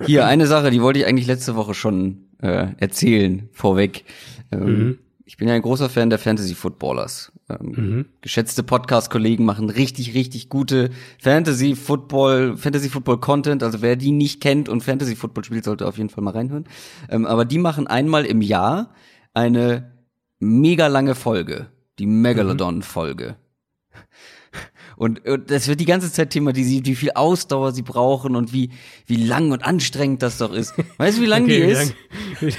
Hier, eine Sache, die wollte ich eigentlich letzte Woche schon äh, erzählen, vorweg. Ähm, mhm. Ich bin ja ein großer Fan der Fantasy Footballers. Ähm, mhm. Geschätzte Podcast-Kollegen machen richtig, richtig gute Fantasy Football, Fantasy Football Content. Also wer die nicht kennt und Fantasy Football spielt, sollte auf jeden Fall mal reinhören. Ähm, aber die machen einmal im Jahr eine mega lange Folge, die Megalodon-Folge. Und, und das wird die ganze Zeit thematisiert, wie viel Ausdauer sie brauchen und wie, wie lang und anstrengend das doch ist. Weißt du, wie lang okay, die ist? Lang,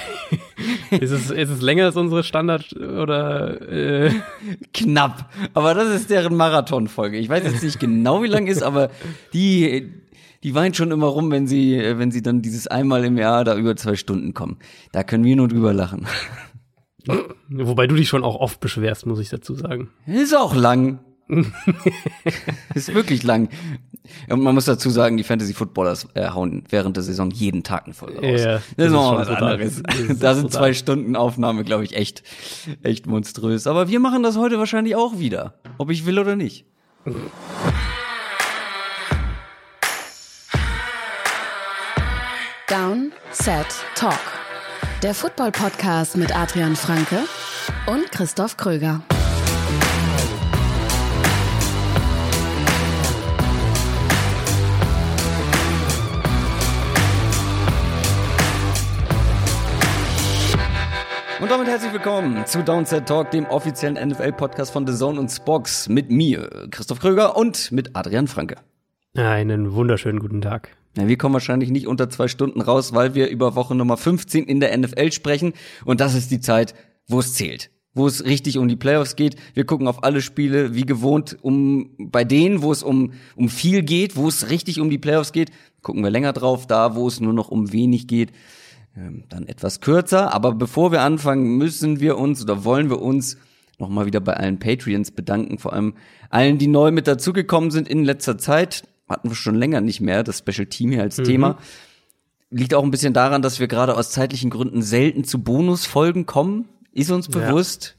ist, es, ist es länger als unsere Standard oder äh? knapp? Aber das ist deren Marathonfolge. Ich weiß jetzt nicht genau, wie lang ist, aber die, die weint schon immer rum, wenn sie, wenn sie dann dieses einmal im Jahr da über zwei Stunden kommen. Da können wir nur drüber lachen. Wobei du dich schon auch oft beschwerst, muss ich dazu sagen. Ist auch lang. ist wirklich lang. Und man muss dazu sagen, die Fantasy Footballers äh, hauen während der Saison jeden Tag eine Folge raus. Ja, das, das ist noch was anderes. da sind zwei Stunden Aufnahme, glaube ich, echt, echt monströs. Aber wir machen das heute wahrscheinlich auch wieder. Ob ich will oder nicht. Down, Set, Talk. Der Football-Podcast mit Adrian Franke und Christoph Kröger. Und damit herzlich willkommen zu Downset Talk, dem offiziellen NFL-Podcast von The Zone und Spox mit mir, Christoph Kröger und mit Adrian Franke. Einen wunderschönen guten Tag. Ja, wir kommen wahrscheinlich nicht unter zwei Stunden raus, weil wir über Woche Nummer 15 in der NFL sprechen. Und das ist die Zeit, wo es zählt wo es richtig um die Playoffs geht. Wir gucken auf alle Spiele, wie gewohnt, um bei denen, wo es um, um viel geht, wo es richtig um die Playoffs geht, gucken wir länger drauf. Da, wo es nur noch um wenig geht, dann etwas kürzer. Aber bevor wir anfangen, müssen wir uns oder wollen wir uns nochmal wieder bei allen Patreons bedanken, vor allem allen, die neu mit dazugekommen sind in letzter Zeit. Hatten wir schon länger nicht mehr, das Special Team hier als mhm. Thema. Liegt auch ein bisschen daran, dass wir gerade aus zeitlichen Gründen selten zu Bonusfolgen kommen. Ist uns bewusst.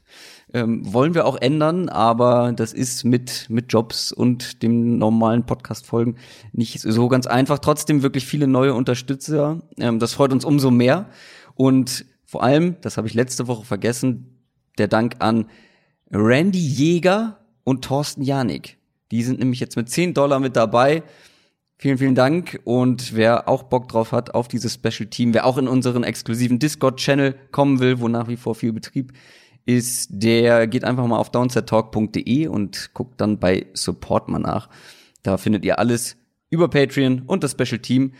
Ähm, wollen wir auch ändern, aber das ist mit, mit Jobs und dem normalen Podcast-Folgen nicht so ganz einfach. Trotzdem wirklich viele neue Unterstützer. Ähm, das freut uns umso mehr. Und vor allem, das habe ich letzte Woche vergessen, der Dank an Randy Jäger und Thorsten Janik. Die sind nämlich jetzt mit 10 Dollar mit dabei. Vielen, vielen Dank. Und wer auch Bock drauf hat auf dieses Special Team, wer auch in unseren exklusiven Discord-Channel kommen will, wo nach wie vor viel Betrieb ist, der geht einfach mal auf downsettalk.de und guckt dann bei Support mal nach. Da findet ihr alles über Patreon und das Special Team.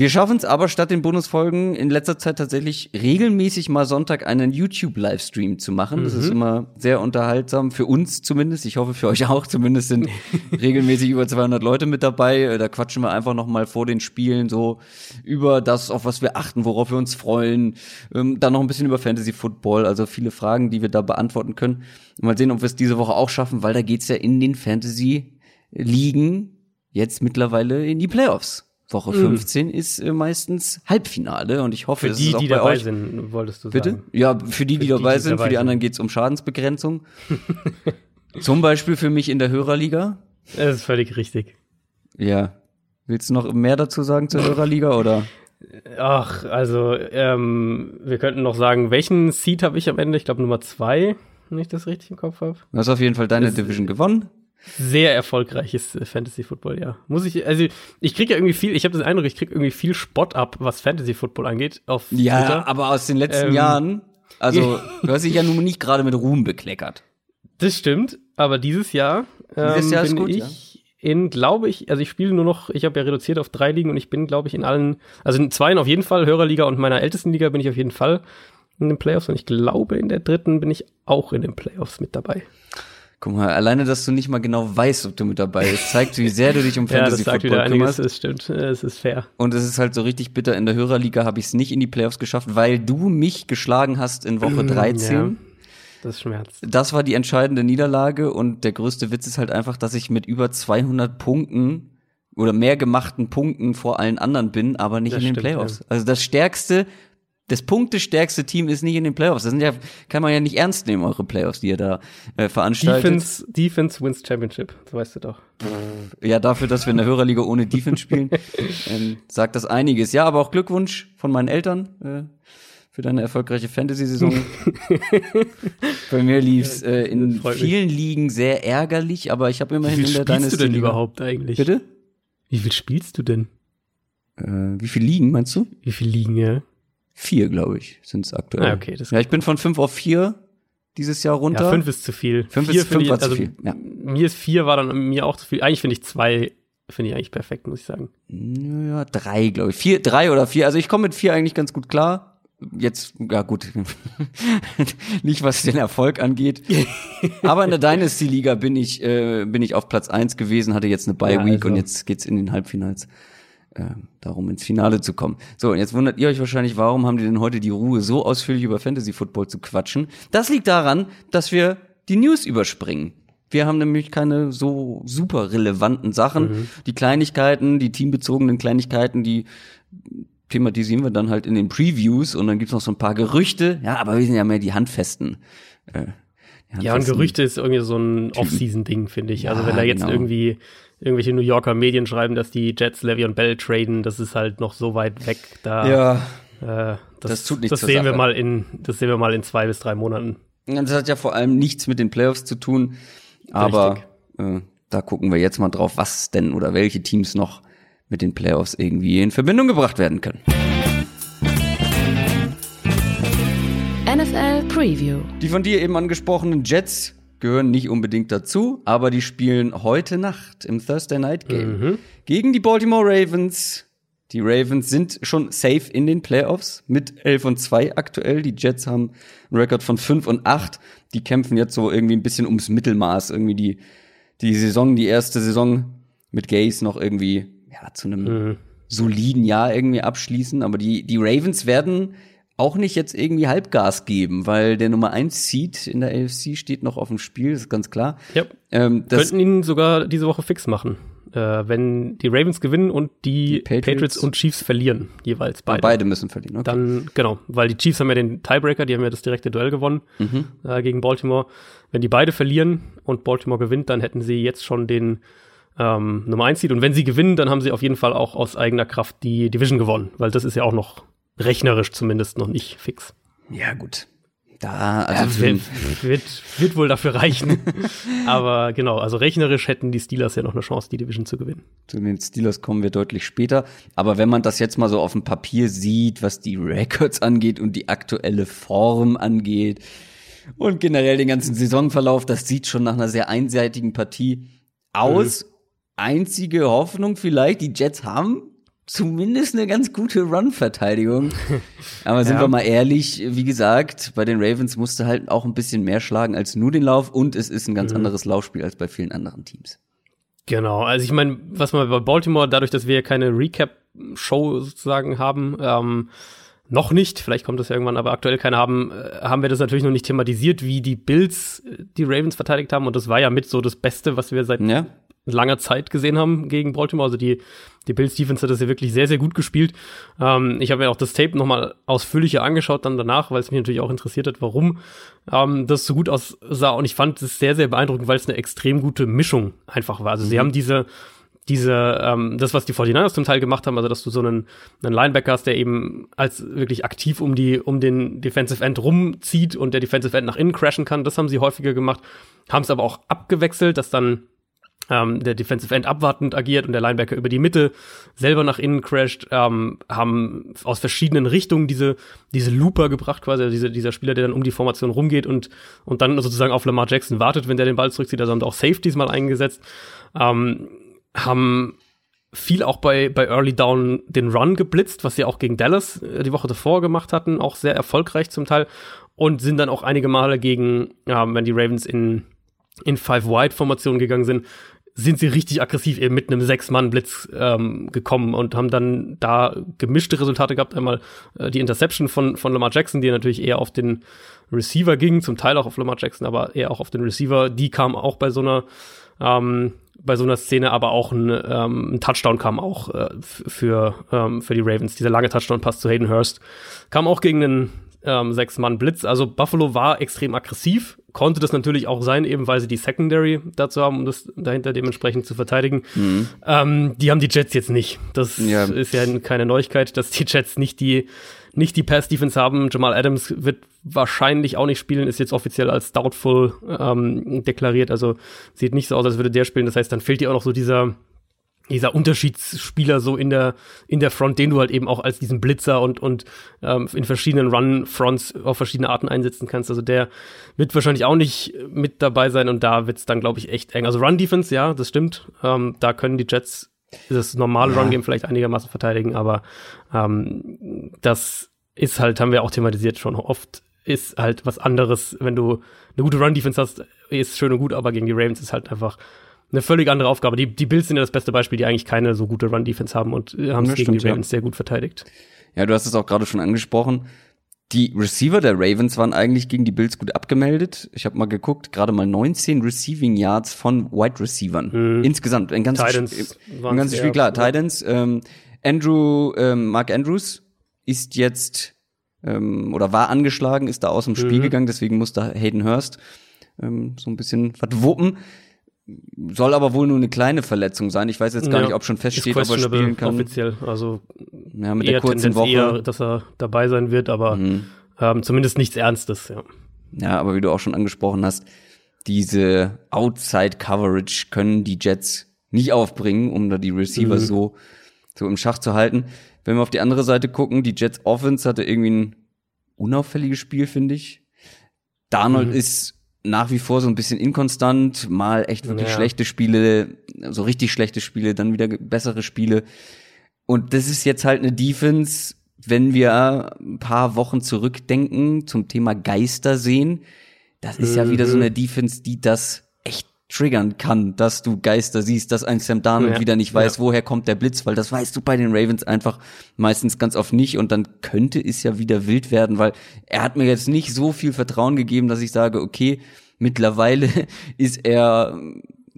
Wir schaffen es aber statt den Bonusfolgen in letzter Zeit tatsächlich regelmäßig mal Sonntag einen YouTube-Livestream zu machen. Das ist mhm. immer sehr unterhaltsam, für uns zumindest. Ich hoffe für euch auch. Zumindest sind regelmäßig über 200 Leute mit dabei. Da quatschen wir einfach noch mal vor den Spielen so über das, auf was wir achten, worauf wir uns freuen. Ähm, dann noch ein bisschen über Fantasy Football, also viele Fragen, die wir da beantworten können. Mal sehen, ob wir es diese Woche auch schaffen, weil da geht's ja in den Fantasy-Ligen jetzt mittlerweile in die Playoffs. Woche 15 mhm. ist äh, meistens Halbfinale und ich hoffe, für die, die dabei euch. sind, wolltest du Bitte? sagen. Ja, für die, die, die dabei die sind, dabei für die anderen geht's um Schadensbegrenzung. Zum Beispiel für mich in der Hörerliga. Das ist völlig richtig. Ja. Willst du noch mehr dazu sagen zur Hörerliga oder? Ach, also ähm, wir könnten noch sagen, welchen Seed habe ich am Ende? Ich glaube Nummer zwei, wenn ich das richtig im Kopf habe. Du hast auf jeden Fall deine das, Division gewonnen sehr erfolgreiches äh, Fantasy Football, ja. Muss ich, also ich kriege ja irgendwie viel, ich habe den Eindruck, ich kriege irgendwie viel Spott ab, was Fantasy Football angeht. Auf ja, Twitter. aber aus den letzten ähm, Jahren, also du hast dich ja nun nicht gerade mit Ruhm bekleckert. Das stimmt, aber dieses Jahr, ähm, dieses Jahr bin gut, ich ja? in, glaube ich, also ich spiele nur noch, ich habe ja reduziert auf drei Ligen und ich bin, glaube ich, in allen, also in zweien auf jeden Fall, Hörerliga und meiner ältesten Liga bin ich auf jeden Fall in den Playoffs und ich glaube, in der dritten bin ich auch in den Playoffs mit dabei. Guck mal, alleine, dass du nicht mal genau weißt, ob du mit dabei bist, zeigt, wie sehr du dich um Fantasy ja, das Football kümmerst. Das stimmt, es ist fair. Und es ist halt so richtig bitter. In der Hörerliga habe ich es nicht in die Playoffs geschafft, weil du mich geschlagen hast in Woche 13. Ja, das schmerzt. Das war die entscheidende Niederlage und der größte Witz ist halt einfach, dass ich mit über 200 Punkten oder mehr gemachten Punkten vor allen anderen bin, aber nicht das in den stimmt, Playoffs. Ja. Also das stärkste das punktestärkste Team ist nicht in den Playoffs. Das sind ja, kann man ja nicht ernst nehmen, eure Playoffs, die ihr da äh, veranstaltet. Defense, Defense wins Championship, das weißt du doch. Ja, dafür, dass wir in der Hörerliga ohne Defense spielen, ähm, sagt das einiges. Ja, aber auch Glückwunsch von meinen Eltern äh, für deine erfolgreiche Fantasy-Saison. Bei mir lief's äh, in vielen mich. Ligen sehr ärgerlich, aber ich habe immerhin in der Wie viel spielst du denn überhaupt eigentlich? Bitte? Wie viel spielst du denn? Äh, wie viel Ligen, meinst du? Wie viel Ligen, ja? Vier, glaube ich, sind es aktuell. Ah, okay, das ja, ich bin von fünf auf vier dieses Jahr runter. Ja, fünf ist zu viel. Fünf vier ist fünf ich, war also zu viel. Ja. Mir ist vier war dann mir auch zu viel. Eigentlich finde ich zwei finde ich eigentlich perfekt, muss ich sagen. Ja, drei, glaube ich. Vier, drei oder vier. Also ich komme mit vier eigentlich ganz gut klar. Jetzt, ja gut, nicht was den Erfolg angeht. Aber in der Dynasty-Liga bin ich, äh, bin ich auf Platz eins gewesen, hatte jetzt eine Bye-Week ja, also. und jetzt geht's in den Halbfinals äh, darum ins Finale zu kommen. So, und jetzt wundert ihr euch wahrscheinlich, warum haben die denn heute die Ruhe, so ausführlich über Fantasy Football zu quatschen? Das liegt daran, dass wir die News überspringen. Wir haben nämlich keine so super relevanten Sachen. Mhm. Die Kleinigkeiten, die teambezogenen Kleinigkeiten, die thematisieren wir dann halt in den Previews und dann gibt's noch so ein paar Gerüchte. Ja, aber wir sind ja mehr die handfesten. Äh, die handfesten ja, und Gerüchte ist irgendwie so ein Off-Season-Ding, finde ich. Ja, also wenn da jetzt genau. irgendwie irgendwelche New Yorker Medien schreiben, dass die Jets Levy und Bell traden, das ist halt noch so weit weg. Da, ja, äh, das, das, tut nichts. Das sehen Sache. wir mal in, das sehen wir mal in zwei bis drei Monaten. Das hat ja vor allem nichts mit den Playoffs zu tun, aber äh, da gucken wir jetzt mal drauf, was denn oder welche Teams noch mit den Playoffs irgendwie in Verbindung gebracht werden können. NFL Preview. Die von dir eben angesprochenen Jets gehören nicht unbedingt dazu, aber die spielen heute Nacht im Thursday Night Game mhm. gegen die Baltimore Ravens. Die Ravens sind schon safe in den Playoffs mit 11 und 2 aktuell. Die Jets haben einen Rekord von 5 und 8. Die kämpfen jetzt so irgendwie ein bisschen ums Mittelmaß. Irgendwie die, die Saison, die erste Saison mit Gaze noch irgendwie, ja, zu einem mhm. soliden Jahr irgendwie abschließen. Aber die, die Ravens werden auch nicht jetzt irgendwie Halbgas geben, weil der Nummer 1 Seed in der AFC steht noch auf dem Spiel, ist ganz klar. Ja. Ähm, das Könnten ihn sogar diese Woche fix machen, äh, wenn die Ravens gewinnen und die, die Patriots. Patriots. und Chiefs verlieren, jeweils beide. beide müssen verlieren, okay. Dann, genau, weil die Chiefs haben ja den Tiebreaker, die haben ja das direkte Duell gewonnen mhm. äh, gegen Baltimore. Wenn die beide verlieren und Baltimore gewinnt, dann hätten sie jetzt schon den ähm, Nummer 1 Seed. Und wenn sie gewinnen, dann haben sie auf jeden Fall auch aus eigener Kraft die Division gewonnen, weil das ist ja auch noch rechnerisch zumindest noch nicht fix. Ja, gut. Da, also ja, wird, wird, wird wohl dafür reichen. Aber genau, also rechnerisch hätten die Steelers ja noch eine Chance, die Division zu gewinnen. Zu den Steelers kommen wir deutlich später. Aber wenn man das jetzt mal so auf dem Papier sieht, was die Records angeht und die aktuelle Form angeht und generell den ganzen Saisonverlauf, das sieht schon nach einer sehr einseitigen Partie aus. Mhm. Einzige Hoffnung vielleicht, die Jets haben zumindest eine ganz gute Run-Verteidigung. Aber sind ja. wir mal ehrlich, wie gesagt, bei den Ravens musste halt auch ein bisschen mehr schlagen als nur den Lauf und es ist ein ganz mhm. anderes Laufspiel als bei vielen anderen Teams. Genau, also ich meine, was man bei Baltimore, dadurch, dass wir ja keine Recap-Show sozusagen haben, ähm, noch nicht, vielleicht kommt das irgendwann, aber aktuell keine haben, äh, haben wir das natürlich noch nicht thematisiert, wie die Bills äh, die Ravens verteidigt haben. Und das war ja mit so das Beste, was wir seit ja langer Zeit gesehen haben gegen Baltimore. Also die, die Bills Defense hat das ja wirklich sehr, sehr gut gespielt. Ähm, ich habe mir auch das Tape nochmal ausführlicher angeschaut dann danach, weil es mich natürlich auch interessiert hat, warum ähm, das so gut aussah. Und ich fand es sehr, sehr beeindruckend, weil es eine extrem gute Mischung einfach war. Also mhm. sie haben diese diese, ähm, das, was die 49ers zum Teil gemacht haben, also dass du so einen, einen Linebacker hast, der eben als wirklich aktiv um die, um den Defensive End rumzieht und der Defensive End nach innen crashen kann, das haben sie häufiger gemacht, haben es aber auch abgewechselt, dass dann ähm, der Defensive End abwartend agiert und der Linebacker über die Mitte selber nach innen crasht, ähm, haben aus verschiedenen Richtungen diese, diese Looper gebracht, quasi, also diese, dieser Spieler, der dann um die Formation rumgeht und, und dann sozusagen auf Lamar Jackson wartet, wenn der den Ball zurückzieht. Also haben auch Safeties mal eingesetzt, ähm, haben viel auch bei, bei Early Down den Run geblitzt, was sie auch gegen Dallas äh, die Woche davor gemacht hatten, auch sehr erfolgreich zum Teil und sind dann auch einige Male gegen, ähm, wenn die Ravens in in Five-Wide-Formationen gegangen sind, sind sie richtig aggressiv eben mit einem Sechs-Mann-Blitz ähm, gekommen und haben dann da gemischte Resultate gehabt. Einmal äh, die Interception von, von Lamar Jackson, die natürlich eher auf den Receiver ging, zum Teil auch auf Lamar Jackson, aber eher auch auf den Receiver. Die kam auch bei so einer ähm, bei so einer Szene, aber auch ein, ähm, ein Touchdown kam auch äh, für, ähm, für die Ravens. Dieser lange Touchdown-Pass zu Hayden Hurst kam auch gegen einen ähm, Sechs-Mann-Blitz. Also Buffalo war extrem aggressiv, konnte das natürlich auch sein, eben weil sie die Secondary dazu haben, um das dahinter dementsprechend zu verteidigen. Mhm. Ähm, die haben die Jets jetzt nicht. Das ja. ist ja keine Neuigkeit, dass die Jets nicht die nicht die Pass-Defense haben. Jamal Adams wird wahrscheinlich auch nicht spielen, ist jetzt offiziell als doubtful ähm, deklariert. Also sieht nicht so aus, als würde der spielen. Das heißt, dann fehlt dir auch noch so dieser dieser Unterschiedsspieler so in der in der Front, den du halt eben auch als diesen Blitzer und und ähm, in verschiedenen Run-Fronts auf verschiedene Arten einsetzen kannst. Also der wird wahrscheinlich auch nicht mit dabei sein und da wird's dann glaube ich echt eng. Also Run-Defense, ja, das stimmt. Ähm, da können die Jets das normale ja. Run-Game vielleicht einigermaßen verteidigen, aber ähm, das ist halt, haben wir auch thematisiert schon oft, ist halt was anderes, wenn du eine gute Run-Defense hast, ist schön und gut, aber gegen die Ravens ist halt einfach eine völlig andere Aufgabe. Die, die Bills sind ja das beste Beispiel, die eigentlich keine so gute Run-Defense haben und haben es gegen die Ravens ja. sehr gut verteidigt. Ja, du hast es auch gerade schon angesprochen. Die Receiver der Ravens waren eigentlich gegen die Bills gut abgemeldet. Ich habe mal geguckt, gerade mal 19 Receiving Yards von Wide Receivern. Mhm. Insgesamt. Ein ganzes, Titans ein ganzes Spiel, klar. Ja. Titans. Ähm, Andrew, ähm, Mark Andrews ist jetzt ähm, oder war angeschlagen, ist da aus dem Spiel mhm. gegangen, deswegen musste Hayden Hurst ähm, so ein bisschen was wuppen. Soll aber wohl nur eine kleine Verletzung sein. Ich weiß jetzt gar ja, nicht, ob schon feststeht, ob er spielen kann. Offiziell, also ja, mit der kurzen Woche. Eher, dass er dabei sein wird, aber mhm. ähm, zumindest nichts Ernstes, ja. Ja, aber wie du auch schon angesprochen hast, diese Outside Coverage können die Jets nicht aufbringen, um da die Receiver mhm. so, so im Schach zu halten. Wenn wir auf die andere Seite gucken, die Jets Offense hatte irgendwie ein unauffälliges Spiel, finde ich. Darnold mhm. ist nach wie vor so ein bisschen inkonstant, mal echt wirklich ja. schlechte Spiele, so richtig schlechte Spiele, dann wieder bessere Spiele. Und das ist jetzt halt eine Defense, wenn wir ein paar Wochen zurückdenken zum Thema Geister sehen, das ist mhm. ja wieder so mhm. eine Defense, die das triggern kann, dass du Geister siehst, dass ein Sam Darnold ja. wieder nicht weiß, ja. woher kommt der Blitz, weil das weißt du bei den Ravens einfach meistens ganz oft nicht und dann könnte es ja wieder wild werden, weil er hat mir jetzt nicht so viel Vertrauen gegeben, dass ich sage, okay, mittlerweile ist er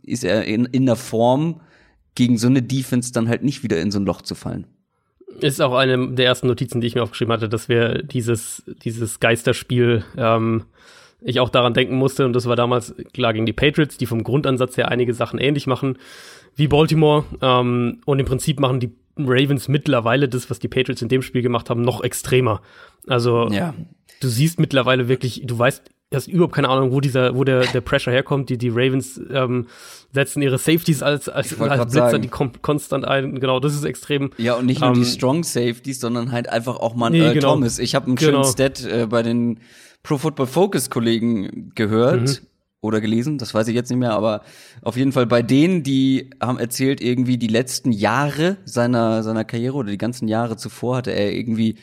ist er in, in der Form gegen so eine Defense dann halt nicht wieder in so ein Loch zu fallen. Ist auch eine der ersten Notizen, die ich mir aufgeschrieben hatte, dass wir dieses dieses Geisterspiel ähm, ich auch daran denken musste, und das war damals klar gegen die Patriots, die vom Grundansatz her einige Sachen ähnlich machen wie Baltimore. Ähm, und im Prinzip machen die Ravens mittlerweile das, was die Patriots in dem Spiel gemacht haben, noch extremer. Also ja. du siehst mittlerweile wirklich, du weißt, du hast überhaupt keine Ahnung, wo dieser, wo der, der Pressure herkommt. Die, die Ravens ähm, setzen ihre Safeties als, als, als Blitzer, sagen. die kommen konstant ein. Genau, das ist extrem. Ja, und nicht nur ähm, die Strong Safeties, sondern halt einfach auch mal nee, Earl genau. Thomas. Ich habe einen genau. schönen Stat äh, bei den Pro Football Focus Kollegen gehört mhm. oder gelesen, das weiß ich jetzt nicht mehr, aber auf jeden Fall bei denen, die haben erzählt, irgendwie die letzten Jahre seiner, seiner Karriere oder die ganzen Jahre zuvor hatte er irgendwie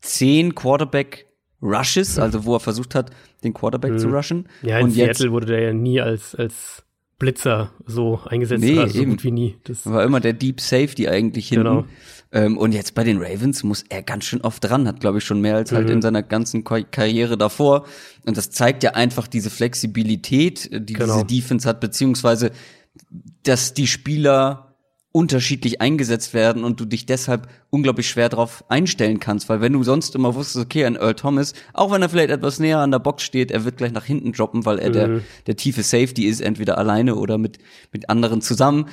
zehn Quarterback Rushes, also wo er versucht hat, den Quarterback mhm. zu rushen. Ja, in und Seattle jetzt, wurde der ja nie als, als Blitzer so eingesetzt, nee, also so eben. gut wie nie. Das war immer der Deep Safety eigentlich hinten. Genau. Ähm, und jetzt bei den Ravens muss er ganz schön oft dran, hat glaube ich schon mehr als halt mhm. in seiner ganzen Karriere davor. Und das zeigt ja einfach diese Flexibilität, die genau. diese Defense hat, beziehungsweise, dass die Spieler unterschiedlich eingesetzt werden und du dich deshalb unglaublich schwer darauf einstellen kannst, weil wenn du sonst immer wusstest, okay, ein Earl Thomas, auch wenn er vielleicht etwas näher an der Box steht, er wird gleich nach hinten droppen, weil er mhm. der, der tiefe Safety ist, entweder alleine oder mit, mit anderen zusammen.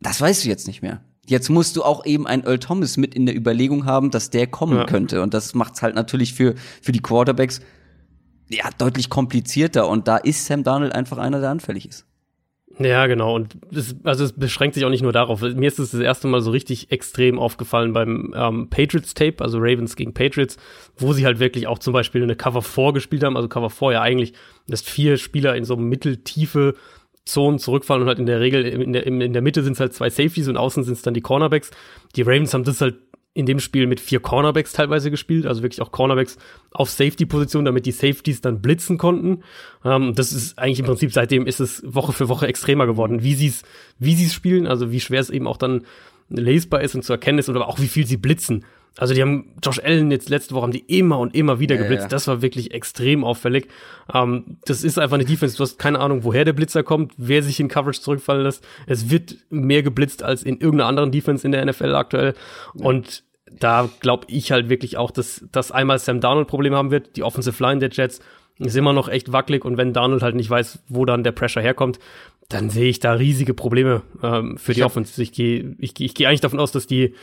Das weißt du jetzt nicht mehr. Jetzt musst du auch eben ein Earl Thomas mit in der Überlegung haben, dass der kommen ja. könnte. Und das macht's halt natürlich für, für die Quarterbacks ja deutlich komplizierter. Und da ist Sam Darnold einfach einer, der anfällig ist. Ja, genau. Und das, also es beschränkt sich auch nicht nur darauf. Mir ist es das erste Mal so richtig extrem aufgefallen beim ähm, Patriots Tape, also Ravens gegen Patriots, wo sie halt wirklich auch zum Beispiel eine Cover 4 gespielt haben. Also Cover 4 ja eigentlich, dass vier Spieler in so mitteltiefe Zonen zurückfallen und halt in der Regel in der, in der Mitte sind es halt zwei Safeties und außen sind es dann die Cornerbacks. Die Ravens haben das halt in dem Spiel mit vier Cornerbacks teilweise gespielt, also wirklich auch Cornerbacks auf Safety-Position, damit die Safeties dann blitzen konnten. Ähm, das ist eigentlich im Prinzip seitdem ist es Woche für Woche extremer geworden, wie sie es wie sie es spielen, also wie schwer es eben auch dann lesbar ist und zu erkennen ist oder auch wie viel sie blitzen. Also die haben Josh Allen jetzt letzte Woche haben die immer und immer wieder geblitzt. Ja, ja. Das war wirklich extrem auffällig. Ähm, das ist einfach eine Defense. Du hast keine Ahnung, woher der Blitzer kommt, wer sich in Coverage zurückfallen lässt. Es wird mehr geblitzt als in irgendeiner anderen Defense in der NFL aktuell. Ja. Und da glaube ich halt wirklich auch, dass, dass einmal Sam Darnold Probleme haben wird. Die Offensive Line der Jets ist immer noch echt wackelig. Und wenn Darnold halt nicht weiß, wo dann der Pressure herkommt, dann sehe ich da riesige Probleme ähm, für die Offense. Ich gehe ich, ich geh eigentlich davon aus, dass die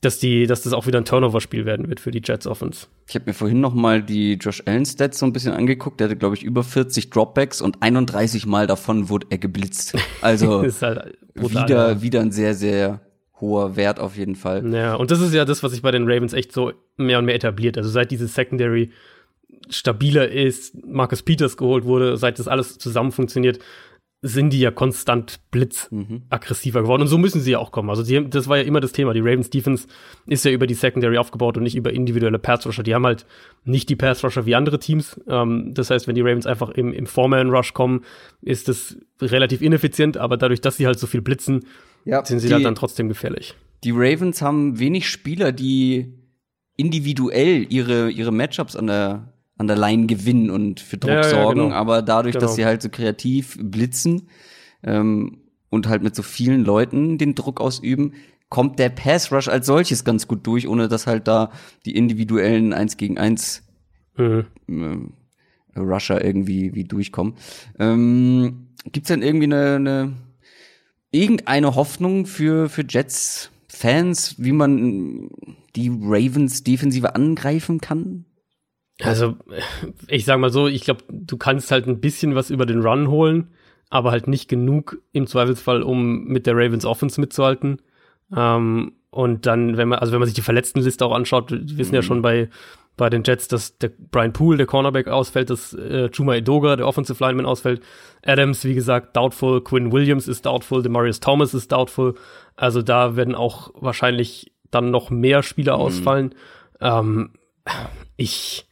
dass die, dass das auch wieder ein Turnover-Spiel werden wird für die Jets Offense. Ich habe mir vorhin noch mal die Josh Allen Stats so ein bisschen angeguckt. Der hatte glaube ich über 40 Dropbacks und 31 Mal davon wurde er geblitzt. Also halt brutal, wieder ja. wieder ein sehr sehr hoher Wert auf jeden Fall. Ja, und das ist ja das, was sich bei den Ravens echt so mehr und mehr etabliert. Also seit dieses Secondary stabiler ist, Marcus Peters geholt wurde, seit das alles zusammen funktioniert, sind die ja konstant blitzaggressiver mhm. geworden. Und so müssen sie ja auch kommen. Also die, das war ja immer das Thema. Die Ravens Defense ist ja über die Secondary aufgebaut und nicht über individuelle Pass Rusher. Die haben halt nicht die Pass Rusher wie andere Teams. Ähm, das heißt, wenn die Ravens einfach im, im Foreman Rush kommen, ist das relativ ineffizient. Aber dadurch, dass sie halt so viel blitzen, ja, sind sie die, dann trotzdem gefährlich. Die Ravens haben wenig Spieler, die individuell ihre, ihre Matchups an der an der Line gewinnen und für Druck ja, sorgen, ja, genau. aber dadurch, genau. dass sie halt so kreativ blitzen ähm, und halt mit so vielen Leuten den Druck ausüben, kommt der Pass Rush als solches ganz gut durch, ohne dass halt da die individuellen 1 gegen 1 mhm. äh, Rusher irgendwie wie durchkommen. Ähm, gibt's denn irgendwie eine, eine irgendeine Hoffnung für für Jets Fans, wie man die Ravens Defensive angreifen kann? Also, ich sag mal so, ich glaube, du kannst halt ein bisschen was über den Run holen, aber halt nicht genug im Zweifelsfall, um mit der Ravens Offense mitzuhalten. Ähm, und dann, wenn man, also wenn man sich die Verletztenliste auch anschaut, wir wissen mhm. ja schon bei, bei den Jets, dass der Brian Poole, der Cornerback, ausfällt, dass äh, Chuma Edoga, der Offensive Lineman, ausfällt. Adams, wie gesagt, doubtful. Quinn Williams ist doubtful. Demarius Thomas ist doubtful. Also da werden auch wahrscheinlich dann noch mehr Spieler mhm. ausfallen. Ähm, ich,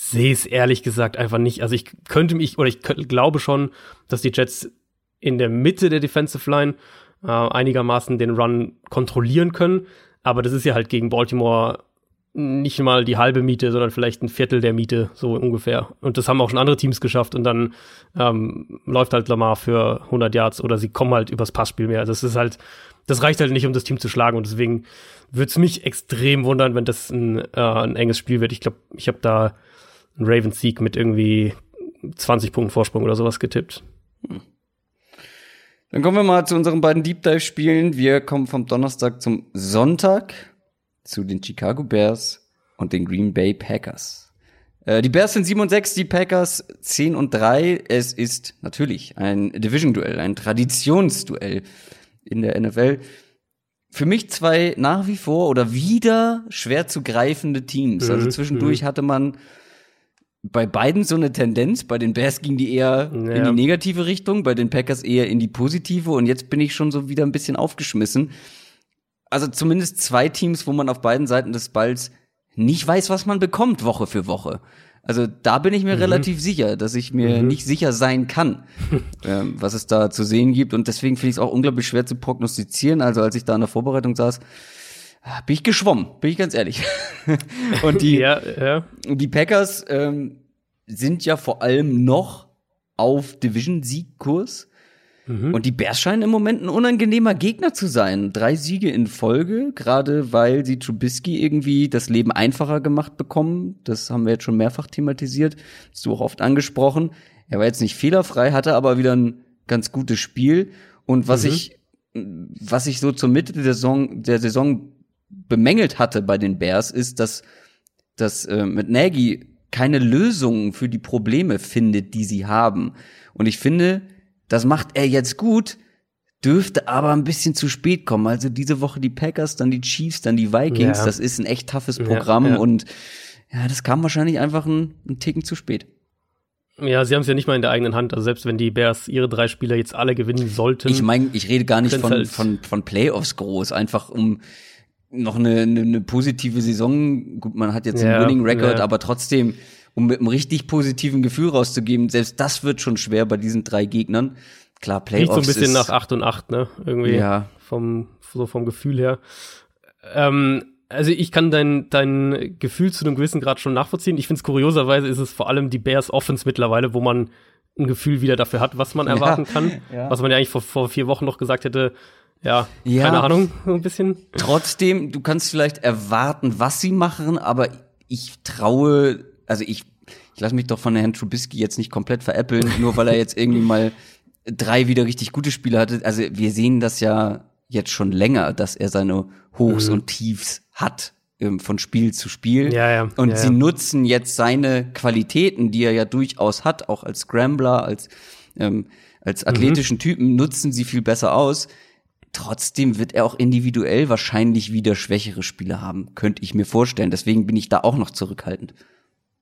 sehe es ehrlich gesagt einfach nicht. Also ich könnte mich, oder ich glaube schon, dass die Jets in der Mitte der Defensive Line äh, einigermaßen den Run kontrollieren können. Aber das ist ja halt gegen Baltimore nicht mal die halbe Miete, sondern vielleicht ein Viertel der Miete, so ungefähr. Und das haben auch schon andere Teams geschafft und dann ähm, läuft halt Lamar für 100 Yards oder sie kommen halt übers Passspiel mehr. Das ist halt, das reicht halt nicht, um das Team zu schlagen und deswegen würde es mich extrem wundern, wenn das ein, äh, ein enges Spiel wird. Ich glaube, ich habe da einen Ravens-Sieg mit irgendwie 20 Punkten Vorsprung oder sowas getippt. Hm. Dann kommen wir mal zu unseren beiden Deep Dive-Spielen. Wir kommen vom Donnerstag zum Sonntag zu den Chicago Bears und den Green Bay Packers. Äh, die Bears sind 7 und 6, die Packers 10 und 3. Es ist natürlich ein Division-Duell, ein Traditionsduell in der NFL. Für mich zwei nach wie vor oder wieder schwer zu greifende Teams. Also mhm. zwischendurch mhm. hatte man bei beiden so eine Tendenz. Bei den Bears ging die eher ja. in die negative Richtung, bei den Packers eher in die positive. Und jetzt bin ich schon so wieder ein bisschen aufgeschmissen. Also zumindest zwei Teams, wo man auf beiden Seiten des Balls nicht weiß, was man bekommt Woche für Woche. Also da bin ich mir mhm. relativ sicher, dass ich mir mhm. nicht sicher sein kann, ähm, was es da zu sehen gibt. Und deswegen finde ich es auch unglaublich schwer zu prognostizieren. Also als ich da in der Vorbereitung saß, bin ich geschwommen, bin ich ganz ehrlich. und die, ja, ja. die Packers ähm, sind ja vor allem noch auf Division-Siegkurs. Mhm. Und die Bears scheinen im Moment ein unangenehmer Gegner zu sein. Drei Siege in Folge, gerade weil sie Trubisky irgendwie das Leben einfacher gemacht bekommen. Das haben wir jetzt schon mehrfach thematisiert. hast du auch oft angesprochen. Er war jetzt nicht fehlerfrei, hatte aber wieder ein ganz gutes Spiel. Und was mhm. ich, was ich so zur Mitte der Saison, der Saison bemängelt hatte bei den Bears, ist, dass, dass äh, mit Nagy keine Lösungen für die Probleme findet, die sie haben. Und ich finde, das macht er jetzt gut, dürfte aber ein bisschen zu spät kommen. Also diese Woche die Packers, dann die Chiefs, dann die Vikings. Ja. Das ist ein echt toughes Programm ja, ja. und ja, das kam wahrscheinlich einfach ein, ein Ticken zu spät. Ja, sie haben es ja nicht mal in der eigenen Hand. Also selbst wenn die Bears ihre drei Spieler jetzt alle gewinnen sollten. Ich meine, ich rede gar nicht von, halt von, von Playoffs groß, einfach um noch eine, eine, eine positive Saison. Gut, man hat jetzt ja, einen Winning Record, ja. aber trotzdem, um mit einem richtig positiven Gefühl rauszugeben, selbst das wird schon schwer bei diesen drei Gegnern. Klar, Playoffs Riecht so ein bisschen nach 8 und 8, ne? Irgendwie. Ja. Vom, so vom Gefühl her. Ähm, also ich kann dein, dein Gefühl zu einem gewissen Grad schon nachvollziehen. Ich finde es kurioserweise ist es vor allem die Bears Offense mittlerweile, wo man ein Gefühl wieder dafür hat, was man erwarten ja, kann. Ja. Was man ja eigentlich vor, vor vier Wochen noch gesagt hätte, ja, ja, keine Ahnung, so ein bisschen. Trotzdem, du kannst vielleicht erwarten, was sie machen, aber ich traue, also ich, ich lasse mich doch von Herrn Trubisky jetzt nicht komplett veräppeln, nur weil er jetzt irgendwie mal drei wieder richtig gute Spiele hatte. Also wir sehen das ja jetzt schon länger, dass er seine Hochs mhm. und Tiefs hat ähm, von Spiel zu Spiel. Ja, ja. Und ja, sie ja. nutzen jetzt seine Qualitäten, die er ja durchaus hat, auch als Scrambler, als, ähm, als athletischen mhm. Typen, nutzen sie viel besser aus. Trotzdem wird er auch individuell wahrscheinlich wieder schwächere Spiele haben, könnte ich mir vorstellen. Deswegen bin ich da auch noch zurückhaltend.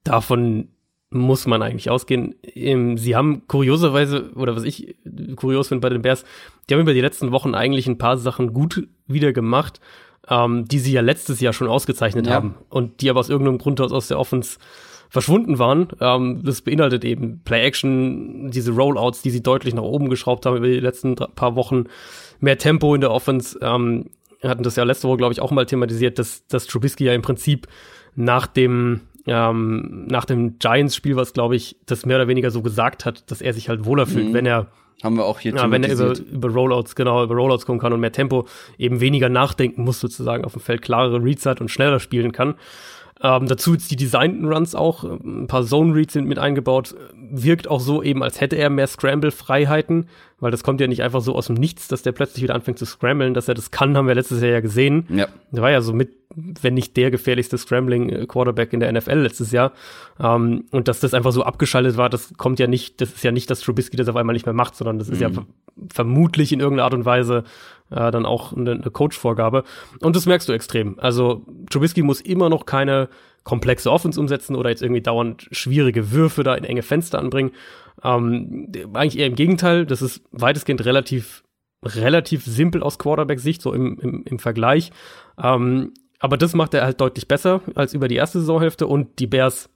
Davon muss man eigentlich ausgehen. Ähm, sie haben kurioserweise, oder was ich kurios finde bei den Bears, die haben über die letzten Wochen eigentlich ein paar Sachen gut wieder gemacht, ähm, die sie ja letztes Jahr schon ausgezeichnet ja. haben und die aber aus irgendeinem Grund aus, aus der Offense verschwunden waren. Ähm, das beinhaltet eben Play-Action, diese Rollouts, die sie deutlich nach oben geschraubt haben über die letzten paar Wochen, mehr Tempo in der Offense. Ähm, hatten das ja letzte Woche, glaube ich, auch mal thematisiert, dass, dass Trubisky ja im Prinzip nach dem ähm, nach dem Giants-Spiel, was glaube ich, das mehr oder weniger so gesagt hat, dass er sich halt wohler fühlt, mhm. wenn er haben wir auch hier ja, wenn er über, über Rollouts, genau, über Rollouts kommen kann und mehr Tempo, eben weniger nachdenken muss sozusagen auf dem Feld, klarere Reads hat und schneller spielen kann. Ähm, dazu jetzt die designten Runs auch, ein paar Zone Reads sind mit eingebaut, wirkt auch so eben, als hätte er mehr Scramble-Freiheiten, weil das kommt ja nicht einfach so aus dem Nichts, dass der plötzlich wieder anfängt zu scramblen, dass er das kann, haben wir letztes Jahr ja gesehen. Ja. Der war ja so mit, wenn nicht der gefährlichste Scrambling-Quarterback in der NFL letztes Jahr. Ähm, und dass das einfach so abgeschaltet war, das kommt ja nicht, das ist ja nicht, dass Trubisky das auf einmal nicht mehr macht, sondern das ist mhm. ja vermutlich in irgendeiner Art und Weise äh, dann auch eine, eine Coach-Vorgabe. Und das merkst du extrem. Also Trubisky muss immer noch keine komplexe Offense umsetzen oder jetzt irgendwie dauernd schwierige Würfe da in enge Fenster anbringen. Ähm, eigentlich eher im Gegenteil, das ist weitestgehend relativ, relativ simpel aus Quarterback-Sicht, so im, im, im Vergleich. Ähm, aber das macht er halt deutlich besser als über die erste Saisonhälfte und die Bears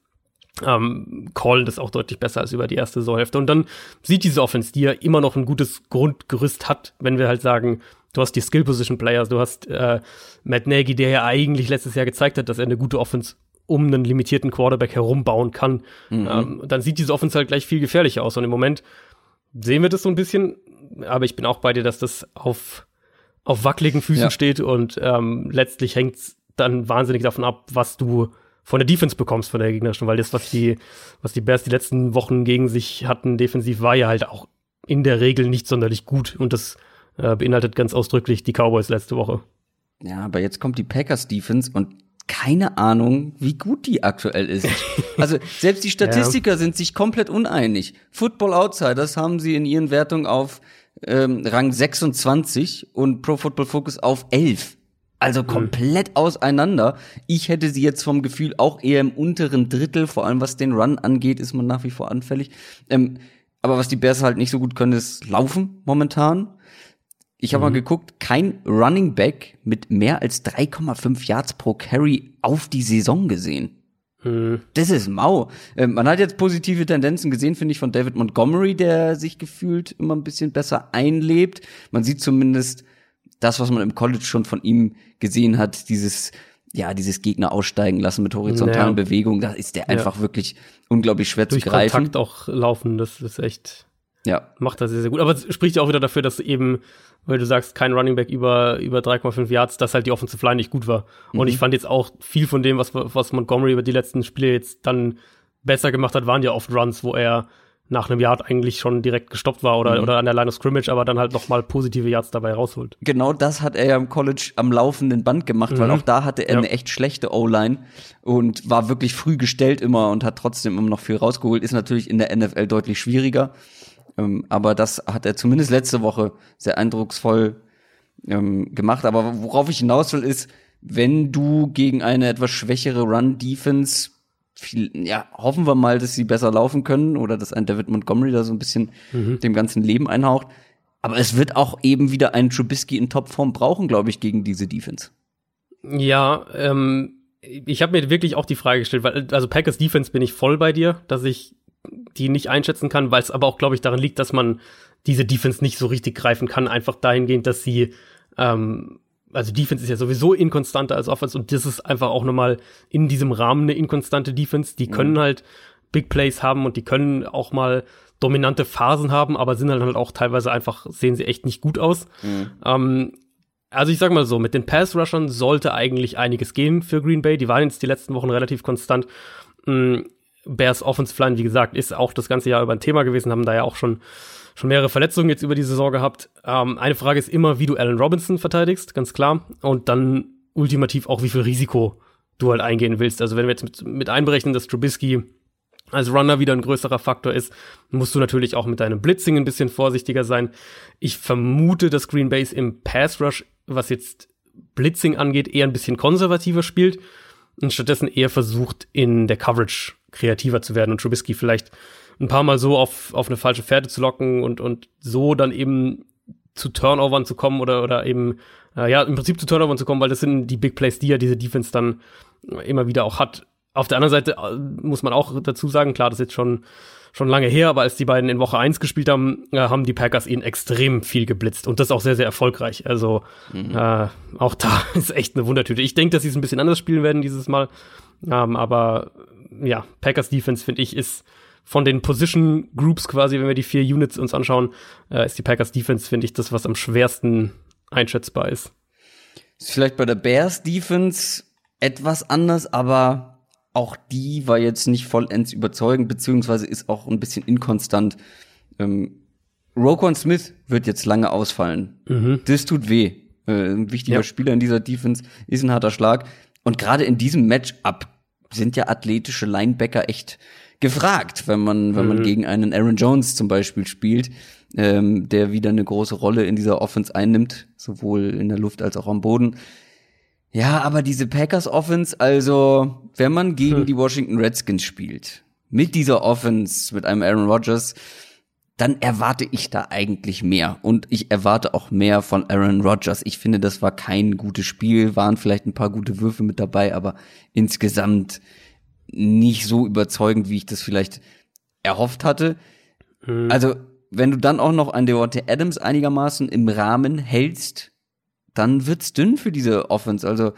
ähm, callen das auch deutlich besser als über die erste Saisonhälfte. Und dann sieht diese Offense, die ja immer noch ein gutes Grundgerüst hat, wenn wir halt sagen, du hast die Skill Position Players, du hast äh, Matt Nagy, der ja eigentlich letztes Jahr gezeigt hat, dass er eine gute Offense um einen limitierten Quarterback herumbauen kann. Mhm. Ähm, dann sieht diese Offense halt gleich viel gefährlicher aus. Und im Moment sehen wir das so ein bisschen, aber ich bin auch bei dir, dass das auf, auf wackeligen Füßen ja. steht und ähm, letztlich hängt es dann wahnsinnig davon ab, was du von der Defense bekommst von der gegnerischen, weil das, was die, was die Bears die letzten Wochen gegen sich hatten, defensiv, war ja halt auch in der Regel nicht sonderlich gut und das äh, beinhaltet ganz ausdrücklich die Cowboys letzte Woche. Ja, aber jetzt kommt die Packers Defense und keine Ahnung, wie gut die aktuell ist. Also selbst die Statistiker ja. sind sich komplett uneinig. Football Outsiders haben sie in ihren Wertungen auf ähm, Rang 26 und Pro Football Focus auf 11. Also mhm. komplett mhm. auseinander. Ich hätte sie jetzt vom Gefühl auch eher im unteren Drittel, vor allem was den Run angeht, ist man nach wie vor anfällig. Ähm, aber was die Bears halt nicht so gut können, ist laufen momentan. Ich habe mhm. mal geguckt, kein Running Back mit mehr als 3,5 Yards pro Carry auf die Saison gesehen. Mhm. Das ist mau. Ähm, man hat jetzt positive Tendenzen gesehen, finde ich, von David Montgomery, der sich gefühlt immer ein bisschen besser einlebt. Man sieht zumindest das, was man im College schon von ihm gesehen hat, dieses ja, dieses Gegner aussteigen lassen mit horizontalen naja. Bewegungen, da ist der ja. einfach wirklich unglaublich schwer Durch zu greifen. Kontakt auch laufen, das ist echt ja. Macht das sehr, sehr gut. Aber es spricht ja auch wieder dafür, dass eben, weil du sagst, kein Running Back über, über 3,5 Yards, dass halt die Offensive Line nicht gut war. Mhm. Und ich fand jetzt auch viel von dem, was, was Montgomery über die letzten Spiele jetzt dann besser gemacht hat, waren ja oft Runs, wo er nach einem Yard eigentlich schon direkt gestoppt war oder, mhm. oder an der Line of Scrimmage, aber dann halt nochmal positive Yards dabei rausholt. Genau das hat er ja im College am laufenden Band gemacht, mhm. weil auch da hatte er ja. eine echt schlechte O-Line und war wirklich früh gestellt immer und hat trotzdem immer noch viel rausgeholt. Ist natürlich in der NFL deutlich schwieriger. Ähm, aber das hat er zumindest letzte Woche sehr eindrucksvoll ähm, gemacht. Aber worauf ich hinaus will, ist, wenn du gegen eine etwas schwächere Run-Defense ja, hoffen wir mal, dass sie besser laufen können oder dass ein David Montgomery da so ein bisschen mhm. dem ganzen Leben einhaucht. Aber es wird auch eben wieder einen Trubisky in Topform brauchen, glaube ich, gegen diese Defense. Ja, ähm, ich habe mir wirklich auch die Frage gestellt, weil also Packers Defense bin ich voll bei dir, dass ich die nicht einschätzen kann, weil es aber auch, glaube ich, daran liegt, dass man diese Defense nicht so richtig greifen kann, einfach dahingehend, dass sie ähm, also Defense ist ja sowieso inkonstanter als Offense und das ist einfach auch nochmal in diesem Rahmen eine inkonstante Defense. Die können mhm. halt Big Plays haben und die können auch mal dominante Phasen haben, aber sind dann halt auch teilweise einfach, sehen sie echt nicht gut aus. Mhm. Ähm, also ich sag mal so, mit den Pass-Rushern sollte eigentlich einiges gehen für Green Bay. Die waren jetzt die letzten Wochen relativ konstant. Bears Offensive Line, wie gesagt, ist auch das ganze Jahr über ein Thema gewesen, haben da ja auch schon, schon mehrere Verletzungen jetzt über die Saison gehabt. Ähm, eine Frage ist immer, wie du Allen Robinson verteidigst, ganz klar. Und dann ultimativ auch, wie viel Risiko du halt eingehen willst. Also wenn wir jetzt mit, mit einberechnen, dass Trubisky als Runner wieder ein größerer Faktor ist, musst du natürlich auch mit deinem Blitzing ein bisschen vorsichtiger sein. Ich vermute, dass Green Base im Pass Rush, was jetzt Blitzing angeht, eher ein bisschen konservativer spielt und stattdessen eher versucht, in der Coverage kreativer zu werden und Trubisky vielleicht ein paar Mal so auf, auf eine falsche Fährte zu locken und, und so dann eben zu Turnovern zu kommen oder, oder eben, äh, ja, im Prinzip zu Turnovern zu kommen, weil das sind die Big Plays, die ja diese Defense dann immer wieder auch hat. Auf der anderen Seite äh, muss man auch dazu sagen, klar, das ist jetzt schon, schon lange her, aber als die beiden in Woche 1 gespielt haben, äh, haben die Packers ihn extrem viel geblitzt und das auch sehr, sehr erfolgreich. Also mhm. äh, auch da ist echt eine Wundertüte. Ich denke, dass sie es ein bisschen anders spielen werden dieses Mal. Ähm, aber ja, Packers Defense, finde ich, ist von den Position Groups quasi, wenn wir die vier Units uns anschauen, äh, ist die Packers Defense, finde ich, das, was am schwersten einschätzbar ist. Ist vielleicht bei der Bears Defense etwas anders, aber auch die war jetzt nicht vollends überzeugend, beziehungsweise ist auch ein bisschen inkonstant. Ähm, Roquan Smith wird jetzt lange ausfallen. Mhm. Das tut weh. Äh, ein wichtiger ja. Spieler in dieser Defense ist ein harter Schlag. Und gerade in diesem Matchup sind ja athletische Linebacker echt gefragt, wenn man, wenn man mhm. gegen einen Aaron Jones zum Beispiel spielt, ähm, der wieder eine große Rolle in dieser Offense einnimmt, sowohl in der Luft als auch am Boden. Ja, aber diese Packers Offense, also wenn man gegen hm. die Washington Redskins spielt, mit dieser Offense, mit einem Aaron Rodgers, dann erwarte ich da eigentlich mehr. Und ich erwarte auch mehr von Aaron Rodgers. Ich finde, das war kein gutes Spiel, waren vielleicht ein paar gute Würfe mit dabei, aber insgesamt nicht so überzeugend, wie ich das vielleicht erhofft hatte. Mhm. Also, wenn du dann auch noch an Devontae Adams einigermaßen im Rahmen hältst, dann wird's dünn für diese Offense. Also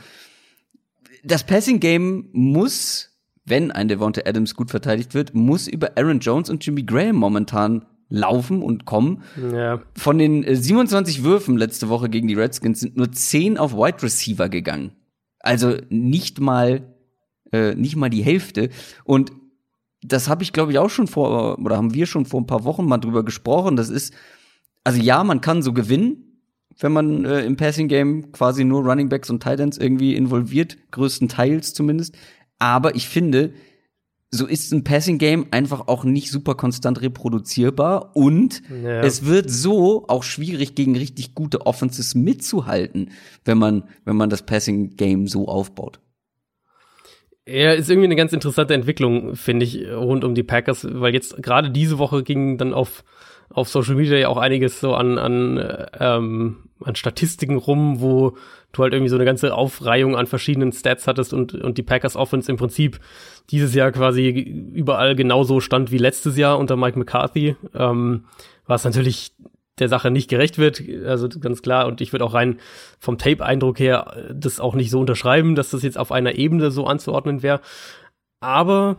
das Passing Game muss, wenn ein Devonta Adams gut verteidigt wird, muss über Aaron Jones und Jimmy Graham momentan laufen und kommen. Ja. Von den 27 äh, Würfen letzte Woche gegen die Redskins sind nur 10 auf Wide Receiver gegangen. Also nicht mal äh, nicht mal die Hälfte und das habe ich glaube ich auch schon vor oder haben wir schon vor ein paar Wochen mal drüber gesprochen. Das ist also ja, man kann so gewinnen, wenn man äh, im Passing Game quasi nur Running Backs und Titans irgendwie involviert, größtenteils zumindest. Aber ich finde, so ist ein Passing Game einfach auch nicht super konstant reproduzierbar und ja. es wird so auch schwierig gegen richtig gute Offenses mitzuhalten, wenn man wenn man das Passing Game so aufbaut. Ja, ist irgendwie eine ganz interessante Entwicklung, finde ich, rund um die Packers, weil jetzt gerade diese Woche ging dann auf auf Social Media ja auch einiges so an, an, ähm, an Statistiken rum, wo du halt irgendwie so eine ganze Aufreihung an verschiedenen Stats hattest und, und die Packers Offense im Prinzip dieses Jahr quasi überall genauso stand wie letztes Jahr unter Mike McCarthy, ähm, was natürlich der Sache nicht gerecht wird, also ganz klar. Und ich würde auch rein vom Tape-Eindruck her das auch nicht so unterschreiben, dass das jetzt auf einer Ebene so anzuordnen wäre. Aber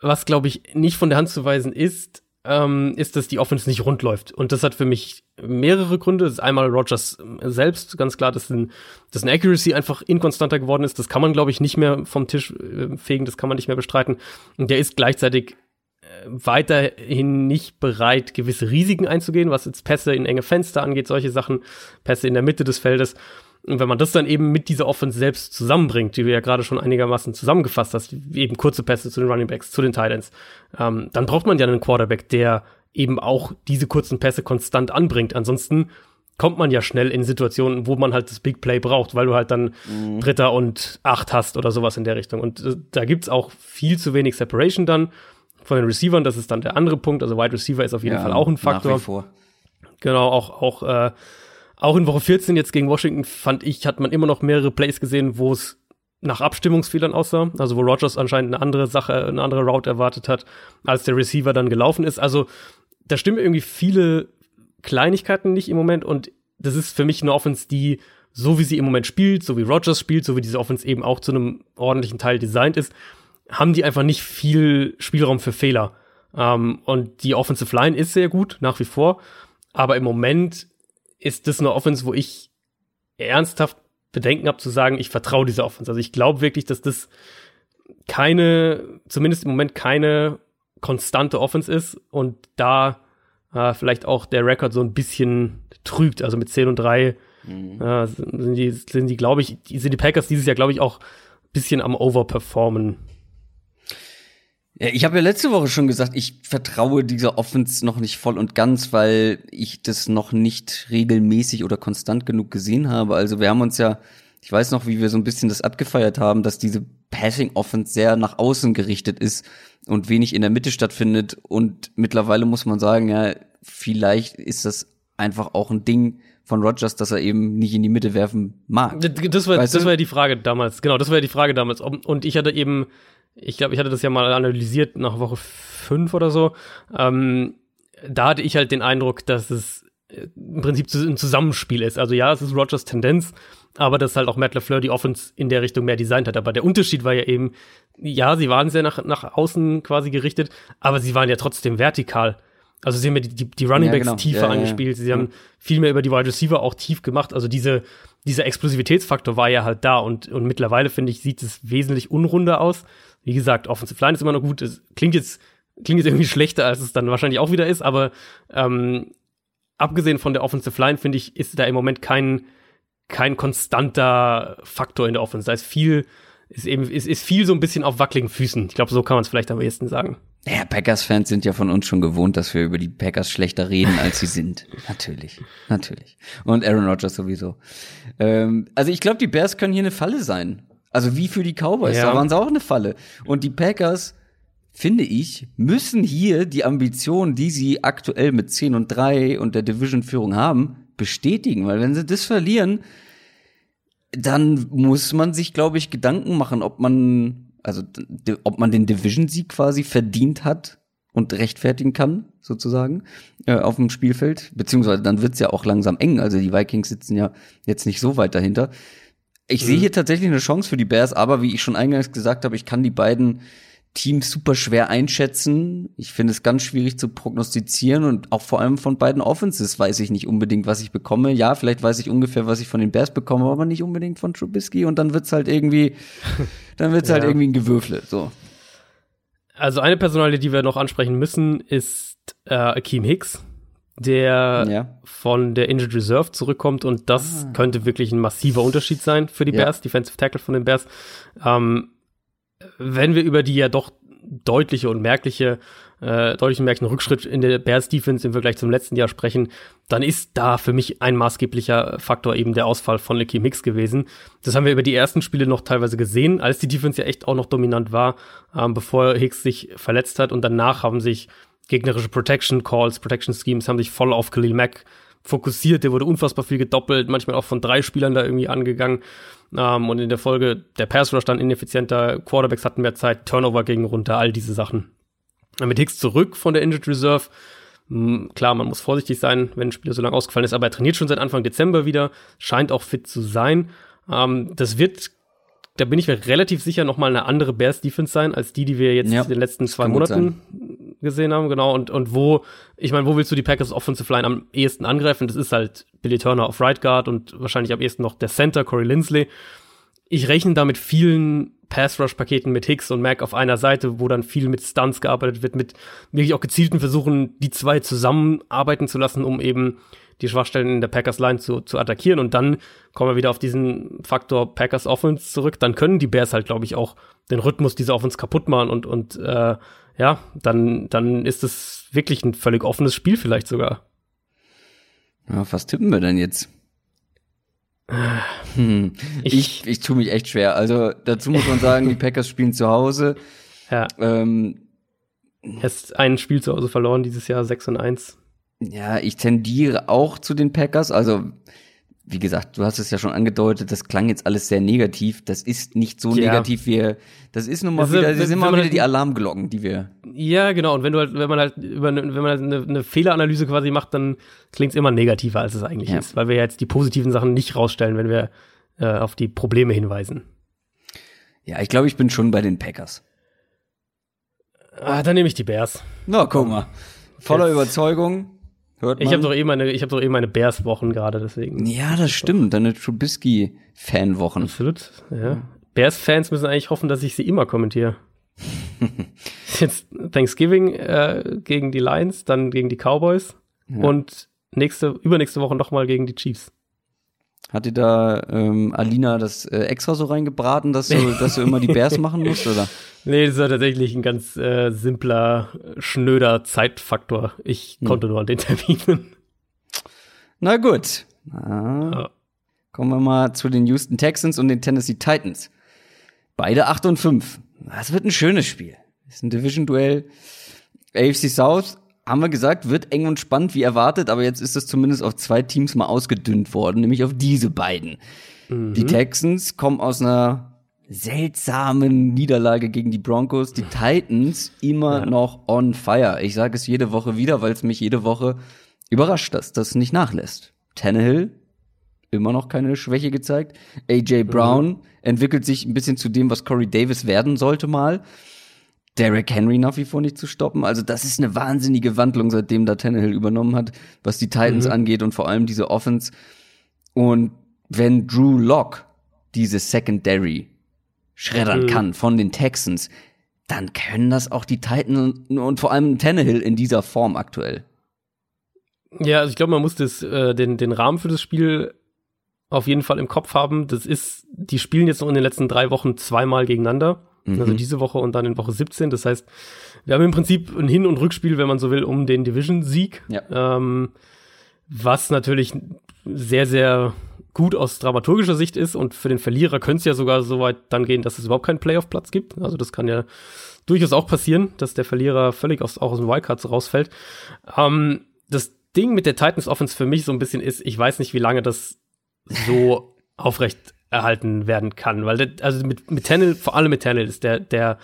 was, glaube ich, nicht von der Hand zu weisen ist, ähm, ist, dass die Offense nicht rund läuft. Und das hat für mich mehrere Gründe. Das ist einmal Rogers selbst, ganz klar, dass ein, dass ein Accuracy einfach inkonstanter geworden ist. Das kann man, glaube ich, nicht mehr vom Tisch äh, fegen, das kann man nicht mehr bestreiten. Und der ist gleichzeitig äh, weiterhin nicht bereit, gewisse Risiken einzugehen, was jetzt Pässe in enge Fenster angeht, solche Sachen, Pässe in der Mitte des Feldes. Und wenn man das dann eben mit dieser Offense selbst zusammenbringt, die du ja gerade schon einigermaßen zusammengefasst hast, eben kurze Pässe zu den Running Backs, zu den Titans, ähm, dann braucht man ja einen Quarterback, der eben auch diese kurzen Pässe konstant anbringt. Ansonsten kommt man ja schnell in Situationen, wo man halt das Big Play braucht, weil du halt dann mhm. Dritter und Acht hast oder sowas in der Richtung. Und äh, da gibt's auch viel zu wenig Separation dann von den Receivern. Das ist dann der andere Punkt. Also Wide Receiver ist auf jeden ja, Fall auch ein Faktor. Nach wie vor. Genau, auch, auch äh, auch in Woche 14 jetzt gegen Washington fand ich, hat man immer noch mehrere Plays gesehen, wo es nach Abstimmungsfehlern aussah, also wo Rogers anscheinend eine andere Sache, eine andere Route erwartet hat, als der Receiver dann gelaufen ist. Also da stimmen irgendwie viele Kleinigkeiten nicht im Moment und das ist für mich eine Offense, die so wie sie im Moment spielt, so wie Rogers spielt, so wie diese Offense eben auch zu einem ordentlichen Teil designt ist, haben die einfach nicht viel Spielraum für Fehler. Ähm, und die Offensive Line ist sehr gut, nach wie vor. Aber im Moment ist das eine Offense, wo ich ernsthaft Bedenken habe zu sagen, ich vertraue dieser Offense. Also ich glaube wirklich, dass das keine, zumindest im Moment keine konstante Offense ist und da äh, vielleicht auch der Rekord so ein bisschen trügt. Also mit 10 und 3 mhm. äh, sind die, sind die, glaube ich, sind die Packers dieses Jahr, glaube ich, auch ein bisschen am Overperformen. Ja, ich habe ja letzte Woche schon gesagt, ich vertraue dieser Offense noch nicht voll und ganz, weil ich das noch nicht regelmäßig oder konstant genug gesehen habe. Also wir haben uns ja, ich weiß noch, wie wir so ein bisschen das abgefeiert haben, dass diese Passing Offense sehr nach außen gerichtet ist und wenig in der Mitte stattfindet. Und mittlerweile muss man sagen, ja, vielleicht ist das einfach auch ein Ding von Rogers, dass er eben nicht in die Mitte werfen mag. Das war, das war ja die Frage damals. Genau, das war ja die Frage damals. Und ich hatte eben ich glaube, ich hatte das ja mal analysiert nach Woche fünf oder so. Ähm, da hatte ich halt den Eindruck, dass es äh, im Prinzip ein Zusammenspiel ist. Also ja, es ist Rogers Tendenz, aber dass halt auch Matt LaFleur die Offense in der Richtung mehr designt hat. Aber der Unterschied war ja eben, ja, sie waren sehr nach, nach außen quasi gerichtet, aber sie waren ja trotzdem vertikal. Also sie haben ja die, die, die Running Backs ja, genau. tiefer ja, angespielt, sie ja. haben viel mehr über die Wide Receiver auch tief gemacht. Also diese, dieser Explosivitätsfaktor war ja halt da und, und mittlerweile, finde ich, sieht es wesentlich unrunder aus. Wie gesagt, Offensive Line ist immer noch gut. Es klingt jetzt, klingt jetzt irgendwie schlechter, als es dann wahrscheinlich auch wieder ist, aber ähm, abgesehen von der Offensive Line, finde ich, ist da im Moment kein, kein konstanter Faktor in der Offense. Da ist viel, ist eben, ist, ist viel so ein bisschen auf wackeligen Füßen. Ich glaube, so kann man es vielleicht am ehesten sagen. Ja, Packers-Fans sind ja von uns schon gewohnt, dass wir über die Packers schlechter reden, als sie sind. natürlich, natürlich. Und Aaron Rodgers sowieso. Ähm, also ich glaube, die Bears können hier eine Falle sein. Also wie für die Cowboys, ja. da waren sie auch eine Falle. Und die Packers, finde ich, müssen hier die Ambitionen, die sie aktuell mit 10 und 3 und der Division-Führung haben, bestätigen. Weil wenn sie das verlieren, dann muss man sich, glaube ich, Gedanken machen, ob man, also ob man den Division-Sieg quasi verdient hat und rechtfertigen kann, sozusagen, äh, auf dem Spielfeld. Beziehungsweise dann wird's ja auch langsam eng. Also die Vikings sitzen ja jetzt nicht so weit dahinter. Ich mhm. sehe hier tatsächlich eine Chance für die Bears, aber wie ich schon eingangs gesagt habe, ich kann die beiden Teams super schwer einschätzen. Ich finde es ganz schwierig zu prognostizieren und auch vor allem von beiden Offenses weiß ich nicht unbedingt, was ich bekomme. Ja, vielleicht weiß ich ungefähr, was ich von den Bears bekomme, aber nicht unbedingt von Trubisky und dann wird's halt irgendwie, dann wird's halt ja. halt irgendwie ein Gewürfle, so. Also eine Personalie, die wir noch ansprechen müssen, ist äh, Akeem Hicks der ja. von der Injured Reserve zurückkommt und das ah. könnte wirklich ein massiver Unterschied sein für die ja. Bears, Defensive Tackle von den Bears. Ähm, wenn wir über die ja doch deutliche und merkliche, äh, deutlichen merklichen Rückschritt in der Bears Defense im Vergleich zum letzten Jahr sprechen, dann ist da für mich ein maßgeblicher Faktor eben der Ausfall von Lecky Mix gewesen. Das haben wir über die ersten Spiele noch teilweise gesehen, als die Defense ja echt auch noch dominant war, ähm, bevor Hicks sich verletzt hat und danach haben sich gegnerische Protection Calls, Protection Schemes haben sich voll auf Khalil Mack fokussiert. Der wurde unfassbar viel gedoppelt, manchmal auch von drei Spielern da irgendwie angegangen. Ähm, und in der Folge, der Pass Rush dann ineffizienter, Quarterbacks hatten mehr Zeit, Turnover gegen runter, all diese Sachen. Mit Hicks zurück von der Injured Reserve. Hm, klar, man muss vorsichtig sein, wenn ein Spieler so lange ausgefallen ist, aber er trainiert schon seit Anfang Dezember wieder, scheint auch fit zu sein. Ähm, das wird da bin ich mir relativ sicher noch mal eine andere Bears Defense sein als die, die wir jetzt ja, in den letzten zwei Monaten gesehen haben, genau. Und, und wo, ich meine, wo willst du die Packers Offensive Line am ehesten angreifen? Das ist halt Billy Turner auf Right Guard und wahrscheinlich am ehesten noch der Center, Corey Lindsley. Ich rechne da mit vielen Pass-Rush-Paketen mit Hicks und Mac auf einer Seite, wo dann viel mit Stunts gearbeitet wird, mit wirklich auch gezielten Versuchen, die zwei zusammenarbeiten zu lassen, um eben die Schwachstellen in der Packers Line zu, zu attackieren. Und dann kommen wir wieder auf diesen Faktor Packers Offense zurück. Dann können die Bears halt, glaube ich, auch den Rhythmus dieser Offense kaputt machen und, und äh, ja, dann, dann ist es wirklich ein völlig offenes Spiel vielleicht sogar. Ja, was tippen wir denn jetzt? Hm. Ich, ich, ich tue mich echt schwer. Also dazu muss man sagen, die Packers spielen zu Hause. Ja. Ähm, Erst ein Spiel zu Hause verloren dieses Jahr, 6 und 1. Ja, ich tendiere auch zu den Packers. Also wie gesagt, du hast es ja schon angedeutet, das klang jetzt alles sehr negativ. Das ist nicht so ja. negativ, wie das ist nun mal also, wieder, das sind mal wieder halt, die Alarmglocken, die wir. Ja, genau. Und wenn du halt, wenn man halt über, wenn man halt eine, eine Fehleranalyse quasi macht, dann klingt es immer negativer, als es eigentlich ja. ist, weil wir jetzt die positiven Sachen nicht rausstellen, wenn wir äh, auf die Probleme hinweisen. Ja, ich glaube, ich bin schon bei den Packers. Ah, dann nehme ich die Bears. Na, guck mal. Voller Jetzt. Überzeugung. Hört man. Ich habe doch eh meine, ich habe doch eh meine Bears-Wochen gerade, deswegen. Ja, das stimmt. Deine Trubisky-Fan-Wochen. Absolut. Ja. Bears-Fans müssen eigentlich hoffen, dass ich sie immer kommentiere. Jetzt Thanksgiving äh, gegen die Lions, dann gegen die Cowboys ja. und nächste, übernächste Woche nochmal gegen die Chiefs. Hat dir da ähm, Alina das äh, extra so reingebraten, dass du, dass du immer die Bears machen musst, oder? Nee, das war tatsächlich ein ganz äh, simpler, schnöder Zeitfaktor. Ich hm. konnte nur an den Terminen. Na gut. Ja. Kommen wir mal zu den Houston Texans und den Tennessee Titans. Beide 8 und 5. Das wird ein schönes Spiel. Das ist ein Division-Duell. AFC South haben wir gesagt, wird eng und spannend wie erwartet, aber jetzt ist es zumindest auf zwei Teams mal ausgedünnt worden, nämlich auf diese beiden. Mhm. Die Texans kommen aus einer seltsamen Niederlage gegen die Broncos, die Titans immer ja. noch on fire. Ich sage es jede Woche wieder, weil es mich jede Woche überrascht, dass das nicht nachlässt. Tannehill immer noch keine Schwäche gezeigt. AJ Brown mhm. entwickelt sich ein bisschen zu dem, was Corey Davis werden sollte mal. Derrick Henry nach wie vor nicht zu stoppen. Also das ist eine wahnsinnige Wandlung, seitdem da Tannehill übernommen hat, was die Titans mhm. angeht und vor allem diese Offense. Und wenn Drew Lock diese Secondary schreddern mhm. kann von den Texans, dann können das auch die Titans und vor allem Tannehill in dieser Form aktuell. Ja, also ich glaube, man muss das, äh, den, den Rahmen für das Spiel auf jeden Fall im Kopf haben. Das ist, die spielen jetzt noch in den letzten drei Wochen zweimal gegeneinander. Also mhm. Also diese Woche und dann in Woche 17. Das heißt, wir haben im Prinzip ein Hin- und Rückspiel, wenn man so will, um den Division-Sieg. Ja. Ähm, was natürlich sehr, sehr gut aus dramaturgischer Sicht ist und für den Verlierer könnte es ja sogar so weit dann gehen, dass es überhaupt keinen Playoff-Platz gibt. Also das kann ja durchaus auch passieren, dass der Verlierer völlig aus, auch aus dem Wildcards rausfällt. Ähm, das Ding mit der Titans Offense für mich so ein bisschen ist, ich weiß nicht, wie lange das so aufrecht erhalten werden kann. Weil, der, also mit, mit Tennel, vor allem mit Tennel ist der, der,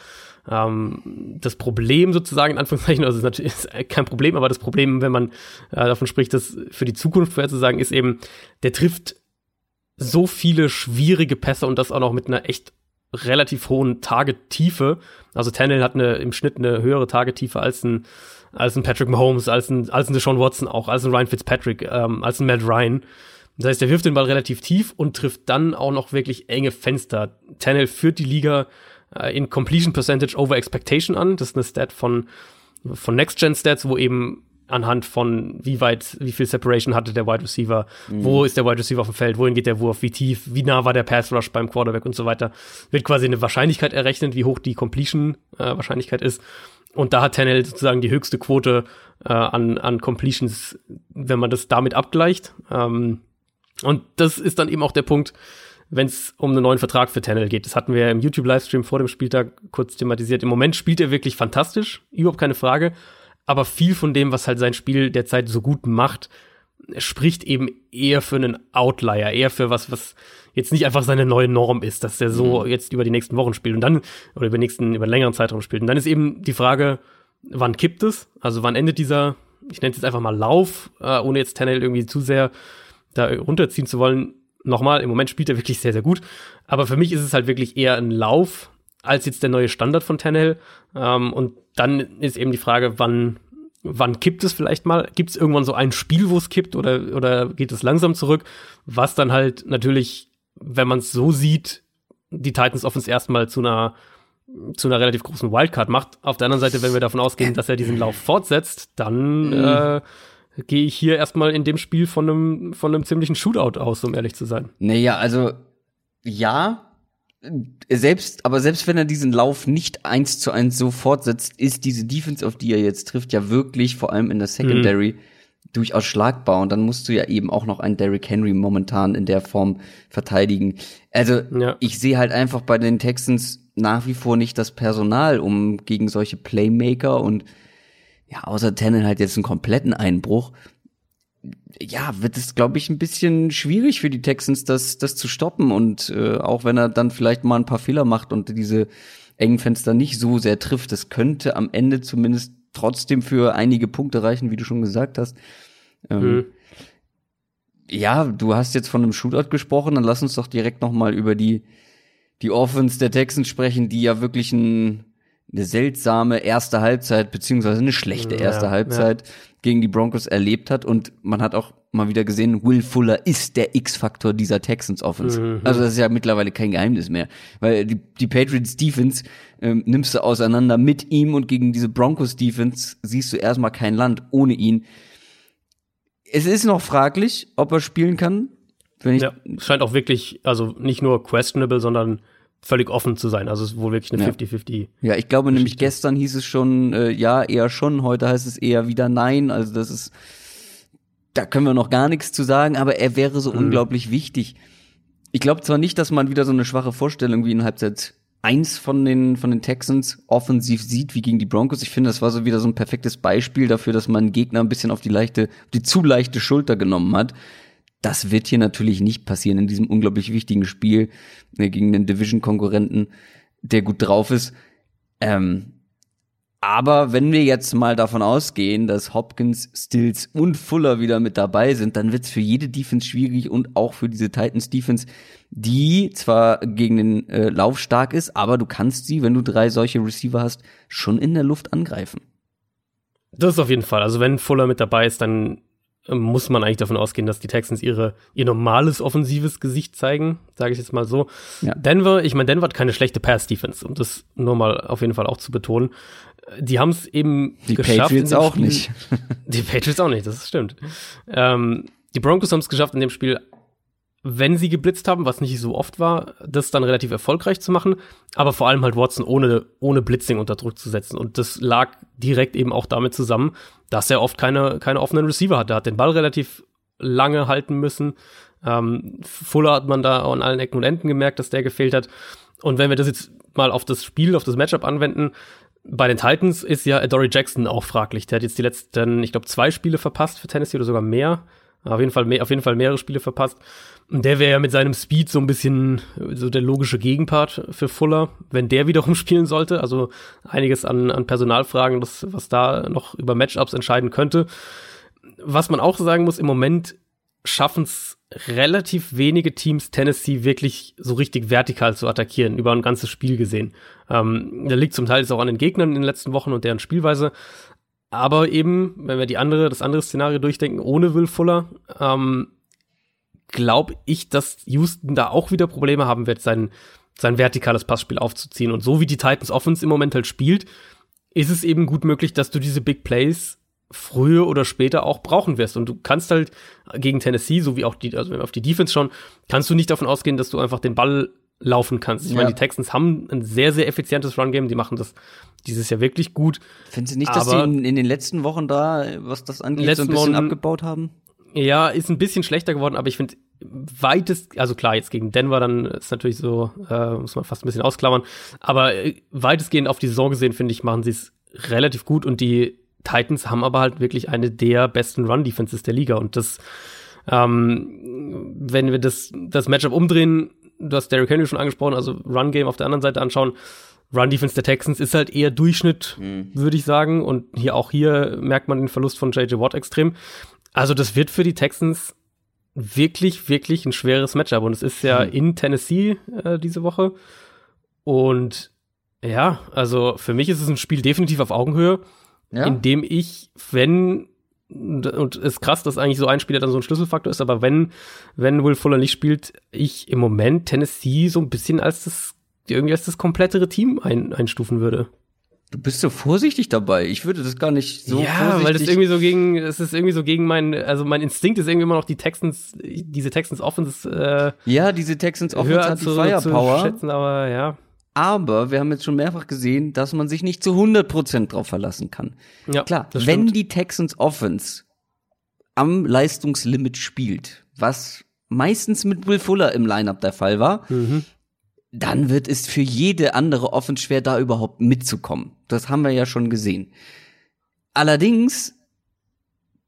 ähm, das Problem sozusagen, in Anführungszeichen, also ist natürlich ist kein Problem, aber das Problem, wenn man äh, davon spricht, das für die Zukunft vorherzusagen, ist eben, der trifft so viele schwierige Pässe und das auch noch mit einer echt relativ hohen Tagetiefe. Also Tennell hat eine, im Schnitt eine höhere Tagetiefe als ein, als ein Patrick Mahomes, als ein, als ein Deshaun Watson auch, als ein Ryan Fitzpatrick, ähm, als ein Matt Ryan. Das heißt, er wirft den Ball relativ tief und trifft dann auch noch wirklich enge Fenster. Tannell führt die Liga äh, in Completion Percentage over Expectation an. Das ist eine Stat von, von Next Gen Stats, wo eben anhand von wie weit, wie viel Separation hatte der Wide Receiver, mhm. wo ist der Wide Receiver auf dem Feld, wohin geht der Wurf, wie tief, wie nah war der Pass Rush beim Quarterback und so weiter, wird quasi eine Wahrscheinlichkeit errechnet, wie hoch die Completion äh, Wahrscheinlichkeit ist. Und da hat Tannell sozusagen die höchste Quote äh, an, an Completions, wenn man das damit abgleicht. Ähm, und das ist dann eben auch der Punkt, wenn es um einen neuen Vertrag für Tennell geht. Das hatten wir im YouTube-Livestream vor dem Spieltag kurz thematisiert. Im Moment spielt er wirklich fantastisch, überhaupt keine Frage. Aber viel von dem, was halt sein Spiel derzeit so gut macht, spricht eben eher für einen Outlier, eher für was, was jetzt nicht einfach seine neue Norm ist, dass der so mhm. jetzt über die nächsten Wochen spielt und dann, oder über nächsten, über einen längeren Zeitraum spielt. Und dann ist eben die Frage, wann kippt es? Also wann endet dieser, ich nenne es jetzt einfach mal Lauf, äh, ohne jetzt Tennell irgendwie zu sehr da runterziehen zu wollen. Nochmal, im Moment spielt er wirklich sehr, sehr gut. Aber für mich ist es halt wirklich eher ein Lauf als jetzt der neue Standard von Tannehill. Ähm, und dann ist eben die Frage, wann, wann kippt es vielleicht mal? Gibt es irgendwann so ein Spiel, wo es kippt oder, oder geht es langsam zurück? Was dann halt natürlich, wenn man es so sieht, die Titans Offense erstmal zu einer zu einer relativ großen Wildcard macht. Auf der anderen Seite, wenn wir davon ausgehen, dass er diesen Lauf fortsetzt, dann mhm. äh, gehe ich hier erstmal in dem Spiel von einem, von einem ziemlichen Shootout aus, um ehrlich zu sein. Naja, also ja, selbst, aber selbst wenn er diesen Lauf nicht eins zu eins so fortsetzt, ist diese Defense, auf die er jetzt trifft, ja wirklich, vor allem in der Secondary, mhm. durchaus schlagbar. Und dann musst du ja eben auch noch einen Derrick Henry momentan in der Form verteidigen. Also, ja. ich sehe halt einfach bei den Texans nach wie vor nicht das Personal, um gegen solche Playmaker und ja, außer Tennen halt jetzt einen kompletten Einbruch, ja, wird es, glaube ich, ein bisschen schwierig für die Texans, das, das zu stoppen. Und äh, auch wenn er dann vielleicht mal ein paar Fehler macht und diese engen Fenster nicht so sehr trifft, das könnte am Ende zumindest trotzdem für einige Punkte reichen, wie du schon gesagt hast. Ähm, mhm. Ja, du hast jetzt von einem Shootout gesprochen, dann lass uns doch direkt noch mal über die die Offense der Texans sprechen, die ja wirklich ein, eine seltsame erste Halbzeit beziehungsweise eine schlechte erste ja, Halbzeit ja. gegen die Broncos erlebt hat und man hat auch mal wieder gesehen, Will Fuller ist der X-Faktor dieser Texans Offense. Mhm. Also das ist ja mittlerweile kein Geheimnis mehr, weil die, die Patriots Defense ähm, nimmst du auseinander mit ihm und gegen diese Broncos Defense siehst du erstmal kein Land ohne ihn. Es ist noch fraglich, ob er spielen kann. Ja, scheint auch wirklich, also nicht nur questionable, sondern völlig offen zu sein. Also es ist wohl wirklich eine 50-50. Ja. ja, ich glaube nämlich gestern hieß es schon, äh, ja, eher schon, heute heißt es eher wieder nein. Also das ist, da können wir noch gar nichts zu sagen, aber er wäre so mhm. unglaublich wichtig. Ich glaube zwar nicht, dass man wieder so eine schwache Vorstellung wie in Halbzeit eins von den, von den Texans offensiv sieht wie gegen die Broncos. Ich finde, das war so wieder so ein perfektes Beispiel dafür, dass man Gegner ein bisschen auf die leichte, die zu leichte Schulter genommen hat. Das wird hier natürlich nicht passieren in diesem unglaublich wichtigen Spiel äh, gegen den Division-Konkurrenten, der gut drauf ist. Ähm, aber wenn wir jetzt mal davon ausgehen, dass Hopkins, Stills und Fuller wieder mit dabei sind, dann wird es für jede Defense schwierig und auch für diese Titans Defense, die zwar gegen den äh, Lauf stark ist, aber du kannst sie, wenn du drei solche Receiver hast, schon in der Luft angreifen. Das ist auf jeden Fall. Also wenn Fuller mit dabei ist, dann muss man eigentlich davon ausgehen, dass die Texans ihre, ihr normales offensives Gesicht zeigen, sage ich jetzt mal so. Ja. Denver, ich meine, Denver hat keine schlechte Pass-Defense, um das nur mal auf jeden Fall auch zu betonen. Die haben es eben die geschafft. Die Patriots auch Spiel, nicht. die Patriots auch nicht, das stimmt. Ähm, die Broncos haben es geschafft, in dem Spiel wenn sie geblitzt haben, was nicht so oft war, das dann relativ erfolgreich zu machen, aber vor allem halt Watson ohne, ohne Blitzing unter Druck zu setzen. Und das lag direkt eben auch damit zusammen, dass er oft keine, keine offenen Receiver hatte. Er hat den Ball relativ lange halten müssen. Ähm, Fuller hat man da an allen Ecken und Enden gemerkt, dass der gefehlt hat. Und wenn wir das jetzt mal auf das Spiel, auf das Matchup anwenden, bei den Titans ist ja Dory Jackson auch fraglich. Der hat jetzt die letzten, ich glaube, zwei Spiele verpasst für Tennessee oder sogar mehr. Auf jeden Fall, mehr, auf jeden Fall mehrere Spiele verpasst. Und der wäre ja mit seinem Speed so ein bisschen so der logische Gegenpart für Fuller, wenn der wiederum spielen sollte. Also einiges an, an Personalfragen, das, was da noch über Matchups entscheiden könnte. Was man auch sagen muss, im Moment schaffen es relativ wenige Teams Tennessee wirklich so richtig vertikal zu attackieren, über ein ganzes Spiel gesehen. Ähm, da liegt zum Teil auch an den Gegnern in den letzten Wochen und deren Spielweise. Aber eben, wenn wir die andere, das andere Szenario durchdenken, ohne Will Fuller, ähm, glaube ich, dass Houston da auch wieder Probleme haben wird, sein, sein vertikales Passspiel aufzuziehen. Und so wie die Titans Offense im Moment halt spielt, ist es eben gut möglich, dass du diese Big Plays früher oder später auch brauchen wirst. Und du kannst halt gegen Tennessee, so wie auch die, also auf die Defense schon, kannst du nicht davon ausgehen, dass du einfach den Ball laufen kannst. Ich ja. meine, die Texans haben ein sehr, sehr effizientes Run-Game, die machen das dieses Jahr wirklich gut. Finden Sie nicht, dass sie in, in, den letzten Wochen da, was das angeht, so ein bisschen Wochen, abgebaut haben? Ja, ist ein bisschen schlechter geworden, aber ich finde weitest, also klar, jetzt gegen Denver dann ist natürlich so, äh, muss man fast ein bisschen ausklammern, aber äh, weitestgehend auf die Saison gesehen, finde ich, machen sie es relativ gut und die Titans haben aber halt wirklich eine der besten Run-Defenses der Liga und das, ähm, wenn wir das, das Matchup umdrehen, du hast Derrick Henry schon angesprochen, also Run-Game auf der anderen Seite anschauen, Run-Defense der Texans ist halt eher Durchschnitt, mhm. würde ich sagen. Und hier auch hier merkt man den Verlust von JJ Watt extrem. Also das wird für die Texans wirklich, wirklich ein schweres Matchup. Und es ist ja mhm. in Tennessee äh, diese Woche. Und ja, also für mich ist es ein Spiel definitiv auf Augenhöhe, ja. in dem ich, wenn und es ist krass, dass eigentlich so ein Spieler dann so ein Schlüsselfaktor ist, aber wenn, wenn Will Fuller nicht spielt, ich im Moment Tennessee so ein bisschen als das, irgendwie als das komplettere Team ein, einstufen würde. Du bist so vorsichtig dabei. Ich würde das gar nicht so ja, vorsichtig. weil das irgendwie so gegen, es ist irgendwie so gegen mein, also mein Instinkt ist irgendwie immer noch die Texans, diese Texans Offense. Äh, ja, diese Texans Offense hat die zu, Firepower. Zu schätzen, aber ja. Aber wir haben jetzt schon mehrfach gesehen, dass man sich nicht zu 100% drauf verlassen kann. Ja, Klar, wenn die Texans Offense am Leistungslimit spielt, was meistens mit Will Fuller im Lineup der Fall war, mhm dann wird es für jede andere Offense schwer, da überhaupt mitzukommen. Das haben wir ja schon gesehen. Allerdings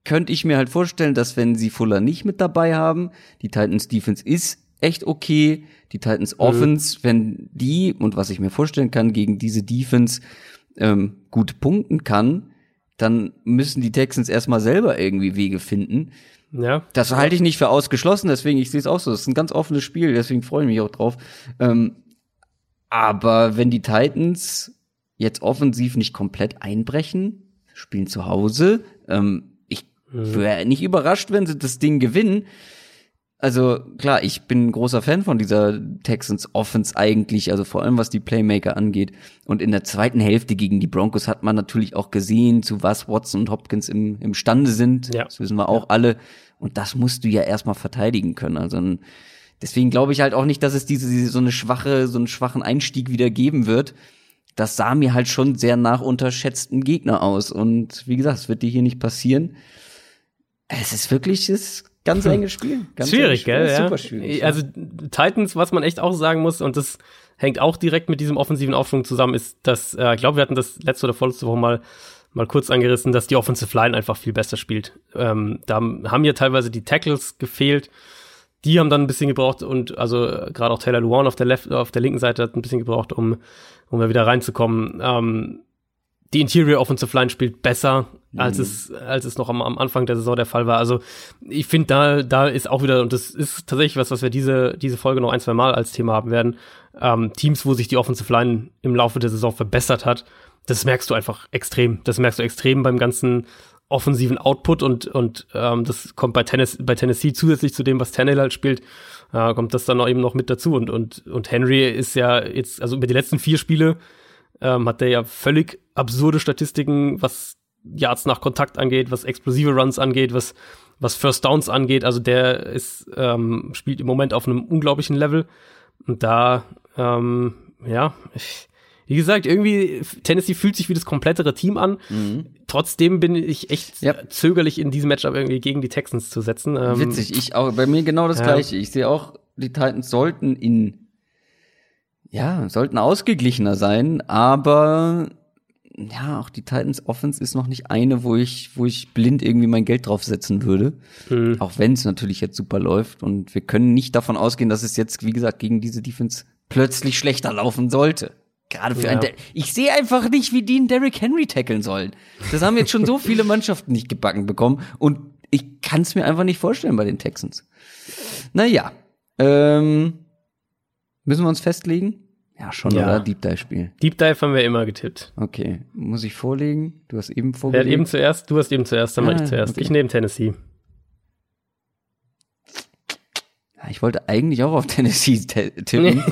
könnte ich mir halt vorstellen, dass wenn sie Fuller nicht mit dabei haben, die Titans Defense ist echt okay, die Titans mhm. Offense, mhm. wenn die und was ich mir vorstellen kann gegen diese Defense ähm, gut punkten kann, dann müssen die Texans erstmal selber irgendwie Wege finden. Ja. Das halte ich nicht für ausgeschlossen, deswegen ich sehe es auch so. Das ist ein ganz offenes Spiel, deswegen freue ich mich auch drauf. Ähm, aber wenn die Titans jetzt offensiv nicht komplett einbrechen, spielen zu Hause, ähm, ich mhm. wäre nicht überrascht, wenn sie das Ding gewinnen. Also klar, ich bin ein großer Fan von dieser Texans Offense eigentlich, also vor allem was die Playmaker angeht. Und in der zweiten Hälfte gegen die Broncos hat man natürlich auch gesehen, zu was Watson und Hopkins im, imstande sind. Ja. Das wissen wir auch ja. alle. Und das musst du ja erstmal verteidigen können. Also deswegen glaube ich halt auch nicht, dass es diese, diese so eine schwache, so einen schwachen Einstieg wieder geben wird. Das sah mir halt schon sehr nach unterschätzten Gegner aus. Und wie gesagt, es wird dir hier nicht passieren. Es ist wirklich, es Ganz hm. enges Spiel. Ganz schwierig, Spiel. gell? Ja. Super schwierig. Also Titans, was man echt auch sagen muss, und das hängt auch direkt mit diesem offensiven Aufschwung zusammen, ist, dass, äh, ich glaube, wir hatten das letzte oder vorletzte Woche mal mal kurz angerissen, dass die Offensive Line einfach viel besser spielt. Ähm, da haben ja teilweise die Tackles gefehlt. Die haben dann ein bisschen gebraucht und also gerade auch Taylor Luan auf der left, auf der linken Seite hat ein bisschen gebraucht, um um da wieder reinzukommen. Ähm, die Interior Offensive Line spielt besser, als mhm. es, als es noch am, am Anfang der Saison der Fall war. Also ich finde, da, da ist auch wieder, und das ist tatsächlich was, was wir diese, diese Folge noch ein, zwei Mal als Thema haben werden, ähm, Teams, wo sich die Offensive Line im Laufe der Saison verbessert hat, das merkst du einfach extrem. Das merkst du extrem beim ganzen offensiven Output und, und ähm, das kommt bei, Tennis, bei Tennessee zusätzlich zu dem, was Tannehill halt spielt, äh, kommt das dann auch eben noch mit dazu. Und, und, und Henry ist ja jetzt, also über die letzten vier Spiele ähm, hat der ja völlig absurde Statistiken, was Yards nach Kontakt angeht, was explosive Runs angeht, was, was First Downs angeht. Also der ist, ähm, spielt im Moment auf einem unglaublichen Level. Und da, ähm, ja, ich, wie gesagt, irgendwie, Tennessee fühlt sich wie das komplettere Team an. Mhm. Trotzdem bin ich echt ja. zögerlich in diesem Matchup irgendwie gegen die Texans zu setzen. Ähm, Witzig, ich auch, bei mir genau das ja. gleiche. Ich sehe auch, die Titans sollten in, ja, sollten ausgeglichener sein, aber ja, auch die Titans Offense ist noch nicht eine, wo ich, wo ich blind irgendwie mein Geld draufsetzen würde. Mhm. Auch wenn es natürlich jetzt super läuft. Und wir können nicht davon ausgehen, dass es jetzt, wie gesagt, gegen diese Defense plötzlich schlechter laufen sollte. Gerade für ja. einen, ich sehe einfach nicht, wie die einen Derrick Henry tackeln sollen. Das haben jetzt schon so viele Mannschaften nicht gebacken bekommen. Und ich kann es mir einfach nicht vorstellen bei den Texans. Naja, ähm, müssen wir uns festlegen? Ja, schon, ja. oder? Deep Dive Spiel. Deep Dive haben wir immer getippt. Okay. Muss ich vorlegen? Du hast eben vorgelegt. Wer hat eben zuerst? Du hast eben zuerst, dann ah, mach ich zuerst. Okay. Ich nehme Tennessee. Ja, ich wollte eigentlich auch auf Tennessee tippen.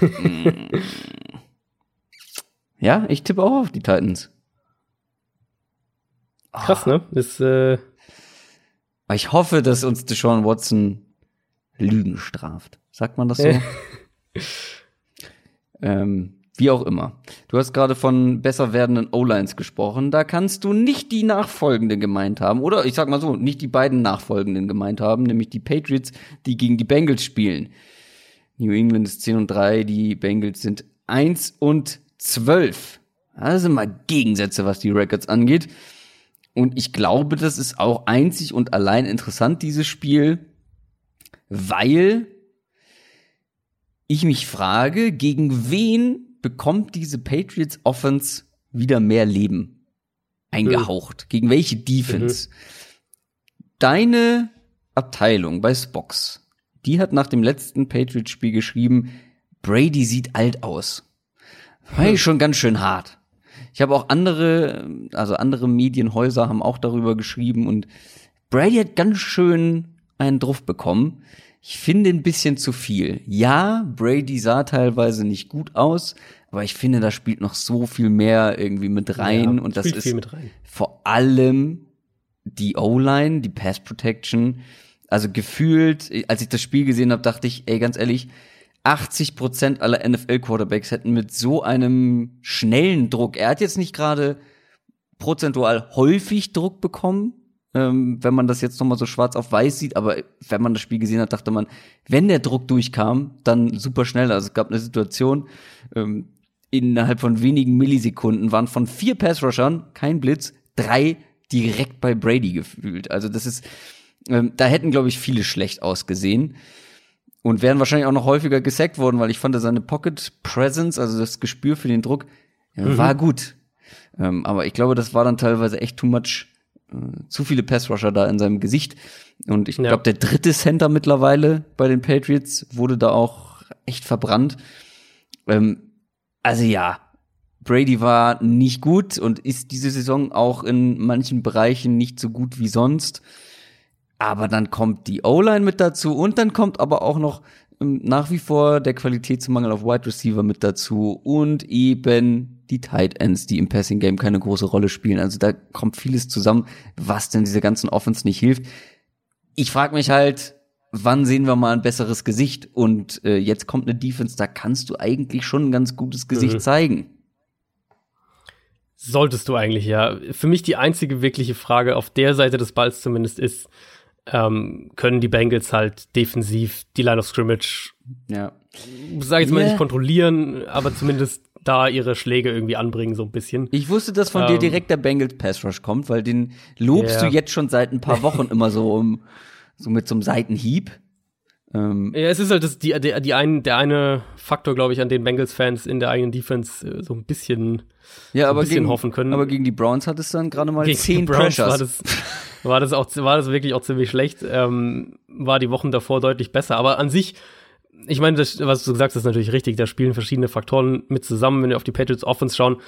ja, ich tippe auch auf die Titans. Krass, ne? Ist, äh ich hoffe, dass uns Deshaun Watson Lügen straft. Sagt man das so? Ähm, wie auch immer. Du hast gerade von besser werdenden O-Lines gesprochen. Da kannst du nicht die nachfolgenden gemeint haben. Oder ich sag mal so, nicht die beiden nachfolgenden gemeint haben, nämlich die Patriots, die gegen die Bengals spielen. New England ist 10 und 3, die Bengals sind 1 und 12. Das sind mal Gegensätze, was die Records angeht. Und ich glaube, das ist auch einzig und allein interessant, dieses Spiel, weil ich mich frage, gegen wen bekommt diese Patriots Offense wieder mehr Leben eingehaucht? Mhm. Gegen welche Defense? Mhm. Deine Abteilung bei Spox, die hat nach dem letzten Patriots Spiel geschrieben, Brady sieht alt aus. War ich schon ganz schön hart. Ich habe auch andere, also andere Medienhäuser haben auch darüber geschrieben und Brady hat ganz schön einen Druff bekommen. Ich finde ein bisschen zu viel. Ja, Brady sah teilweise nicht gut aus, aber ich finde, da spielt noch so viel mehr irgendwie mit rein ja, und das ist vor allem die O-Line, die Pass Protection. Also gefühlt, als ich das Spiel gesehen habe, dachte ich, ey, ganz ehrlich, 80 Prozent aller NFL-Quarterbacks hätten mit so einem schnellen Druck, er hat jetzt nicht gerade prozentual häufig Druck bekommen, ähm, wenn man das jetzt nochmal so schwarz auf weiß sieht. Aber wenn man das Spiel gesehen hat, dachte man, wenn der Druck durchkam, dann super schnell. Also es gab eine Situation, ähm, innerhalb von wenigen Millisekunden waren von vier Passrushern, kein Blitz, drei direkt bei Brady gefühlt. Also das ist, ähm, da hätten, glaube ich, viele schlecht ausgesehen und wären wahrscheinlich auch noch häufiger gesackt worden, weil ich fand seine Pocket Presence, also das Gespür für den Druck, mhm. war gut. Ähm, aber ich glaube, das war dann teilweise echt too much, zu viele Pass-Rusher da in seinem Gesicht. Und ich ja. glaube, der dritte Center mittlerweile bei den Patriots wurde da auch echt verbrannt. Ähm, also ja, Brady war nicht gut und ist diese Saison auch in manchen Bereichen nicht so gut wie sonst. Aber dann kommt die O-Line mit dazu und dann kommt aber auch noch ähm, nach wie vor der Qualitätsmangel auf Wide Receiver mit dazu und eben die Tight Ends, die im Passing Game keine große Rolle spielen. Also da kommt vieles zusammen, was denn diese ganzen Offense nicht hilft. Ich frage mich halt, wann sehen wir mal ein besseres Gesicht? Und äh, jetzt kommt eine Defense, da kannst du eigentlich schon ein ganz gutes Gesicht mhm. zeigen. Solltest du eigentlich, ja. Für mich die einzige wirkliche Frage auf der Seite des Balls zumindest ist, ähm, können die Bengals halt defensiv die Line of Scrimmage, ja. sag ich jetzt mal yeah. nicht kontrollieren, aber zumindest da ihre Schläge irgendwie anbringen, so ein bisschen. Ich wusste, dass von ähm, dir direkt der Bengals Pass Rush kommt, weil den lobst yeah. du jetzt schon seit ein paar Wochen immer so um, so mit so einem Seitenhieb. Ähm, ja, es ist halt das, die, die, die ein, der eine Faktor, glaube ich, an den Bengals-Fans in der eigenen Defense äh, so ein bisschen, ja, so ein bisschen gegen, hoffen können. Aber gegen die Browns hat es dann gerade mal gegen zehn Pressures. War das, war das auch, war das wirklich auch ziemlich schlecht. Ähm, war die Wochen davor deutlich besser. Aber an sich, ich meine, das, was du gesagt hast, ist natürlich richtig. Da spielen verschiedene Faktoren mit zusammen, wenn wir auf die Patriots Offense schauen.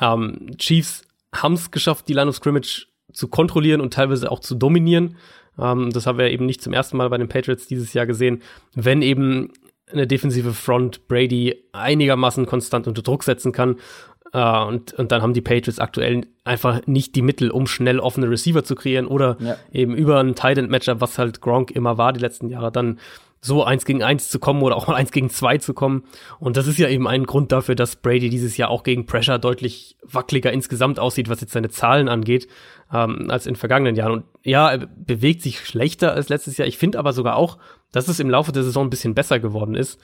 Ähm, Chiefs haben es geschafft, die Line of Scrimmage zu kontrollieren und teilweise auch zu dominieren. Ähm, das haben wir eben nicht zum ersten Mal bei den Patriots dieses Jahr gesehen. Wenn eben eine defensive Front Brady einigermaßen konstant unter Druck setzen kann. Uh, und, und dann haben die Patriots aktuell einfach nicht die Mittel, um schnell offene Receiver zu kreieren oder ja. eben über ein Tight End Matchup, was halt Gronk immer war die letzten Jahre, dann so eins gegen eins zu kommen oder auch mal eins gegen zwei zu kommen. Und das ist ja eben ein Grund dafür, dass Brady dieses Jahr auch gegen Pressure deutlich wackeliger insgesamt aussieht, was jetzt seine Zahlen angeht, ähm, als in vergangenen Jahren. Und ja, er bewegt sich schlechter als letztes Jahr. Ich finde aber sogar auch, dass es im Laufe der Saison ein bisschen besser geworden ist.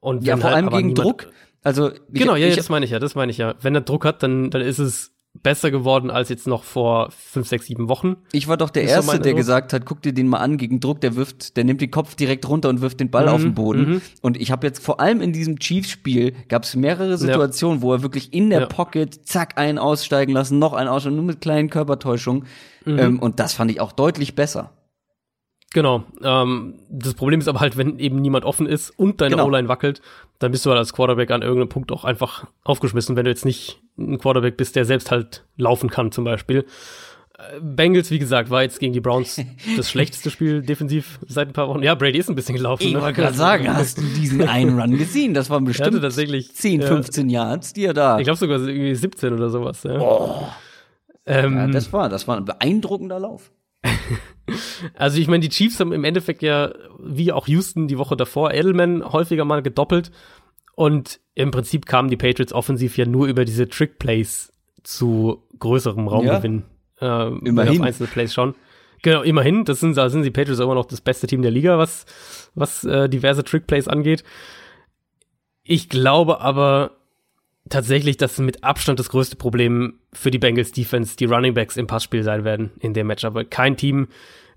Und ja, vor halt allem gegen Druck. Also genau, ja, ich, das meine ich ja, das meine ich ja. Wenn er Druck hat, dann dann ist es besser geworden als jetzt noch vor fünf, sechs, sieben Wochen. Ich war doch der Erste, der gesagt hat, guck dir den mal an gegen Druck, der wirft, der nimmt den Kopf direkt runter und wirft den Ball mhm, auf den Boden. Mhm. Und ich habe jetzt vor allem in diesem Chiefs-Spiel gab es mehrere Situationen, ja. wo er wirklich in der ja. Pocket zack einen aussteigen lassen, noch einen aussteigen, nur mit kleinen Körpertäuschungen. Mhm. Ähm, und das fand ich auch deutlich besser. Genau. Ähm, das Problem ist aber halt, wenn eben niemand offen ist und deine genau. O-Line wackelt, dann bist du halt als Quarterback an irgendeinem Punkt auch einfach aufgeschmissen, wenn du jetzt nicht ein Quarterback bist, der selbst halt laufen kann, zum Beispiel. Äh, Bengals, wie gesagt, war jetzt gegen die Browns das schlechteste Spiel defensiv seit ein paar Wochen. Ja, Brady ist ein bisschen gelaufen. Ich ne? wollte gerade sagen, hast du diesen einen Run gesehen? Das waren bestimmt tatsächlich 10, 15 ja, Yards, die er da. Ich glaube sogar irgendwie 17 oder sowas. Ja. Oh. Ähm, ja, das war, das war ein beeindruckender Lauf. also ich meine, die Chiefs haben im Endeffekt ja, wie auch Houston die Woche davor, Edelman häufiger mal gedoppelt. Und im Prinzip kamen die Patriots offensiv ja nur über diese Trick-Plays zu größerem Raumgewinn. Ja. Äh, immerhin. auf einzelne Plays schauen. Genau, immerhin. Das sind, da sind die Patriots immer noch das beste Team der Liga, was, was äh, diverse Trick-Plays angeht. Ich glaube aber, tatsächlich das mit Abstand das größte Problem für die Bengals Defense, die Running Backs im Passspiel sein werden in dem Matchup. Kein Team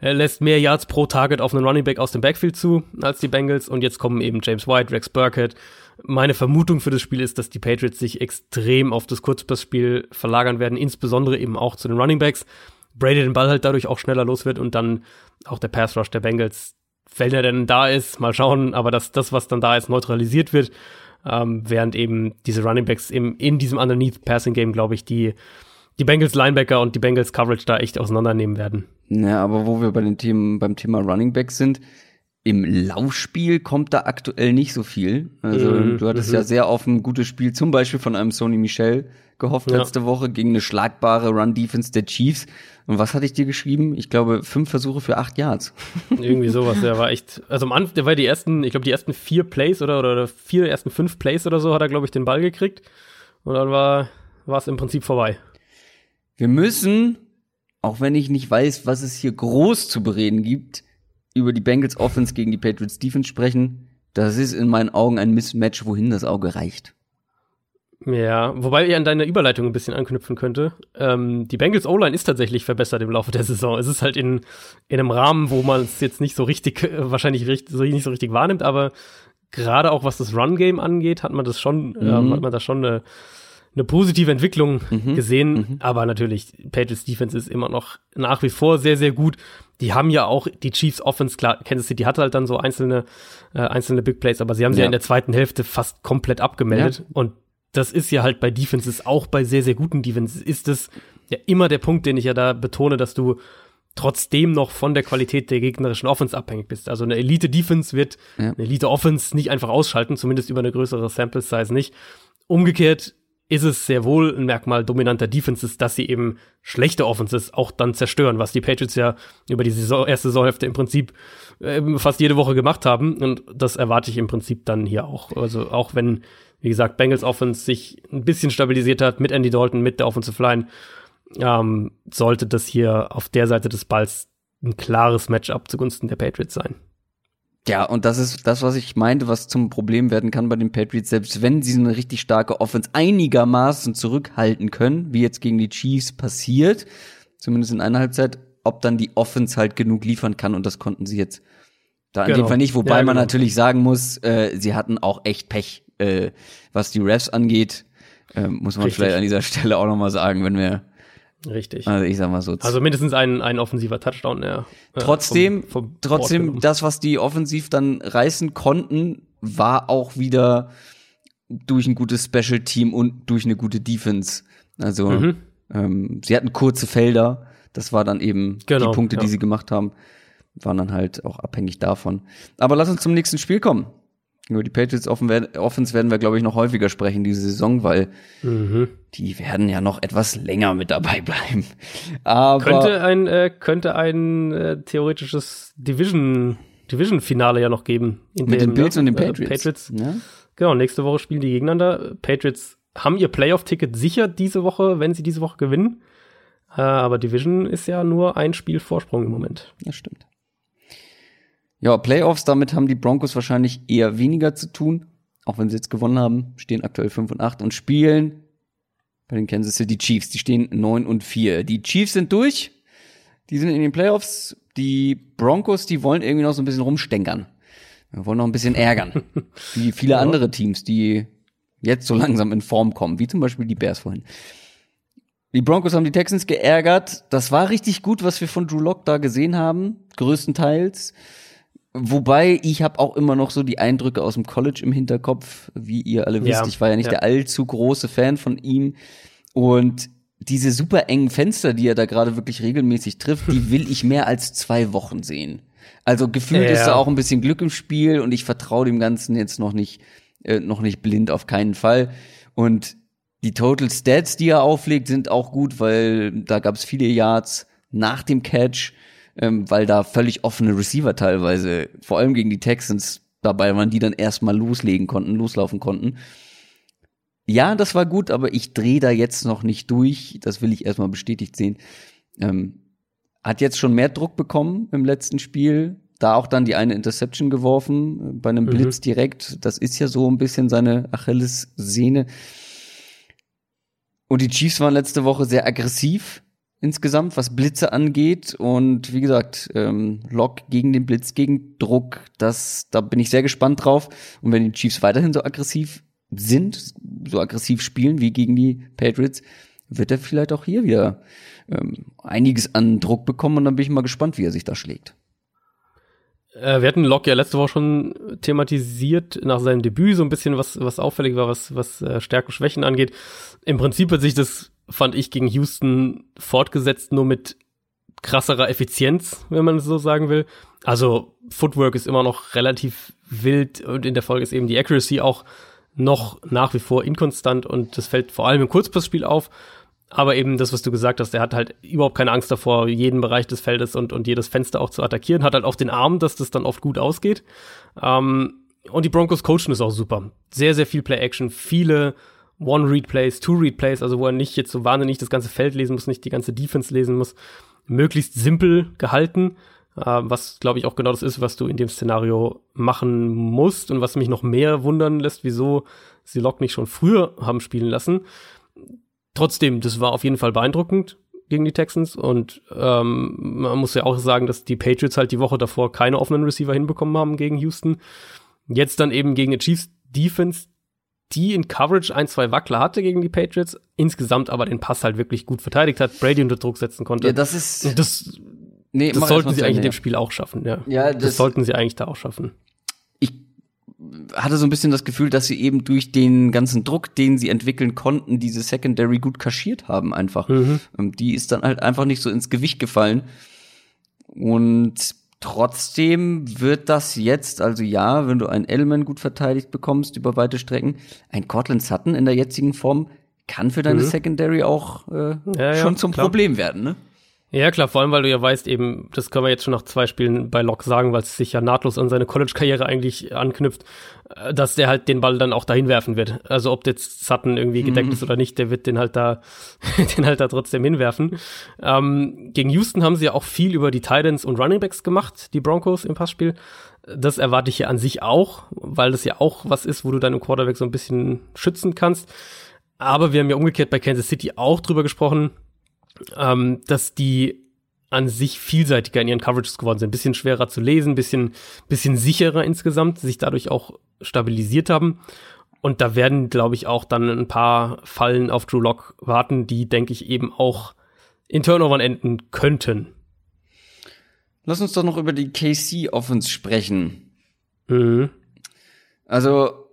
äh, lässt mehr Yards pro Target auf einen Running Back aus dem Backfield zu als die Bengals und jetzt kommen eben James White, Rex Burkhead. Meine Vermutung für das Spiel ist, dass die Patriots sich extrem auf das Kurzpassspiel verlagern werden, insbesondere eben auch zu den Running Backs. Brady den Ball halt dadurch auch schneller los wird und dann auch der Pass Rush der Bengals, wenn er denn da ist, mal schauen, aber dass das, was dann da ist, neutralisiert wird ähm, während eben diese Running Backs im, in diesem Underneath Passing Game, glaube ich, die, die Bengals Linebacker und die Bengals Coverage da echt auseinandernehmen werden. Ja, aber wo wir bei den Themen, beim Thema Running Backs sind, im Laufspiel kommt da aktuell nicht so viel. Also mhm, du hattest ja mhm. sehr auf ein gutes Spiel, zum Beispiel von einem Sony Michel gehofft ja. letzte Woche gegen eine schlagbare Run-Defense der Chiefs. Und was hatte ich dir geschrieben? Ich glaube, fünf Versuche für acht Yards. Irgendwie sowas, der war echt, also am Anfang, der war die ersten, ich glaube, die ersten vier Plays oder, oder vier, ersten fünf Plays oder so hat er, glaube ich, den Ball gekriegt. Und dann war, war es im Prinzip vorbei. Wir müssen, auch wenn ich nicht weiß, was es hier groß zu bereden gibt, über die Bengals Offense gegen die Patriots Defense sprechen. Das ist in meinen Augen ein Mismatch, wohin das Auge reicht. Ja, wobei ich an deine Überleitung ein bisschen anknüpfen könnte. Ähm, die Bengals O-Line ist tatsächlich verbessert im Laufe der Saison. Es ist halt in, in einem Rahmen, wo man es jetzt nicht so richtig, äh, wahrscheinlich richtig, so, nicht so richtig wahrnimmt, aber gerade auch was das Run-Game angeht, hat man das schon, mhm. ähm, hat man da schon eine, eine positive Entwicklung mhm. gesehen. Mhm. Aber natürlich, Patriots Defense ist immer noch nach wie vor sehr, sehr gut. Die haben ja auch die Chiefs Offense, klar, Kansas City hatte halt dann so einzelne, äh, einzelne Big Plays, aber sie haben sie ja in der zweiten Hälfte fast komplett abgemeldet. Ja. Und das ist ja halt bei Defenses, auch bei sehr, sehr guten Defenses, ist es ja immer der Punkt, den ich ja da betone, dass du trotzdem noch von der Qualität der gegnerischen Offense abhängig bist. Also eine Elite-Defense wird ja. eine Elite-Offense nicht einfach ausschalten, zumindest über eine größere Sample-Size nicht. Umgekehrt ist es sehr wohl ein Merkmal dominanter Defenses, dass sie eben schlechte Offenses auch dann zerstören, was die Patriots ja über die Saison, erste Saisonhälfte im Prinzip äh, fast jede Woche gemacht haben. Und das erwarte ich im Prinzip dann hier auch. Also auch wenn wie gesagt, Bengals Offense sich ein bisschen stabilisiert hat mit Andy Dalton, mit der Offensive Line, ähm, sollte das hier auf der Seite des Balls ein klares Matchup zugunsten der Patriots sein. Ja, und das ist das, was ich meinte, was zum Problem werden kann bei den Patriots, selbst wenn sie eine richtig starke Offense einigermaßen zurückhalten können, wie jetzt gegen die Chiefs passiert, zumindest in einer Halbzeit, ob dann die Offense halt genug liefern kann und das konnten sie jetzt da in genau. dem Fall nicht, wobei ja, genau. man natürlich sagen muss, äh, sie hatten auch echt Pech äh, was die Refs angeht, äh, muss man Richtig. vielleicht an dieser Stelle auch nochmal sagen, wenn wir Richtig. Also ich sag mal so. Also mindestens ein, ein offensiver Touchdown, ja. Trotzdem, vom, vom trotzdem, das, was die offensiv dann reißen konnten, war auch wieder durch ein gutes Special Team und durch eine gute Defense. Also mhm. ähm, sie hatten kurze Felder. Das war dann eben genau, die Punkte, ja. die sie gemacht haben, waren dann halt auch abhängig davon. Aber lass uns zum nächsten Spiel kommen. Über die Patriots Offense werden wir, glaube ich, noch häufiger sprechen diese Saison, weil mhm. die werden ja noch etwas länger mit dabei bleiben. Aber könnte ein, äh, könnte ein äh, theoretisches Division, Division-Finale ja noch geben. mit dem, den Bills ja, und den Patriots. Äh, Patriots. Ja. Genau, nächste Woche spielen die gegeneinander. Patriots haben ihr Playoff-Ticket sicher diese Woche, wenn sie diese Woche gewinnen. Äh, aber Division ist ja nur ein Spiel Vorsprung im Moment. Das stimmt. Ja, Playoffs, damit haben die Broncos wahrscheinlich eher weniger zu tun. Auch wenn sie jetzt gewonnen haben, stehen aktuell 5 und 8 und spielen bei den Kansas City Chiefs. Die stehen 9 und 4. Die Chiefs sind durch. Die sind in den Playoffs. Die Broncos, die wollen irgendwie noch so ein bisschen rumstänkern. Wir wollen noch ein bisschen ärgern. Wie viele ja. andere Teams, die jetzt so langsam in Form kommen, wie zum Beispiel die Bears vorhin. Die Broncos haben die Texans geärgert. Das war richtig gut, was wir von Drew Lock da gesehen haben, größtenteils. Wobei ich habe auch immer noch so die Eindrücke aus dem College im Hinterkopf, wie ihr alle wisst. Ja, ich war ja nicht ja. der allzu große Fan von ihm. Und diese super engen Fenster, die er da gerade wirklich regelmäßig trifft, die will ich mehr als zwei Wochen sehen. Also gefühlt ja. ist da auch ein bisschen Glück im Spiel und ich vertraue dem Ganzen jetzt noch nicht, äh, noch nicht blind auf keinen Fall. Und die Total Stats, die er auflegt, sind auch gut, weil da gab es viele Yards nach dem Catch ähm, weil da völlig offene Receiver teilweise, vor allem gegen die Texans, dabei waren, die dann erstmal loslegen konnten, loslaufen konnten. Ja, das war gut, aber ich drehe da jetzt noch nicht durch. Das will ich erstmal bestätigt sehen. Ähm, hat jetzt schon mehr Druck bekommen im letzten Spiel. Da auch dann die eine Interception geworfen, äh, bei einem mhm. Blitz direkt. Das ist ja so ein bisschen seine Achilles-Sehne. Und die Chiefs waren letzte Woche sehr aggressiv insgesamt, was Blitze angeht. Und wie gesagt, ähm, Lock gegen den Blitz, gegen Druck, das, da bin ich sehr gespannt drauf. Und wenn die Chiefs weiterhin so aggressiv sind, so aggressiv spielen wie gegen die Patriots, wird er vielleicht auch hier wieder ähm, einiges an Druck bekommen. Und dann bin ich mal gespannt, wie er sich da schlägt. Äh, wir hatten Locke ja letzte Woche schon thematisiert nach seinem Debüt, so ein bisschen was, was auffällig war, was, was äh, Stärken, Schwächen angeht. Im Prinzip hat sich das fand ich gegen Houston fortgesetzt, nur mit krasserer Effizienz, wenn man es so sagen will. Also Footwork ist immer noch relativ wild und in der Folge ist eben die Accuracy auch noch nach wie vor inkonstant und das fällt vor allem im Kurzpassspiel auf. Aber eben das, was du gesagt hast, er hat halt überhaupt keine Angst davor, jeden Bereich des Feldes und, und jedes Fenster auch zu attackieren, hat halt auch den Arm, dass das dann oft gut ausgeht. Ähm, und die Broncos coachen ist auch super. Sehr, sehr viel Play-Action, viele One-Read-Plays, Two-Read-Plays, also wo er nicht jetzt so wahnsinnig das ganze Feld lesen muss, nicht die ganze Defense lesen muss. Möglichst simpel gehalten. äh, was glaube ich auch genau das ist, was du in dem Szenario machen musst und was mich noch mehr wundern lässt, wieso sie Lock nicht schon früher haben spielen lassen. Trotzdem, das war auf jeden Fall beeindruckend gegen die Texans und ähm, man muss ja auch sagen, dass die Patriots halt die Woche davor keine offenen Receiver hinbekommen haben gegen Houston. Jetzt dann eben gegen eine Chiefs Defense, die in Coverage ein, zwei Wackler hatte gegen die Patriots, insgesamt aber den Pass halt wirklich gut verteidigt hat, Brady unter Druck setzen konnte. Ja, das ist. das, nee, das sollten sie eigentlich in dem Spiel auch schaffen, ja. ja das, das sollten sie eigentlich da auch schaffen hatte so ein bisschen das Gefühl, dass sie eben durch den ganzen Druck, den sie entwickeln konnten, diese Secondary gut kaschiert haben einfach. Mhm. Ähm, die ist dann halt einfach nicht so ins Gewicht gefallen. Und trotzdem wird das jetzt, also ja, wenn du einen Element gut verteidigt bekommst über weite Strecken, ein Cortland Sutton in der jetzigen Form kann für deine mhm. Secondary auch äh, ja, schon zum klar. Problem werden, ne? Ja, klar, vor allem, weil du ja weißt, eben, das können wir jetzt schon nach zwei Spielen bei Locke sagen, weil es sich ja nahtlos an seine College-Karriere eigentlich anknüpft, äh, dass der halt den Ball dann auch dahin werfen wird. Also ob jetzt Sutton irgendwie gedeckt mhm. ist oder nicht, der wird den halt da, den halt da trotzdem hinwerfen. Ähm, gegen Houston haben sie ja auch viel über die Titans und Runningbacks gemacht, die Broncos im Passspiel. Das erwarte ich ja an sich auch, weil das ja auch was ist, wo du deinen Quarterback so ein bisschen schützen kannst. Aber wir haben ja umgekehrt bei Kansas City auch drüber gesprochen, ähm, dass die an sich vielseitiger in ihren Coverages geworden sind. Ein bisschen schwerer zu lesen, bisschen, bisschen sicherer insgesamt, sich dadurch auch stabilisiert haben. Und da werden, glaube ich, auch dann ein paar Fallen auf Drew Lock warten, die, denke ich, eben auch in Turnovern enden könnten. Lass uns doch noch über die KC Offense sprechen. Mhm. Also,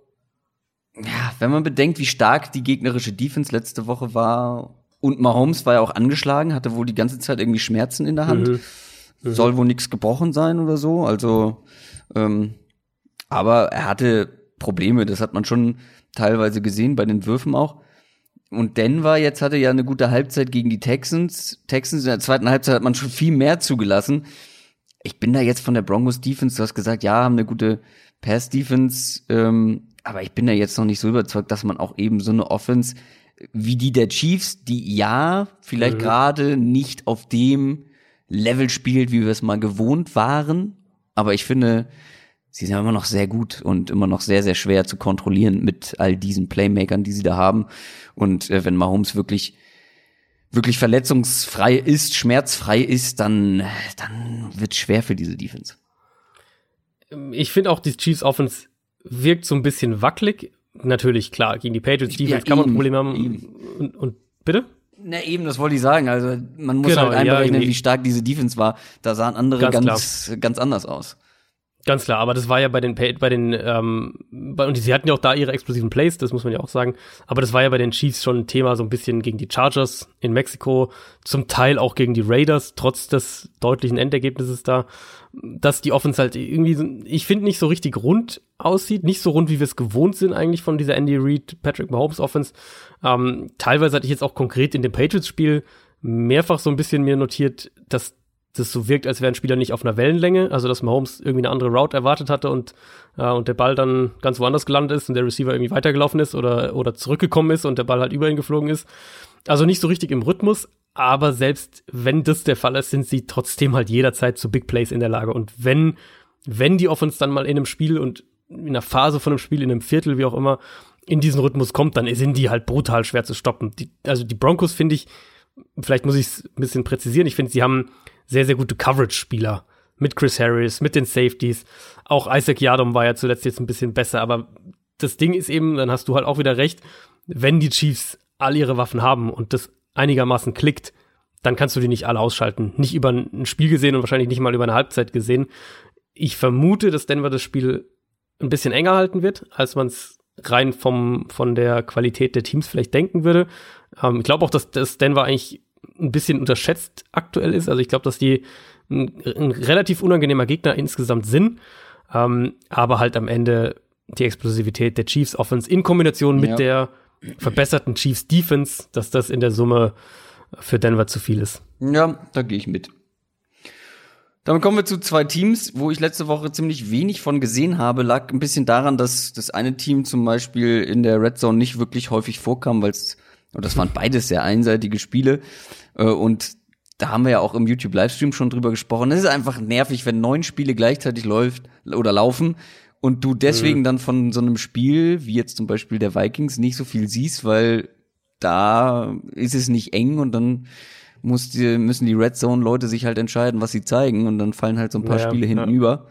ja, wenn man bedenkt, wie stark die gegnerische Defense letzte Woche war und Mahomes war ja auch angeschlagen, hatte wohl die ganze Zeit irgendwie Schmerzen in der Hand. Mhm. Mhm. Soll wohl nichts gebrochen sein oder so. Also, ähm, aber er hatte Probleme, das hat man schon teilweise gesehen, bei den Würfen auch. Und Denver jetzt hatte ja eine gute Halbzeit gegen die Texans. Texans in der zweiten Halbzeit hat man schon viel mehr zugelassen. Ich bin da jetzt von der Broncos Defense, du hast gesagt, ja, haben eine gute Pass Defense, ähm, aber ich bin da jetzt noch nicht so überzeugt, dass man auch eben so eine Offense wie die der Chiefs, die ja vielleicht mhm. gerade nicht auf dem Level spielt, wie wir es mal gewohnt waren. Aber ich finde, sie sind immer noch sehr gut und immer noch sehr, sehr schwer zu kontrollieren mit all diesen Playmakern, die sie da haben. Und äh, wenn Mahomes wirklich wirklich verletzungsfrei ist, schmerzfrei ist, dann, dann wird es schwer für diese Defense. Ich finde auch, die Chiefs Offense wirkt so ein bisschen wackelig, natürlich, klar, gegen die Patriots Defense ja, kann man Probleme haben. Und, und bitte? Na eben, das wollte ich sagen. Also man muss genau, halt einberechnen, ja, wie stark diese Defense war. Da sahen andere ganz, ganz, ganz anders aus. Ganz klar, aber das war ja bei den bei den ähm, bei, und sie hatten ja auch da ihre explosiven Plays, das muss man ja auch sagen. Aber das war ja bei den Chiefs schon ein Thema so ein bisschen gegen die Chargers in Mexiko, zum Teil auch gegen die Raiders, trotz des deutlichen Endergebnisses da, dass die Offense halt irgendwie, ich finde nicht so richtig rund aussieht, nicht so rund wie wir es gewohnt sind eigentlich von dieser Andy Reid, Patrick Mahomes Offense. Ähm, teilweise hatte ich jetzt auch konkret in dem Patriots-Spiel mehrfach so ein bisschen mir notiert, dass das so wirkt, als wären Spieler nicht auf einer Wellenlänge, also dass Mahomes irgendwie eine andere Route erwartet hatte und, äh, und der Ball dann ganz woanders gelandet ist und der Receiver irgendwie weitergelaufen ist oder, oder zurückgekommen ist und der Ball halt über ihn geflogen ist. Also nicht so richtig im Rhythmus, aber selbst wenn das der Fall ist, sind sie trotzdem halt jederzeit zu Big Plays in der Lage. Und wenn, wenn die Offense dann mal in einem Spiel und in einer Phase von einem Spiel, in einem Viertel, wie auch immer, in diesen Rhythmus kommt, dann sind die halt brutal schwer zu stoppen. Die, also die Broncos finde ich, vielleicht muss ich es ein bisschen präzisieren, ich finde, sie haben sehr, sehr gute Coverage-Spieler. Mit Chris Harris, mit den Safeties. Auch Isaac Yadom war ja zuletzt jetzt ein bisschen besser, aber das Ding ist eben, dann hast du halt auch wieder recht, wenn die Chiefs all ihre Waffen haben und das einigermaßen klickt, dann kannst du die nicht alle ausschalten. Nicht über ein Spiel gesehen und wahrscheinlich nicht mal über eine Halbzeit gesehen. Ich vermute, dass Denver das Spiel ein bisschen enger halten wird, als man es rein vom, von der Qualität der Teams vielleicht denken würde. Ähm, ich glaube auch, dass, dass Denver eigentlich ein bisschen unterschätzt aktuell ist. Also ich glaube, dass die ein, ein, relativ unangenehmer Gegner insgesamt sind, ähm, aber halt am Ende die Explosivität der Chiefs Offense in Kombination mit ja. der verbesserten Chiefs Defense, dass das in der Summe für Denver zu viel ist. Ja, da gehe ich mit. Dann kommen wir zu zwei Teams, wo ich letzte Woche ziemlich wenig von gesehen habe. Lag ein bisschen daran, dass das eine Team zum Beispiel in der Red Zone nicht wirklich häufig vorkam, weil es, das waren beides sehr einseitige Spiele. Äh, und da haben wir ja auch im YouTube-Livestream schon drüber gesprochen. Es ist einfach nervig, wenn neun Spiele gleichzeitig läuft oder laufen und du deswegen mhm. dann von so einem Spiel, wie jetzt zum Beispiel der Vikings, nicht so viel siehst, weil da ist es nicht eng und dann muss die, müssen die Red Zone-Leute sich halt entscheiden, was sie zeigen und dann fallen halt so ein paar ja, Spiele hinten ja. über.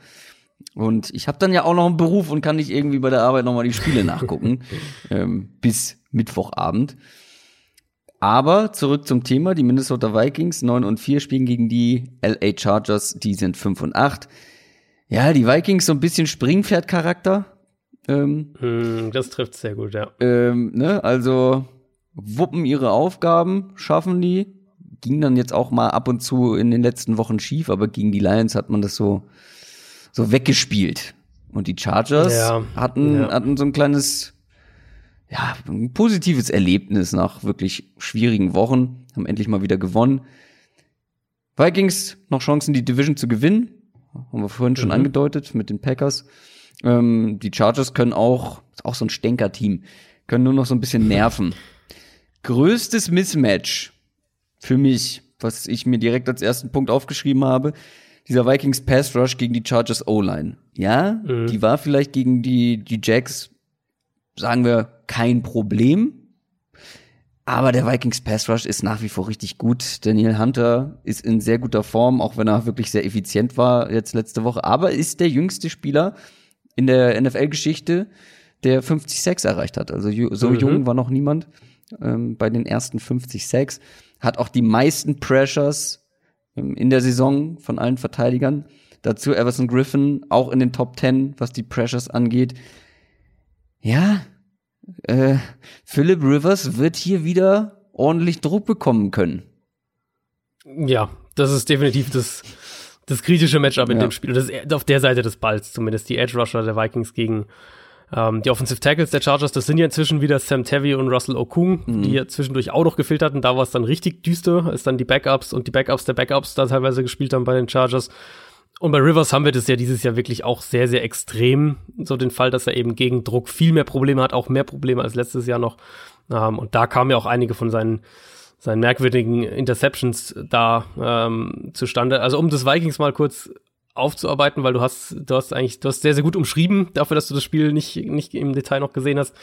Und ich habe dann ja auch noch einen Beruf und kann nicht irgendwie bei der Arbeit nochmal die Spiele nachgucken ähm, bis Mittwochabend. Aber zurück zum Thema, die Minnesota Vikings 9 und 4 spielen gegen die LA Chargers, die sind 5 und 8. Ja, die Vikings so ein bisschen Springpferd-Charakter. Ähm, hm, das trifft sehr gut, ja. Ähm, ne, also wuppen ihre Aufgaben, schaffen die. Ging dann jetzt auch mal ab und zu in den letzten Wochen schief, aber gegen die Lions hat man das so, so weggespielt. Und die Chargers ja, hatten, ja. hatten so ein kleines ja, ein positives Erlebnis nach wirklich schwierigen Wochen. Haben endlich mal wieder gewonnen. Vikings noch Chancen, die Division zu gewinnen. Haben wir vorhin schon mhm. angedeutet mit den Packers. Ähm, die Chargers können auch, ist auch so ein Stänker-Team, können nur noch so ein bisschen nerven. Größtes Mismatch für mich, was ich mir direkt als ersten Punkt aufgeschrieben habe, dieser Vikings Pass Rush gegen die Chargers O-Line. Ja, mhm. die war vielleicht gegen die, die Jacks sagen wir, kein Problem. Aber der Vikings Pass Rush ist nach wie vor richtig gut. Daniel Hunter ist in sehr guter Form, auch wenn er wirklich sehr effizient war jetzt letzte Woche. Aber ist der jüngste Spieler in der NFL-Geschichte, der 50 Sacks erreicht hat. Also so mhm. jung war noch niemand ähm, bei den ersten 50 Sacks. Hat auch die meisten Pressures ähm, in der Saison von allen Verteidigern. Dazu Everson Griffin auch in den Top 10, was die Pressures angeht ja, äh, Philip Rivers wird hier wieder ordentlich Druck bekommen können. Ja, das ist definitiv das, das kritische Matchup in ja. dem Spiel. Das ist auf der Seite des Balls zumindest. Die Edge Rusher der Vikings gegen ähm, die Offensive Tackles der Chargers. Das sind ja inzwischen wieder Sam Tevy und Russell Okung, mhm. die ja zwischendurch auch noch gefehlt hatten. Da war es dann richtig düster, als dann die Backups und die Backups der Backups da teilweise gespielt haben bei den Chargers. Und bei Rivers haben wir das ja dieses Jahr wirklich auch sehr, sehr extrem. So den Fall, dass er eben gegen Druck viel mehr Probleme hat, auch mehr Probleme als letztes Jahr noch. Ähm, und da kamen ja auch einige von seinen, seinen merkwürdigen Interceptions da ähm, zustande. Also um das Vikings mal kurz aufzuarbeiten, weil du hast, du hast eigentlich, du hast sehr, sehr gut umschrieben, dafür, dass du das Spiel nicht, nicht im Detail noch gesehen hast.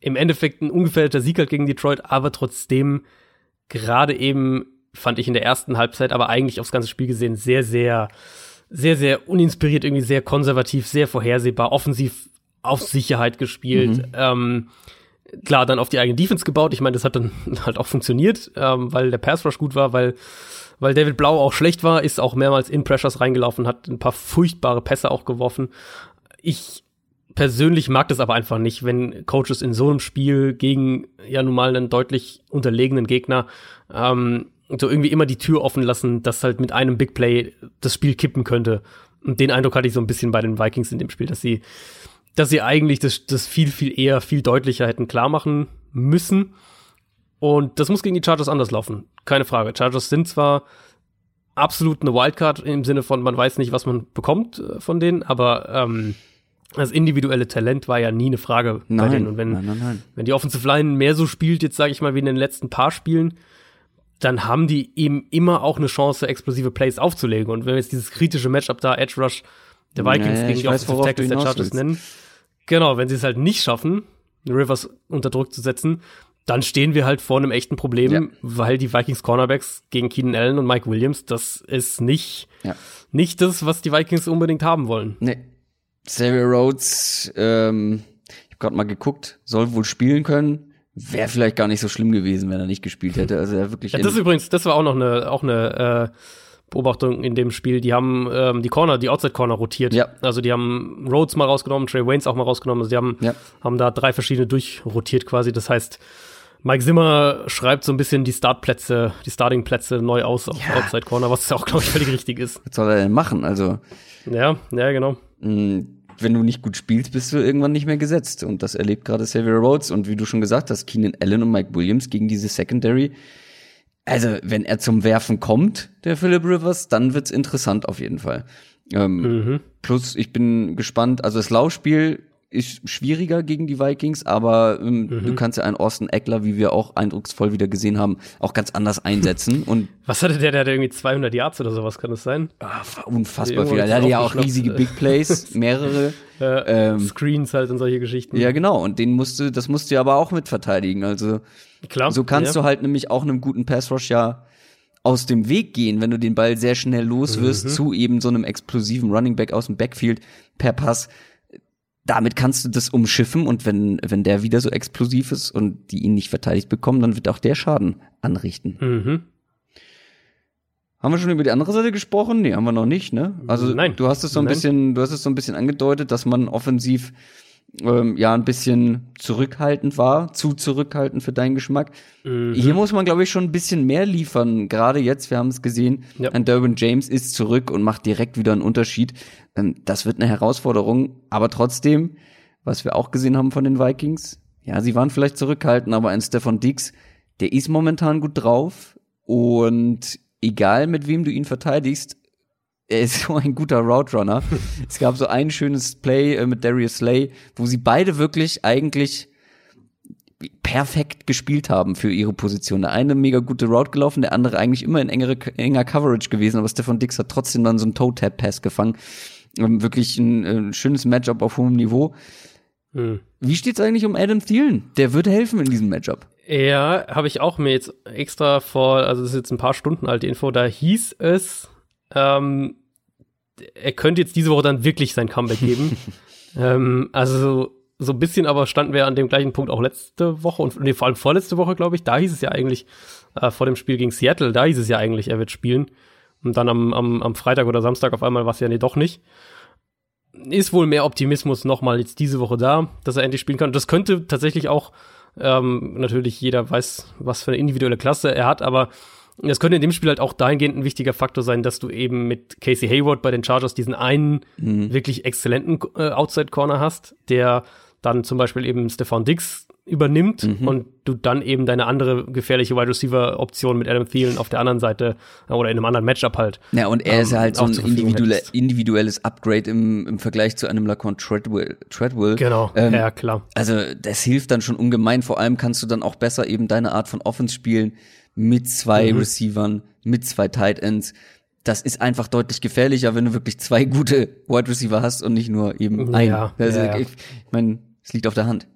Im Endeffekt ein ungefährdeter Sieg halt gegen Detroit, aber trotzdem gerade eben fand ich in der ersten Halbzeit, aber eigentlich aufs ganze Spiel gesehen sehr, sehr sehr, sehr uninspiriert, irgendwie sehr konservativ, sehr vorhersehbar, offensiv auf Sicherheit gespielt. Mhm. Ähm, klar, dann auf die eigene Defense gebaut. Ich meine, das hat dann halt auch funktioniert, ähm, weil der Pass Rush gut war, weil, weil David Blau auch schlecht war, ist auch mehrmals in Pressures reingelaufen, hat ein paar furchtbare Pässe auch geworfen. Ich persönlich mag das aber einfach nicht, wenn Coaches in so einem Spiel gegen ja nun mal einen deutlich unterlegenen Gegner ähm, so irgendwie immer die Tür offen lassen, dass halt mit einem Big Play das Spiel kippen könnte. Und den Eindruck hatte ich so ein bisschen bei den Vikings in dem Spiel, dass sie, dass sie eigentlich das, das viel, viel eher, viel deutlicher hätten klar machen müssen. Und das muss gegen die Chargers anders laufen. Keine Frage. Chargers sind zwar absolut eine Wildcard im Sinne von, man weiß nicht, was man bekommt äh, von denen, aber ähm, das individuelle Talent war ja nie eine Frage nein, bei denen. Und wenn, nein, nein, nein. wenn die Offensive Line mehr so spielt, jetzt sage ich mal, wie in den letzten paar Spielen, dann haben die eben immer auch eine Chance, explosive Plays aufzulegen. Und wenn wir jetzt dieses kritische Matchup da, Edge Rush der Vikings nee, gegen die Offensive Tackles der Chargers nennen, genau, wenn sie es halt nicht schaffen, Rivers unter Druck zu setzen, dann stehen wir halt vor einem echten Problem, ja. weil die Vikings Cornerbacks gegen Keenan Allen und Mike Williams, das ist nicht, ja. nicht das, was die Vikings unbedingt haben wollen. Nee. Xavier Rhodes, ähm, ich habe gerade mal geguckt, soll wohl spielen können wäre vielleicht gar nicht so schlimm gewesen, wenn er nicht gespielt hätte. Also er wirklich. Ja, das ist übrigens, das war auch noch eine, auch eine äh, Beobachtung in dem Spiel. Die haben ähm, die Corner, die Outside Corner rotiert. Ja. Also die haben Rhodes mal rausgenommen, Trey Waynes auch mal rausgenommen. Also die haben, ja. haben da drei verschiedene durchrotiert quasi. Das heißt, Mike Zimmer schreibt so ein bisschen die Startplätze, die Starting-Plätze neu aus auf ja. Outside Corner, was ja auch, glaube ich, völlig richtig ist. Was soll er denn machen? Also. Ja, ja, genau. Mh, mm, wenn du nicht gut spielst, bist du irgendwann nicht mehr gesetzt. Und das erlebt gerade Xavier Rhodes. Und wie du schon gesagt hast, Keenan Allen und Mike Williams gegen diese Secondary. Also, wenn er zum Werfen kommt, der Philip Rivers, dann wird's interessant auf jeden Fall. Ähm, mhm. Plus, ich bin gespannt. Also, das Laufspiel ist schwieriger gegen die Vikings, aber ähm, mhm. du kannst ja einen Austin Eckler, wie wir auch eindrucksvoll wieder gesehen haben, auch ganz anders einsetzen. Und Was hatte der? Der hatte irgendwie 200 Yards oder sowas, kann das sein? Ah, unfassbar viel. Der hatte ja auch riesige Big Plays, mehrere. Ja, ähm, Screens halt und solche Geschichten. Ja, genau. Und den musste, das musst du aber auch mit verteidigen. Also Klar, so kannst ja. du halt nämlich auch einem guten Pass Rush ja aus dem Weg gehen, wenn du den Ball sehr schnell los wirst mhm. zu eben so einem explosiven Running Back aus dem Backfield per Pass damit kannst du das umschiffen und wenn, wenn der wieder so explosiv ist und die ihn nicht verteidigt bekommen, dann wird auch der Schaden anrichten. Mhm. Haben wir schon über die andere Seite gesprochen? Nee, haben wir noch nicht, ne? Also Nein. du hast es so ein Nein. bisschen, du hast es so ein bisschen angedeutet, dass man offensiv ähm, ja ein bisschen zurückhaltend war, zu zurückhaltend für deinen Geschmack. Mhm. Hier muss man, glaube ich, schon ein bisschen mehr liefern. Gerade jetzt, wir haben es gesehen, ja. ein Durbin James ist zurück und macht direkt wieder einen Unterschied. Ähm, das wird eine Herausforderung, aber trotzdem, was wir auch gesehen haben von den Vikings, ja, sie waren vielleicht zurückhaltend, aber ein Stefan Dix, der ist momentan gut drauf und egal mit wem du ihn verteidigst, er ist so ein guter Route Runner. es gab so ein schönes Play äh, mit Darius Slay, wo sie beide wirklich eigentlich perfekt gespielt haben für ihre Position. Der eine mega gute Route gelaufen, der andere eigentlich immer in engere, enger Coverage gewesen, aber Stefan Dix hat trotzdem dann so einen Toe-Tap-Pass gefangen. Ähm, wirklich ein, ein, schönes Matchup auf hohem Niveau. Hm. Wie steht's eigentlich um Adam Thielen? Der würde helfen in diesem Matchup. Ja, habe ich auch mir jetzt extra vor, also das ist jetzt ein paar Stunden alte Info, da hieß es, ähm, er könnte jetzt diese Woche dann wirklich sein Comeback geben. ähm, also so ein bisschen aber standen wir an dem gleichen Punkt auch letzte Woche und nee, vor allem vorletzte Woche, glaube ich. Da hieß es ja eigentlich, äh, vor dem Spiel gegen Seattle, da hieß es ja eigentlich, er wird spielen. Und dann am, am, am Freitag oder Samstag auf einmal war es ja nee, doch nicht. Ist wohl mehr Optimismus nochmal jetzt diese Woche da, dass er endlich spielen kann. Das könnte tatsächlich auch, ähm, natürlich jeder weiß, was für eine individuelle Klasse er hat, aber das könnte in dem Spiel halt auch dahingehend ein wichtiger Faktor sein, dass du eben mit Casey Hayward bei den Chargers diesen einen mhm. wirklich exzellenten äh, Outside Corner hast, der dann zum Beispiel eben Stefan Dix übernimmt mhm. und du dann eben deine andere gefährliche Wide Receiver Option mit Adam Thielen auf der anderen Seite äh, oder in einem anderen Matchup halt. Ja, und er ähm, ist halt so ein individuelle, individuelles Upgrade im, im Vergleich zu einem Lacan Treadwell. Treadwell. Genau, ähm, ja, klar. Also, das hilft dann schon ungemein. Vor allem kannst du dann auch besser eben deine Art von Offense spielen mit zwei mhm. Receivern, mit zwei Tight Ends. Das ist einfach deutlich gefährlicher, wenn du wirklich zwei gute Wide Receiver hast und nicht nur eben einen. Ja, also, ja, ja. Ich, ich meine, es liegt auf der Hand.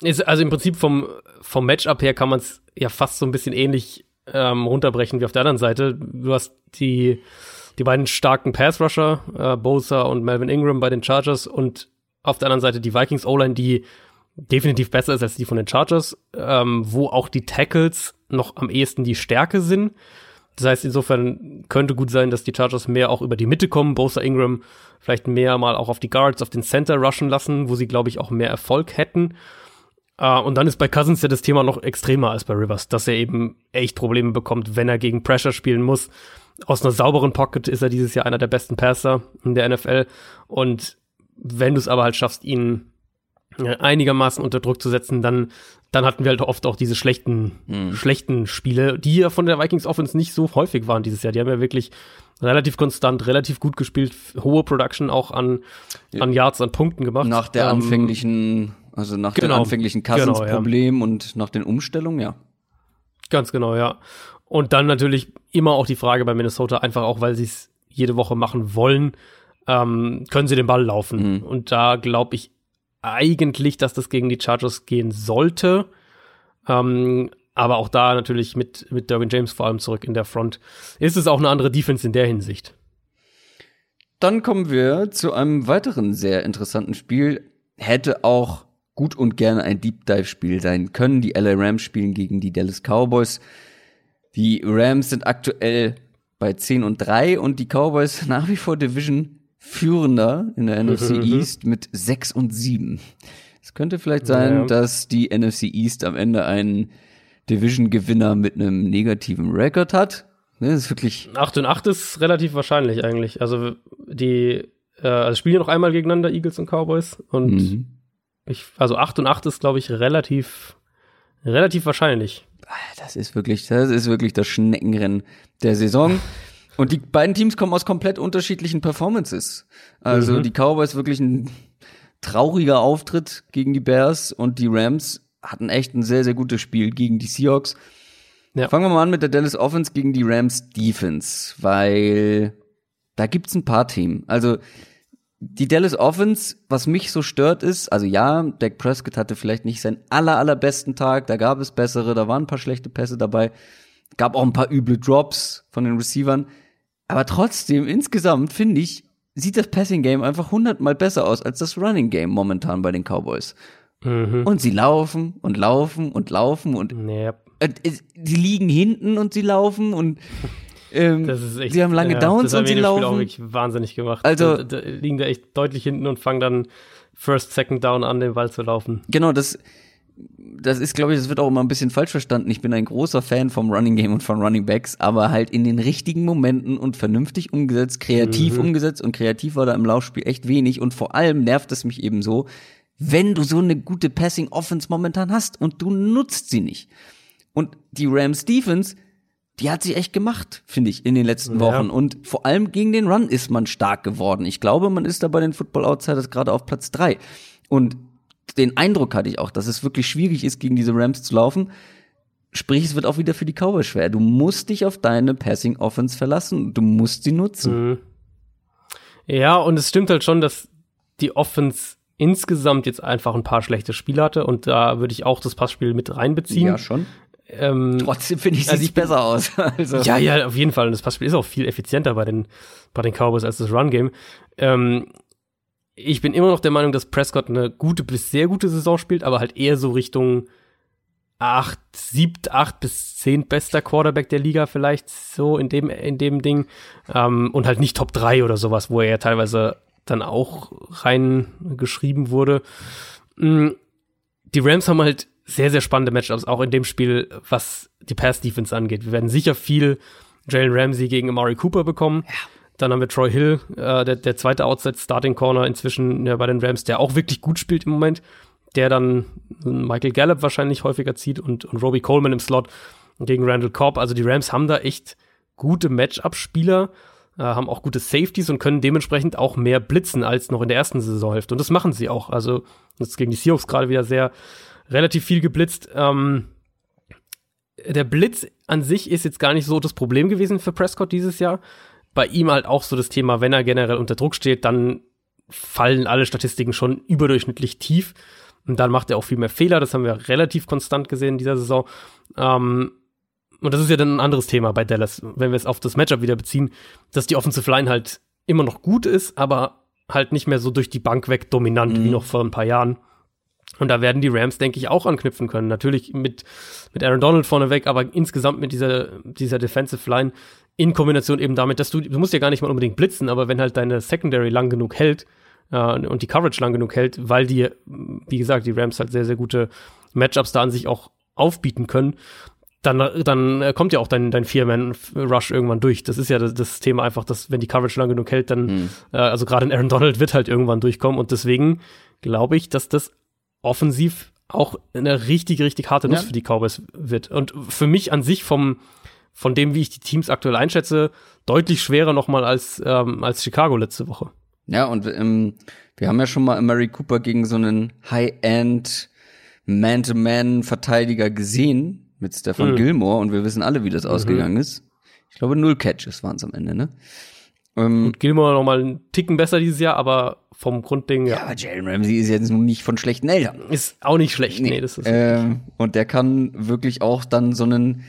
Ist, also im Prinzip vom, vom Matchup her kann man es ja fast so ein bisschen ähnlich ähm, runterbrechen wie auf der anderen Seite. Du hast die, die beiden starken Pass-Rusher, äh, Bosa und Melvin Ingram bei den Chargers und auf der anderen Seite die Vikings O-Line, die definitiv besser ist als die von den Chargers, ähm, wo auch die Tackles noch am ehesten die Stärke sind. Das heißt, insofern könnte gut sein, dass die Chargers mehr auch über die Mitte kommen, Bosa Ingram vielleicht mehr mal auch auf die Guards, auf den Center rushen lassen, wo sie, glaube ich, auch mehr Erfolg hätten. Uh, und dann ist bei Cousins ja das Thema noch extremer als bei Rivers, dass er eben echt Probleme bekommt, wenn er gegen Pressure spielen muss. Aus einer sauberen Pocket ist er dieses Jahr einer der besten Passer in der NFL. Und wenn du es aber halt schaffst, ihn einigermaßen unter Druck zu setzen, dann, dann hatten wir halt oft auch diese schlechten, mhm. schlechten Spiele, die ja von der Vikings Offense nicht so häufig waren dieses Jahr. Die haben ja wirklich relativ konstant, relativ gut gespielt, hohe Production auch an, an Yards, an Punkten gemacht. Nach der ähm, anfänglichen, also nach genau, dem anfänglichen Cousins-Problem genau, ja. und nach den Umstellungen, ja. Ganz genau, ja. Und dann natürlich immer auch die Frage bei Minnesota, einfach auch, weil sie es jede Woche machen wollen, ähm, können sie den Ball laufen. Mhm. Und da glaube ich eigentlich, dass das gegen die Chargers gehen sollte. Ähm, aber auch da natürlich mit, mit Derwin James vor allem zurück in der Front. Ist es auch eine andere Defense in der Hinsicht. Dann kommen wir zu einem weiteren sehr interessanten Spiel. Hätte auch gut und gerne ein Deep Dive Spiel sein können. Die LA Rams spielen gegen die Dallas Cowboys. Die Rams sind aktuell bei 10 und 3 und die Cowboys nach wie vor Division Führender in der NFC mhm. East mit 6 und 7. Es könnte vielleicht sein, ja. dass die NFC East am Ende einen Division-Gewinner mit einem negativen Rekord hat. Ne, das ist wirklich. 8 und 8 ist relativ wahrscheinlich eigentlich. Also die äh, also spielen ja noch einmal gegeneinander, Eagles und Cowboys. Und mhm. ich, also 8 und 8 ist, glaube ich, relativ, relativ wahrscheinlich. Das ist wirklich, das ist wirklich das Schneckenrennen der Saison. Und die beiden Teams kommen aus komplett unterschiedlichen Performances. Also mhm. die Cowboys wirklich ein trauriger Auftritt gegen die Bears und die Rams hatten echt ein sehr, sehr gutes Spiel gegen die Seahawks. Ja. Fangen wir mal an mit der Dallas Offense gegen die Rams Defense, weil da gibt's ein paar Themen. Also die Dallas Offense, was mich so stört ist, also ja, Dak Prescott hatte vielleicht nicht seinen aller allerbesten Tag, da gab es bessere, da waren ein paar schlechte Pässe dabei, gab auch ein paar üble Drops von den Receivern, aber trotzdem insgesamt finde ich, sieht das Passing Game einfach hundertmal besser aus als das Running Game momentan bei den Cowboys. Mhm. Und sie laufen und laufen und laufen und yep. die liegen hinten und sie laufen und ähm, das ist echt, sie haben lange ja, Downs das und sie laufen. auch wirklich wahnsinnig gemacht. Also da, da liegen da echt deutlich hinten und fangen dann First, Second Down an, den Ball zu laufen. Genau, das das ist, glaube ich, das wird auch immer ein bisschen falsch verstanden. Ich bin ein großer Fan vom Running Game und von Running Backs, aber halt in den richtigen Momenten und vernünftig umgesetzt, kreativ mhm. umgesetzt und kreativ war da im Laufspiel echt wenig und vor allem nervt es mich eben so, wenn du so eine gute Passing Offense momentan hast und du nutzt sie nicht. Und die Rams Defense die hat sich echt gemacht, finde ich, in den letzten Wochen. Ja. Und vor allem gegen den Run ist man stark geworden. Ich glaube, man ist da bei den Football Outsiders gerade auf Platz drei. Und den Eindruck hatte ich auch, dass es wirklich schwierig ist, gegen diese Rams zu laufen. Sprich, es wird auch wieder für die Cowboys schwer. Du musst dich auf deine Passing Offense verlassen. Du musst sie nutzen. Mhm. Ja, und es stimmt halt schon, dass die Offense insgesamt jetzt einfach ein paar schlechte Spiele hatte und da würde ich auch das Passspiel mit reinbeziehen. Ja, schon. Ähm, Trotzdem finde ich, sieht also besser aus. also. Ja, ja, auf jeden Fall. Und das Passspiel ist auch viel effizienter bei den, bei den Cowboys als das Run-Game. Ähm, ich bin immer noch der Meinung, dass Prescott eine gute bis sehr gute Saison spielt, aber halt eher so Richtung acht, siebt, acht bis zehn bester Quarterback der Liga vielleicht so in dem, in dem Ding. Ähm, und halt nicht Top 3 oder sowas, wo er ja teilweise dann auch reingeschrieben wurde. Mm, die Rams haben halt sehr, sehr spannende Matchups, auch in dem Spiel, was die Pass-Defense angeht. Wir werden sicher viel Jalen Ramsey gegen Amari Cooper bekommen. Ja. Dann haben wir Troy Hill, äh, der, der zweite Outside-Starting-Corner inzwischen ja, bei den Rams, der auch wirklich gut spielt im Moment, der dann Michael Gallup wahrscheinlich häufiger zieht und, und Robbie Coleman im Slot gegen Randall Cobb. Also die Rams haben da echt gute Matchup-Spieler, äh, haben auch gute Safeties und können dementsprechend auch mehr blitzen als noch in der ersten Saisonhälfte. Und das machen sie auch. Also ist gegen die Seahawks gerade wieder sehr relativ viel geblitzt. Ähm, der Blitz an sich ist jetzt gar nicht so das Problem gewesen für Prescott dieses Jahr. Bei ihm halt auch so das Thema, wenn er generell unter Druck steht, dann fallen alle Statistiken schon überdurchschnittlich tief. Und dann macht er auch viel mehr Fehler. Das haben wir relativ konstant gesehen in dieser Saison. Ähm, und das ist ja dann ein anderes Thema bei Dallas, wenn wir es auf das Matchup wieder beziehen, dass die Offensive Line halt immer noch gut ist, aber halt nicht mehr so durch die Bank weg dominant mhm. wie noch vor ein paar Jahren. Und da werden die Rams, denke ich, auch anknüpfen können. Natürlich mit, mit Aaron Donald vorneweg, aber insgesamt mit dieser, dieser Defensive Line in Kombination eben damit, dass du, du musst ja gar nicht mal unbedingt blitzen, aber wenn halt deine Secondary lang genug hält äh, und die Coverage lang genug hält, weil die, wie gesagt, die Rams halt sehr, sehr gute Matchups da an sich auch aufbieten können, dann, dann kommt ja auch dein, dein Vier-Man-Rush irgendwann durch. Das ist ja das, das, Thema einfach, dass wenn die Coverage lang genug hält, dann, mhm. äh, also gerade in Aaron Donald wird halt irgendwann durchkommen und deswegen glaube ich, dass das offensiv auch eine richtig, richtig harte Nuss ja. für die Cowboys wird. Und für mich an sich vom, von dem, wie ich die Teams aktuell einschätze, deutlich schwerer nochmal als, ähm, als Chicago letzte Woche. Ja, und ähm, wir haben ja schon mal Mary Cooper gegen so einen High-End Man-to-Man-Verteidiger gesehen mit Stefan mhm. Gilmore und wir wissen alle, wie das mhm. ausgegangen ist. Ich glaube, null Catches waren es am Ende, ne? Ähm, und Gilmore noch mal einen Ticken besser dieses Jahr, aber vom Grundding, ja. Ja, Jalen Ramsey ist jetzt nun nicht von schlechten Eltern. Ist auch nicht schlecht, nee, nee das ist. Ähm, und der kann wirklich auch dann so einen,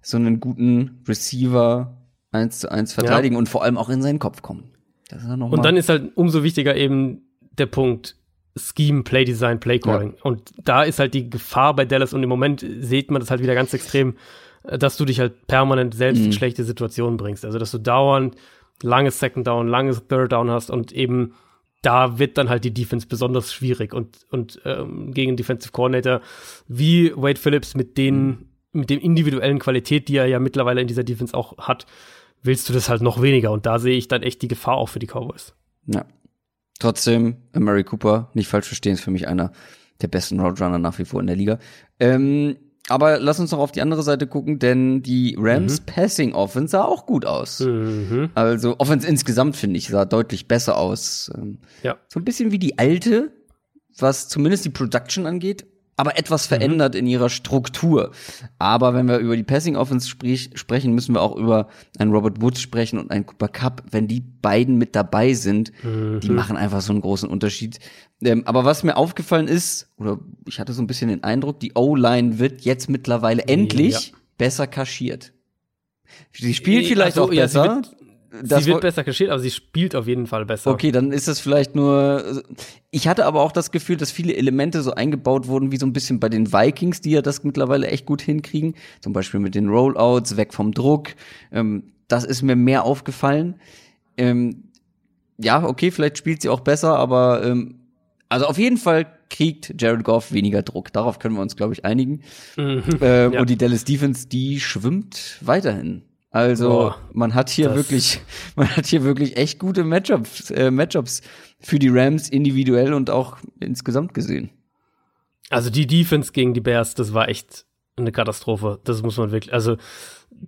so einen guten Receiver eins zu eins verteidigen ja. und vor allem auch in seinen Kopf kommen. Dann und dann ist halt umso wichtiger eben der Punkt, Scheme, Play Design, Play Calling. Ja. Und da ist halt die Gefahr bei Dallas und im Moment sieht man das halt wieder ganz extrem, dass du dich halt permanent selbst mhm. in schlechte Situationen bringst. Also, dass du dauernd langes Second Down, langes Third Down hast und eben da wird dann halt die Defense besonders schwierig und, und ähm, gegen Defensive Coordinator wie Wade Phillips mit den, mhm. mit dem individuellen Qualität, die er ja mittlerweile in dieser Defense auch hat, willst du das halt noch weniger und da sehe ich dann echt die Gefahr auch für die Cowboys. Ja. Trotzdem, Mary Cooper, nicht falsch verstehen, ist für mich einer der besten Roadrunner nach wie vor in der Liga. Ähm, aber lass uns noch auf die andere Seite gucken, denn die Rams mhm. Passing Offense sah auch gut aus. Mhm. Also Offense insgesamt finde ich sah deutlich besser aus. Ähm, ja. So ein bisschen wie die alte was zumindest die Production angeht, aber etwas mhm. verändert mhm. in ihrer Struktur. Aber wenn wir über die Passing Offense sprich, sprechen, müssen wir auch über einen Robert Woods sprechen und einen Cooper Cup. Wenn die beiden mit dabei sind, mhm. die machen einfach so einen großen Unterschied. Ähm, aber was mir aufgefallen ist, oder ich hatte so ein bisschen den Eindruck, die O-Line wird jetzt mittlerweile endlich ja. besser kaschiert. Sie spielt vielleicht also, auch besser. Ja, sie wird besser kaschiert, aber sie spielt auf jeden Fall besser. Okay, dann ist das vielleicht nur. Ich hatte aber auch das Gefühl, dass viele Elemente so eingebaut wurden, wie so ein bisschen bei den Vikings, die ja das mittlerweile echt gut hinkriegen. Zum Beispiel mit den Rollouts, weg vom Druck. Ähm, das ist mir mehr aufgefallen. Ähm, ja, okay, vielleicht spielt sie auch besser, aber ähm, also auf jeden Fall kriegt Jared Goff weniger Druck. Darauf können wir uns, glaube ich, einigen. Mhm, ähm, ja. Und die Dallas Defense, die schwimmt weiterhin. Also oh, man hat hier wirklich, man hat hier wirklich echt gute Matchups, äh, Matchups für die Rams individuell und auch insgesamt gesehen. Also die Defense gegen die Bears, das war echt eine Katastrophe. Das muss man wirklich, also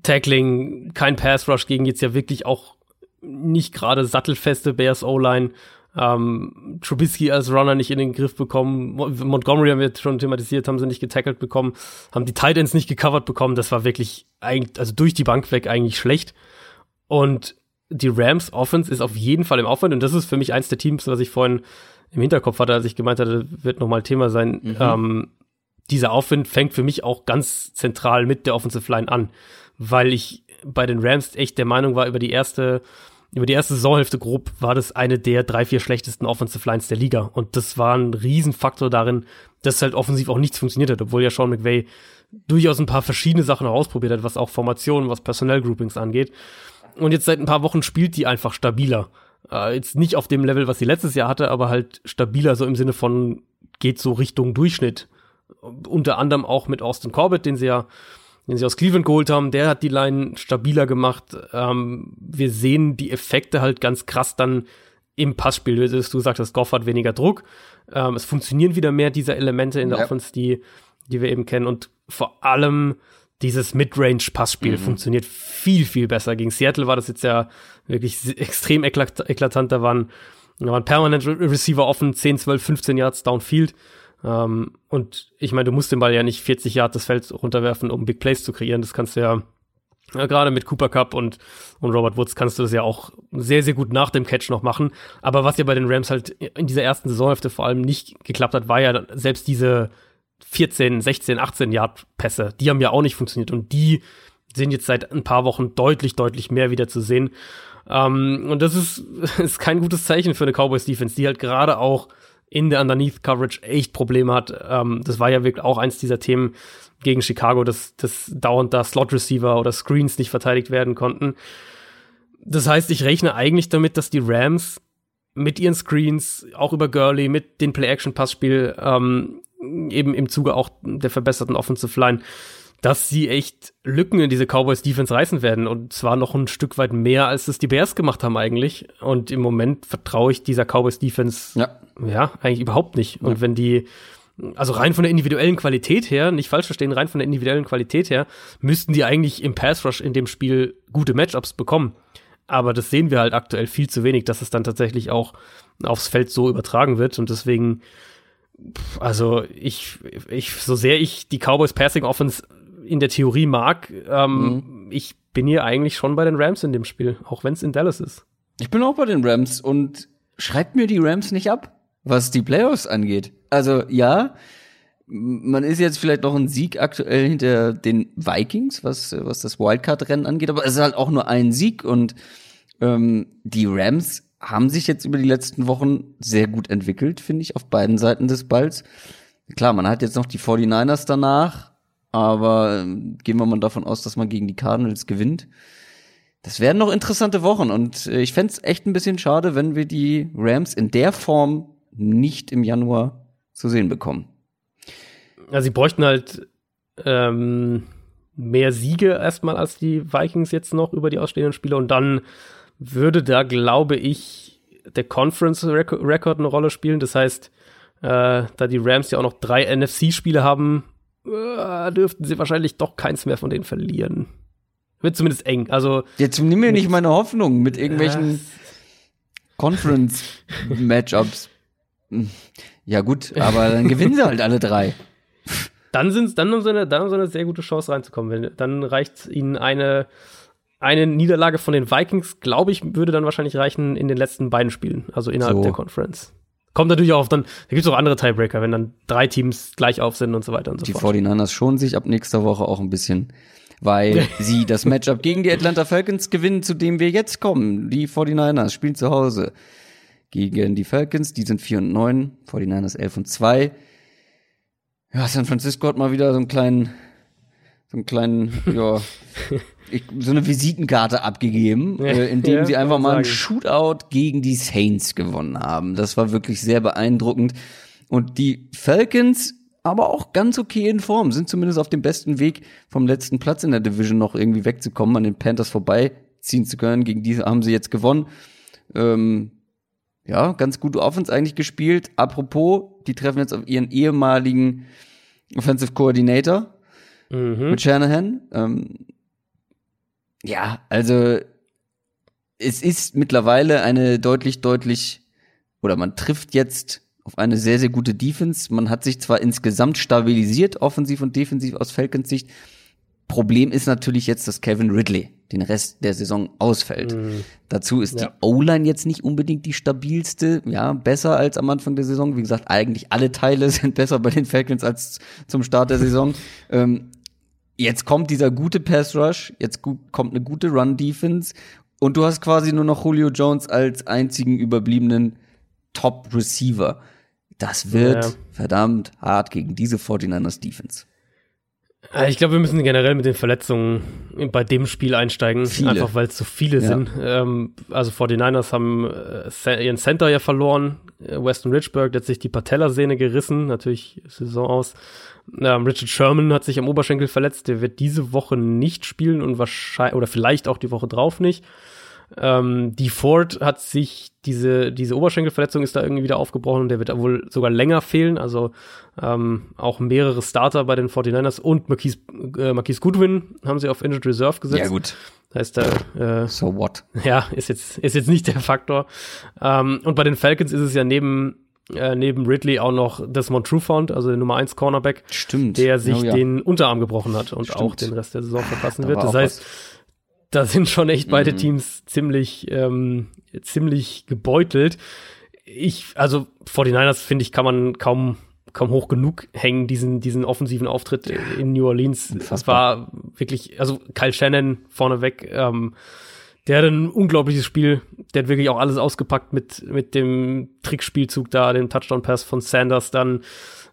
Tackling, kein Pass Rush gegen jetzt ja wirklich auch nicht gerade sattelfeste Bears O-Line ähm, Trubisky als Runner nicht in den Griff bekommen. Montgomery haben wir jetzt schon thematisiert, haben sie nicht getackelt bekommen, haben die Titans nicht gecovert bekommen. Das war wirklich eigentlich, also durch die Bank weg eigentlich schlecht. Und die Rams Offense ist auf jeden Fall im Aufwand und das ist für mich eins der Teams, was ich vorhin im Hinterkopf hatte, als ich gemeint hatte, wird nochmal Thema sein. Mhm. Ähm, dieser Aufwind fängt für mich auch ganz zentral mit der Offensive Line an, weil ich bei den Rams echt der Meinung war, über die erste über die erste Saisonhälfte grob war das eine der drei, vier schlechtesten Offensive Lines der Liga. Und das war ein Riesenfaktor darin, dass halt offensiv auch nichts funktioniert hat, obwohl ja Sean McVay durchaus ein paar verschiedene Sachen ausprobiert hat, was auch Formationen, was Personell-Groupings angeht. Und jetzt seit ein paar Wochen spielt die einfach stabiler. Äh, jetzt nicht auf dem Level, was sie letztes Jahr hatte, aber halt stabiler, so im Sinne von geht so Richtung Durchschnitt. Unter anderem auch mit Austin Corbett, den sie ja den sie aus Cleveland geholt haben, der hat die Line stabiler gemacht. Ähm, wir sehen die Effekte halt ganz krass dann im Passspiel. Du sagst, Goff hat weniger Druck. Ähm, es funktionieren wieder mehr dieser Elemente in der ja. Offense, die, die wir eben kennen. Und vor allem dieses Midrange-Passspiel mhm. funktioniert viel, viel besser. Gegen Seattle war das jetzt ja wirklich extrem eklat eklatant. Da waren, da waren permanent Receiver offen, 10, 12, 15 Yards downfield. Ähm, und ich meine, du musst den Ball ja nicht 40 Yard das Feld runterwerfen, um Big Plays zu kreieren. Das kannst du ja, ja gerade mit Cooper Cup und, und Robert Woods kannst du das ja auch sehr, sehr gut nach dem Catch noch machen. Aber was ja bei den Rams halt in dieser ersten Saisonhälfte vor allem nicht geklappt hat, war ja selbst diese 14, 16, 18 Yard Pässe. Die haben ja auch nicht funktioniert und die sind jetzt seit ein paar Wochen deutlich, deutlich mehr wieder zu sehen. Ähm, und das ist, ist kein gutes Zeichen für eine Cowboys Defense, die halt gerade auch in der Underneath Coverage echt Probleme hat. Ähm, das war ja wirklich auch eins dieser Themen gegen Chicago, dass, dass dauernd da Slot Receiver oder Screens nicht verteidigt werden konnten. Das heißt, ich rechne eigentlich damit, dass die Rams mit ihren Screens, auch über Gurley, mit dem Play-Action-Passspiel, ähm, eben im Zuge auch der verbesserten Offensive Line, dass sie echt Lücken in diese Cowboys Defense reißen werden und zwar noch ein Stück weit mehr, als es die Bears gemacht haben eigentlich. Und im Moment vertraue ich dieser Cowboys Defense ja, ja eigentlich überhaupt nicht. Ja. Und wenn die also rein von der individuellen Qualität her, nicht falsch verstehen, rein von der individuellen Qualität her, müssten die eigentlich im Pass Rush in dem Spiel gute Matchups bekommen. Aber das sehen wir halt aktuell viel zu wenig, dass es dann tatsächlich auch aufs Feld so übertragen wird. Und deswegen, also ich, ich, so sehr ich die Cowboys Passing Offense in der Theorie mag. Ähm, mhm. Ich bin hier eigentlich schon bei den Rams in dem Spiel, auch wenn es in Dallas ist. Ich bin auch bei den Rams und schreibt mir die Rams nicht ab, was die Playoffs angeht. Also ja, man ist jetzt vielleicht noch ein Sieg aktuell hinter den Vikings, was, was das Wildcard-Rennen angeht, aber es ist halt auch nur ein Sieg und ähm, die Rams haben sich jetzt über die letzten Wochen sehr gut entwickelt, finde ich, auf beiden Seiten des Balls. Klar, man hat jetzt noch die 49ers danach, aber ähm, gehen wir mal davon aus, dass man gegen die Cardinals gewinnt. Das werden noch interessante Wochen und äh, ich fände es echt ein bisschen schade, wenn wir die Rams in der Form nicht im Januar zu sehen bekommen. Ja, sie bräuchten halt ähm, mehr Siege erstmal als die Vikings jetzt noch über die ausstehenden Spiele und dann würde da, glaube ich, der Conference Record eine Rolle spielen. Das heißt, äh, da die Rams ja auch noch drei NFC-Spiele haben, äh, dürften sie wahrscheinlich doch keins mehr von denen verlieren. Wird zumindest eng. Also jetzt nimm mir nicht meine Hoffnung mit irgendwelchen Conference Matchups. Ja gut, aber dann gewinnen sie halt alle drei. Dann sind dann haben sie eine, dann haben sie eine sehr gute Chance reinzukommen. Wenn, dann reicht ihnen eine eine Niederlage von den Vikings, glaube ich, würde dann wahrscheinlich reichen in den letzten beiden Spielen, also innerhalb so. der Conference. Kommt natürlich auch auf dann, da gibt es auch andere Tiebreaker, wenn dann drei Teams gleich auf sind und so weiter und so die fort. Die 49ers schonen sich ab nächster Woche auch ein bisschen, weil sie das Matchup gegen die Atlanta Falcons gewinnen, zu dem wir jetzt kommen. Die 49ers spielen zu Hause gegen die Falcons, die sind 4 und 9, 49ers 11 und 2. Ja, San Francisco hat mal wieder so einen kleinen, so einen kleinen, ja, ich, so eine Visitenkarte abgegeben, ja, äh, indem ja, sie einfach mal einen Shootout gegen die Saints gewonnen haben. Das war wirklich sehr beeindruckend. Und die Falcons, aber auch ganz okay in Form, sind zumindest auf dem besten Weg, vom letzten Platz in der Division noch irgendwie wegzukommen, an den Panthers vorbeiziehen zu können. Gegen diese haben sie jetzt gewonnen. Ähm, ja, ganz gute Offense eigentlich gespielt. Apropos, die treffen jetzt auf ihren ehemaligen Offensive Coordinator mhm. mit Shanahan. Ähm, ja, also es ist mittlerweile eine deutlich, deutlich, oder man trifft jetzt auf eine sehr, sehr gute Defense. Man hat sich zwar insgesamt stabilisiert, offensiv und defensiv aus Falcons Sicht. Problem ist natürlich jetzt, dass Kevin Ridley den Rest der Saison ausfällt. Mm. Dazu ist ja. die O-Line jetzt nicht unbedingt die stabilste, ja, besser als am Anfang der Saison. Wie gesagt, eigentlich alle Teile sind besser bei den Falcons als zum Start der Saison. ähm, jetzt kommt dieser gute Pass Rush, jetzt kommt eine gute Run Defense und du hast quasi nur noch Julio Jones als einzigen überbliebenen Top Receiver. Das wird ja. verdammt hart gegen diese 49ers Defense. Äh, ich glaube, wir müssen generell mit den Verletzungen bei dem Spiel einsteigen, viele. einfach weil es so viele ja. sind. Ähm, also 49ers haben äh, ihren Center ja verloren, äh, Weston Richburg, der hat sich die Patellasehne gerissen, natürlich Saison aus. Ähm, Richard Sherman hat sich am Oberschenkel verletzt, der wird diese Woche nicht spielen und wahrscheinlich, oder vielleicht auch die Woche drauf nicht. Ähm, die Ford hat sich diese, diese Oberschenkelverletzung ist da irgendwie wieder aufgebrochen und der wird wohl sogar länger fehlen. Also ähm, auch mehrere Starter bei den 49ers und Marquise, äh, Marquise Goodwin haben sie auf Injured Reserve gesetzt. Ja, gut. Heißt, da, äh, so what? Ja, ist jetzt, ist jetzt nicht der Faktor. Ähm, und bei den Falcons ist es ja neben äh, neben Ridley auch noch Desmond Trufant, also der Nummer 1 Cornerback, Stimmt. der sich oh, ja. den Unterarm gebrochen hat und Stimmt. auch den Rest der Saison verpassen da wird. Das heißt, was. da sind schon echt beide mhm. Teams ziemlich, ähm, ziemlich gebeutelt. Ich, also 49ers, finde ich, kann man kaum kaum hoch genug hängen, diesen, diesen offensiven Auftritt in New Orleans. Das war wirklich, also Kyle Shannon vorneweg, ähm, der hat ein unglaubliches Spiel. Der hat wirklich auch alles ausgepackt mit, mit dem Trickspielzug da, dem Touchdown-Pass von Sanders, dann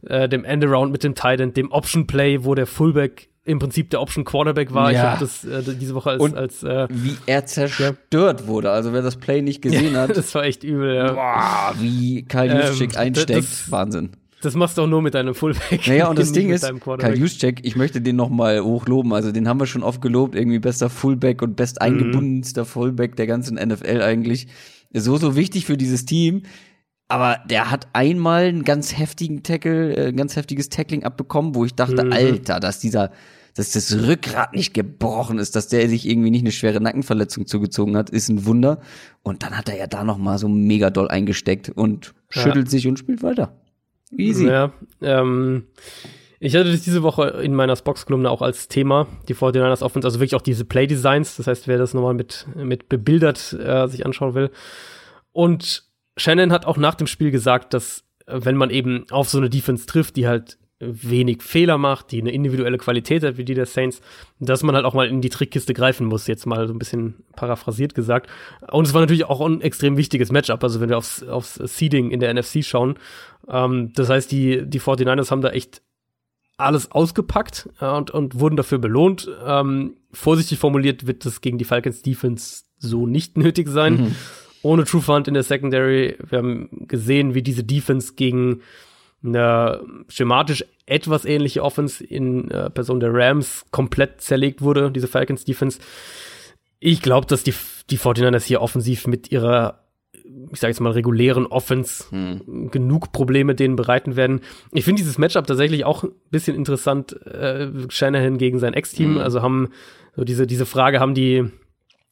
äh, dem Endaround mit dem Titan, dem Option-Play, wo der Fullback im Prinzip der Option Quarterback war. Ja. Ich habe das äh, diese Woche als, Und als äh, wie er zerstört ja. wurde. Also wer das Play nicht gesehen hat, das war echt übel. Ja. Boah, wie Kyle ähm, einsteckt, das, Wahnsinn. Das machst du auch nur mit deinem Fullback. Naja, und das Ding ist, Kyle Juszczyk, ich möchte den noch mal hochloben. Also den haben wir schon oft gelobt, irgendwie bester Fullback und best mhm. eingebundenster Fullback der ganzen NFL eigentlich. So, so wichtig für dieses Team. Aber der hat einmal einen ganz heftigen Tackle, äh, ein ganz heftiges Tackling abbekommen, wo ich dachte, mhm. Alter, dass dieser, dass das Rückgrat nicht gebrochen ist, dass der sich irgendwie nicht eine schwere Nackenverletzung zugezogen hat, ist ein Wunder. Und dann hat er ja da noch mal so mega doll eingesteckt und schüttelt ja. sich und spielt weiter. Easy. Ja, ähm, ich hatte das diese Woche in meiner Spox-Kolumne auch als Thema, die 49ers Offense, also wirklich auch diese Play-Designs, das heißt, wer das nochmal mit, mit bebildert äh, sich anschauen will. Und Shannon hat auch nach dem Spiel gesagt, dass wenn man eben auf so eine Defense trifft, die halt wenig Fehler macht, die eine individuelle Qualität hat, wie die der Saints, dass man halt auch mal in die Trickkiste greifen muss, jetzt mal so ein bisschen paraphrasiert gesagt. Und es war natürlich auch ein extrem wichtiges Matchup, also wenn wir aufs, aufs Seeding in der NFC schauen. Ähm, das heißt, die, die 49ers haben da echt alles ausgepackt äh, und, und wurden dafür belohnt. Ähm, vorsichtig formuliert wird das gegen die Falcons Defense so nicht nötig sein. Mhm. Ohne True Fund in der Secondary. Wir haben gesehen, wie diese Defense gegen eine schematisch etwas ähnliche Offense in äh, Person der Rams komplett zerlegt wurde, diese Falcons Defense. Ich glaube, dass die, die 49ers hier offensiv mit ihrer, ich sage jetzt mal, regulären Offense hm. genug Probleme denen bereiten werden. Ich finde dieses Matchup tatsächlich auch ein bisschen interessant, äh, Shanahan gegen sein Ex-Team. Hm. Also haben so diese, diese Frage, haben die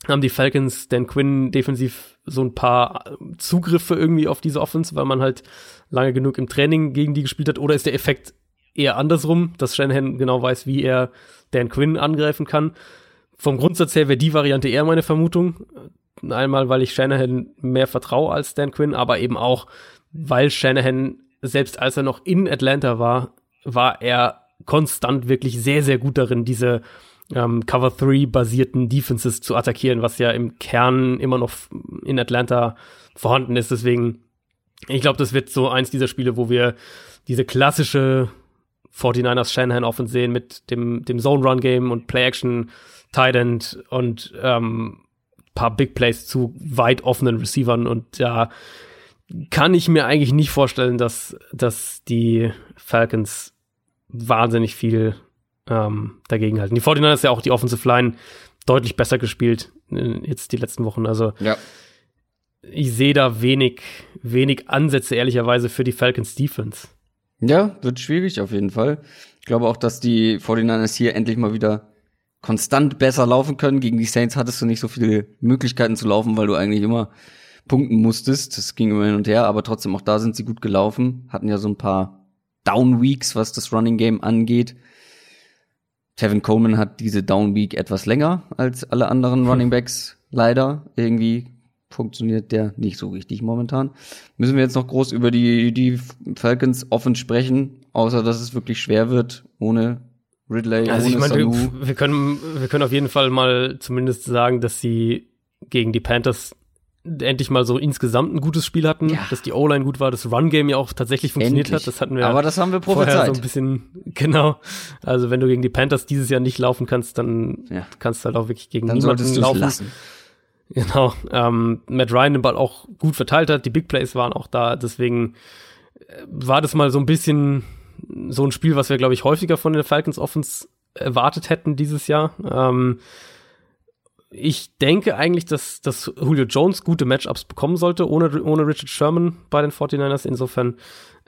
haben die Falcons Dan Quinn defensiv so ein paar Zugriffe irgendwie auf diese Offense, weil man halt lange genug im Training gegen die gespielt hat? Oder ist der Effekt eher andersrum, dass Shanahan genau weiß, wie er Dan Quinn angreifen kann? Vom Grundsatz her wäre die Variante eher meine Vermutung. Einmal, weil ich Shanahan mehr vertraue als Dan Quinn, aber eben auch, weil Shanahan, selbst als er noch in Atlanta war, war er konstant wirklich sehr, sehr gut darin, diese ähm, Cover 3 basierten Defenses zu attackieren, was ja im Kern immer noch in Atlanta vorhanden ist. Deswegen, ich glaube, das wird so eins dieser Spiele, wo wir diese klassische 49ers Shanahan Offense sehen mit dem, dem Zone Run Game und Play Action Tight End und ähm, paar Big Plays zu weit offenen Receivern und da kann ich mir eigentlich nicht vorstellen, dass, dass die Falcons wahnsinnig viel ähm, dagegen halten. Die 49ers ja auch die Offensive Line deutlich besser gespielt äh, jetzt die letzten Wochen. Also ja. ich sehe da wenig, wenig Ansätze ehrlicherweise für die Falcons Defense. Ja, wird schwierig auf jeden Fall. Ich glaube auch, dass die 49ers hier endlich mal wieder konstant besser laufen können. Gegen die Saints hattest du nicht so viele Möglichkeiten zu laufen, weil du eigentlich immer punkten musstest. Das ging immer hin und her, aber trotzdem auch da sind sie gut gelaufen. Hatten ja so ein paar Down Weeks, was das Running Game angeht. Tevin Coleman hat diese Down Week etwas länger als alle anderen Running Backs. Leider irgendwie funktioniert der nicht so richtig momentan. Müssen wir jetzt noch groß über die, die Falcons offen sprechen, außer dass es wirklich schwer wird ohne Ridley, also ohne ich meine, wir, wir, können, wir können auf jeden Fall mal zumindest sagen, dass sie gegen die Panthers endlich mal so insgesamt ein gutes Spiel hatten, ja. dass die O-Line gut war, das Run-Game ja auch tatsächlich funktioniert endlich. hat. Das hatten wir Aber das haben wir prophezeit. so ein bisschen, genau. Also wenn du gegen die Panthers dieses Jahr nicht laufen kannst, dann ja. kannst du halt auch wirklich gegen dann niemanden laufen. Lassen. Genau. Ähm, Matt Ryan den Ball auch gut verteilt hat, die Big Plays waren auch da, deswegen äh, war das mal so ein bisschen so ein Spiel, was wir, glaube ich, häufiger von den Falcons Offens erwartet hätten dieses Jahr. Ähm, ich denke eigentlich, dass, dass Julio Jones gute Matchups bekommen sollte, ohne, ohne Richard Sherman bei den 49ers. Insofern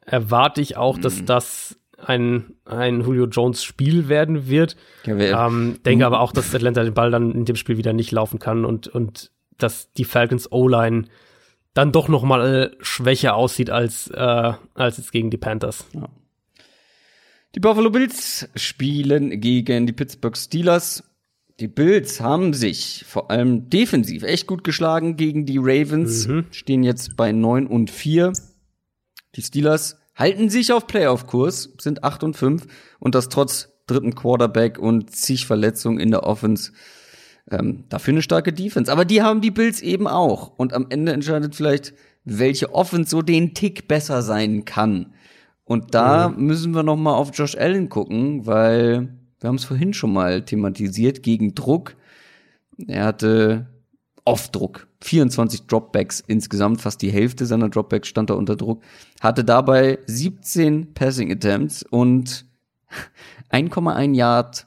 erwarte ich auch, mhm. dass das ein, ein Julio Jones Spiel werden wird. Ja, ähm, denke aber auch, dass Atlanta den Ball dann in dem Spiel wieder nicht laufen kann und, und dass die Falcons O-Line dann doch noch mal schwächer aussieht als, äh, als jetzt gegen die Panthers. Ja. Die Buffalo Bills spielen gegen die Pittsburgh Steelers. Die Bills haben sich vor allem defensiv echt gut geschlagen gegen die Ravens, mhm. stehen jetzt bei 9 und 4. Die Steelers halten sich auf Playoff-Kurs, sind 8 und 5 und das trotz dritten Quarterback und zig Verletzungen in der Offense. Ähm, dafür eine starke Defense. Aber die haben die Bills eben auch. Und am Ende entscheidet vielleicht, welche Offense so den Tick besser sein kann. Und da mhm. müssen wir noch mal auf Josh Allen gucken, weil wir haben es vorhin schon mal thematisiert, gegen Druck. Er hatte oft Druck. 24 Dropbacks insgesamt, fast die Hälfte seiner Dropbacks stand da unter Druck. Hatte dabei 17 Passing Attempts und 1,1 Yard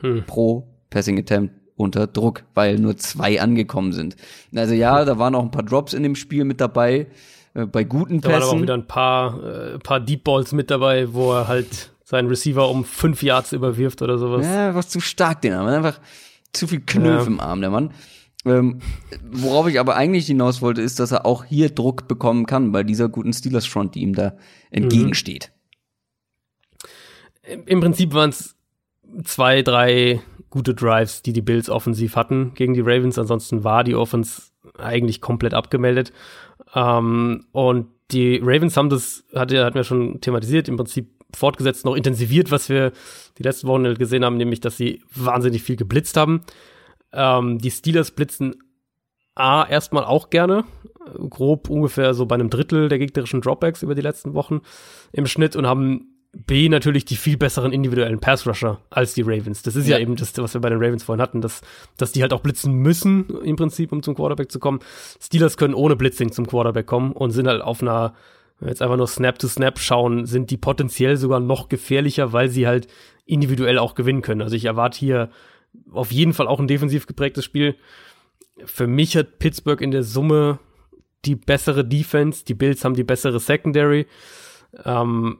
hm. pro Passing Attempt unter Druck, weil nur zwei angekommen sind. Also ja, da waren auch ein paar Drops in dem Spiel mit dabei, äh, bei guten Pässen. Da waren aber auch wieder ein paar, äh, paar Deep Balls mit dabei, wo er halt seinen Receiver um fünf Yards überwirft oder sowas. Ja, was zu stark, den Arm. Einfach zu viel Knöpfe ja. im Arm, der Mann. Ähm, worauf ich aber eigentlich hinaus wollte, ist, dass er auch hier Druck bekommen kann bei dieser guten Steelers Front, die ihm da entgegensteht. Mhm. Im Prinzip waren es zwei, drei gute Drives, die die Bills offensiv hatten gegen die Ravens. Ansonsten war die Offense eigentlich komplett abgemeldet. Ähm, und die Ravens haben das, hat, hatten wir schon thematisiert, im Prinzip fortgesetzt, noch intensiviert, was wir die letzten Wochen gesehen haben, nämlich, dass sie wahnsinnig viel geblitzt haben. Ähm, die Steelers blitzen A erstmal auch gerne, grob ungefähr so bei einem Drittel der gegnerischen Dropbacks über die letzten Wochen im Schnitt und haben B natürlich die viel besseren individuellen Pass-Rusher als die Ravens. Das ist ja. ja, eben das, was wir bei den Ravens vorhin hatten, dass, dass die halt auch blitzen müssen, im Prinzip, um zum Quarterback zu kommen. Steelers können ohne Blitzing zum Quarterback kommen und sind halt auf einer wenn wir jetzt einfach nur Snap to Snap schauen, sind die potenziell sogar noch gefährlicher, weil sie halt individuell auch gewinnen können. Also ich erwarte hier auf jeden Fall auch ein defensiv geprägtes Spiel. Für mich hat Pittsburgh in der Summe die bessere Defense, die Bills haben die bessere Secondary. Ähm,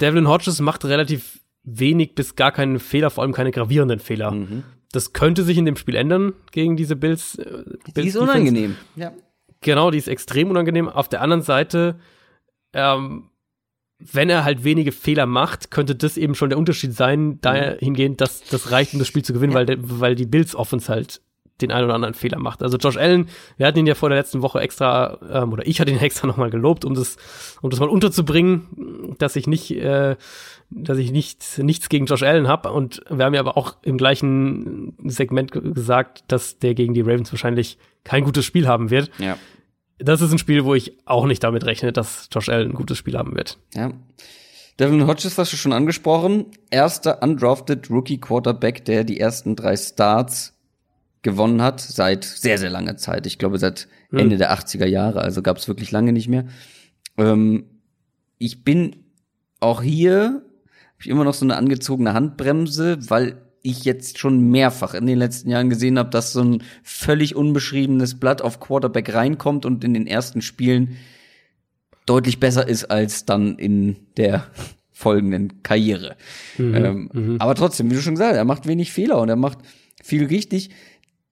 Devlin Hodges macht relativ wenig bis gar keinen Fehler, vor allem keine gravierenden Fehler. Mhm. das könnte sich in dem Spiel ändern gegen diese Bills. Äh, Bills die ist unangenehm. Ja. Genau, die ist extrem unangenehm. Auf der anderen Seite, ähm, wenn er halt wenige Fehler macht, könnte das eben schon der Unterschied sein, dahingehend, dass das reicht, um das Spiel zu gewinnen, ja. weil, weil die Bills Offense halt den einen oder anderen Fehler macht. Also Josh Allen, wir hatten ihn ja vor der letzten Woche extra, ähm, oder ich hatte ihn extra nochmal gelobt, um das, um das mal unterzubringen, dass ich nicht, äh, dass ich nicht, nichts gegen Josh Allen habe. Und wir haben ja aber auch im gleichen Segment gesagt, dass der gegen die Ravens wahrscheinlich kein gutes Spiel haben wird. Ja. Das ist ein Spiel, wo ich auch nicht damit rechne, dass Josh Allen ein gutes Spiel haben wird. Ja. Devin Hodges hast du schon angesprochen. Erster undrafted Rookie Quarterback, der die ersten drei Starts gewonnen hat, seit sehr, sehr langer Zeit. Ich glaube, seit hm. Ende der 80er Jahre, also gab es wirklich lange nicht mehr. Ähm, ich bin auch hier, habe ich immer noch so eine angezogene Handbremse, weil ich jetzt schon mehrfach in den letzten Jahren gesehen habe, dass so ein völlig unbeschriebenes Blatt auf Quarterback reinkommt und in den ersten Spielen deutlich besser ist als dann in der folgenden Karriere. Mhm, ähm, mhm. Aber trotzdem, wie du schon gesagt hast, er macht wenig Fehler und er macht viel richtig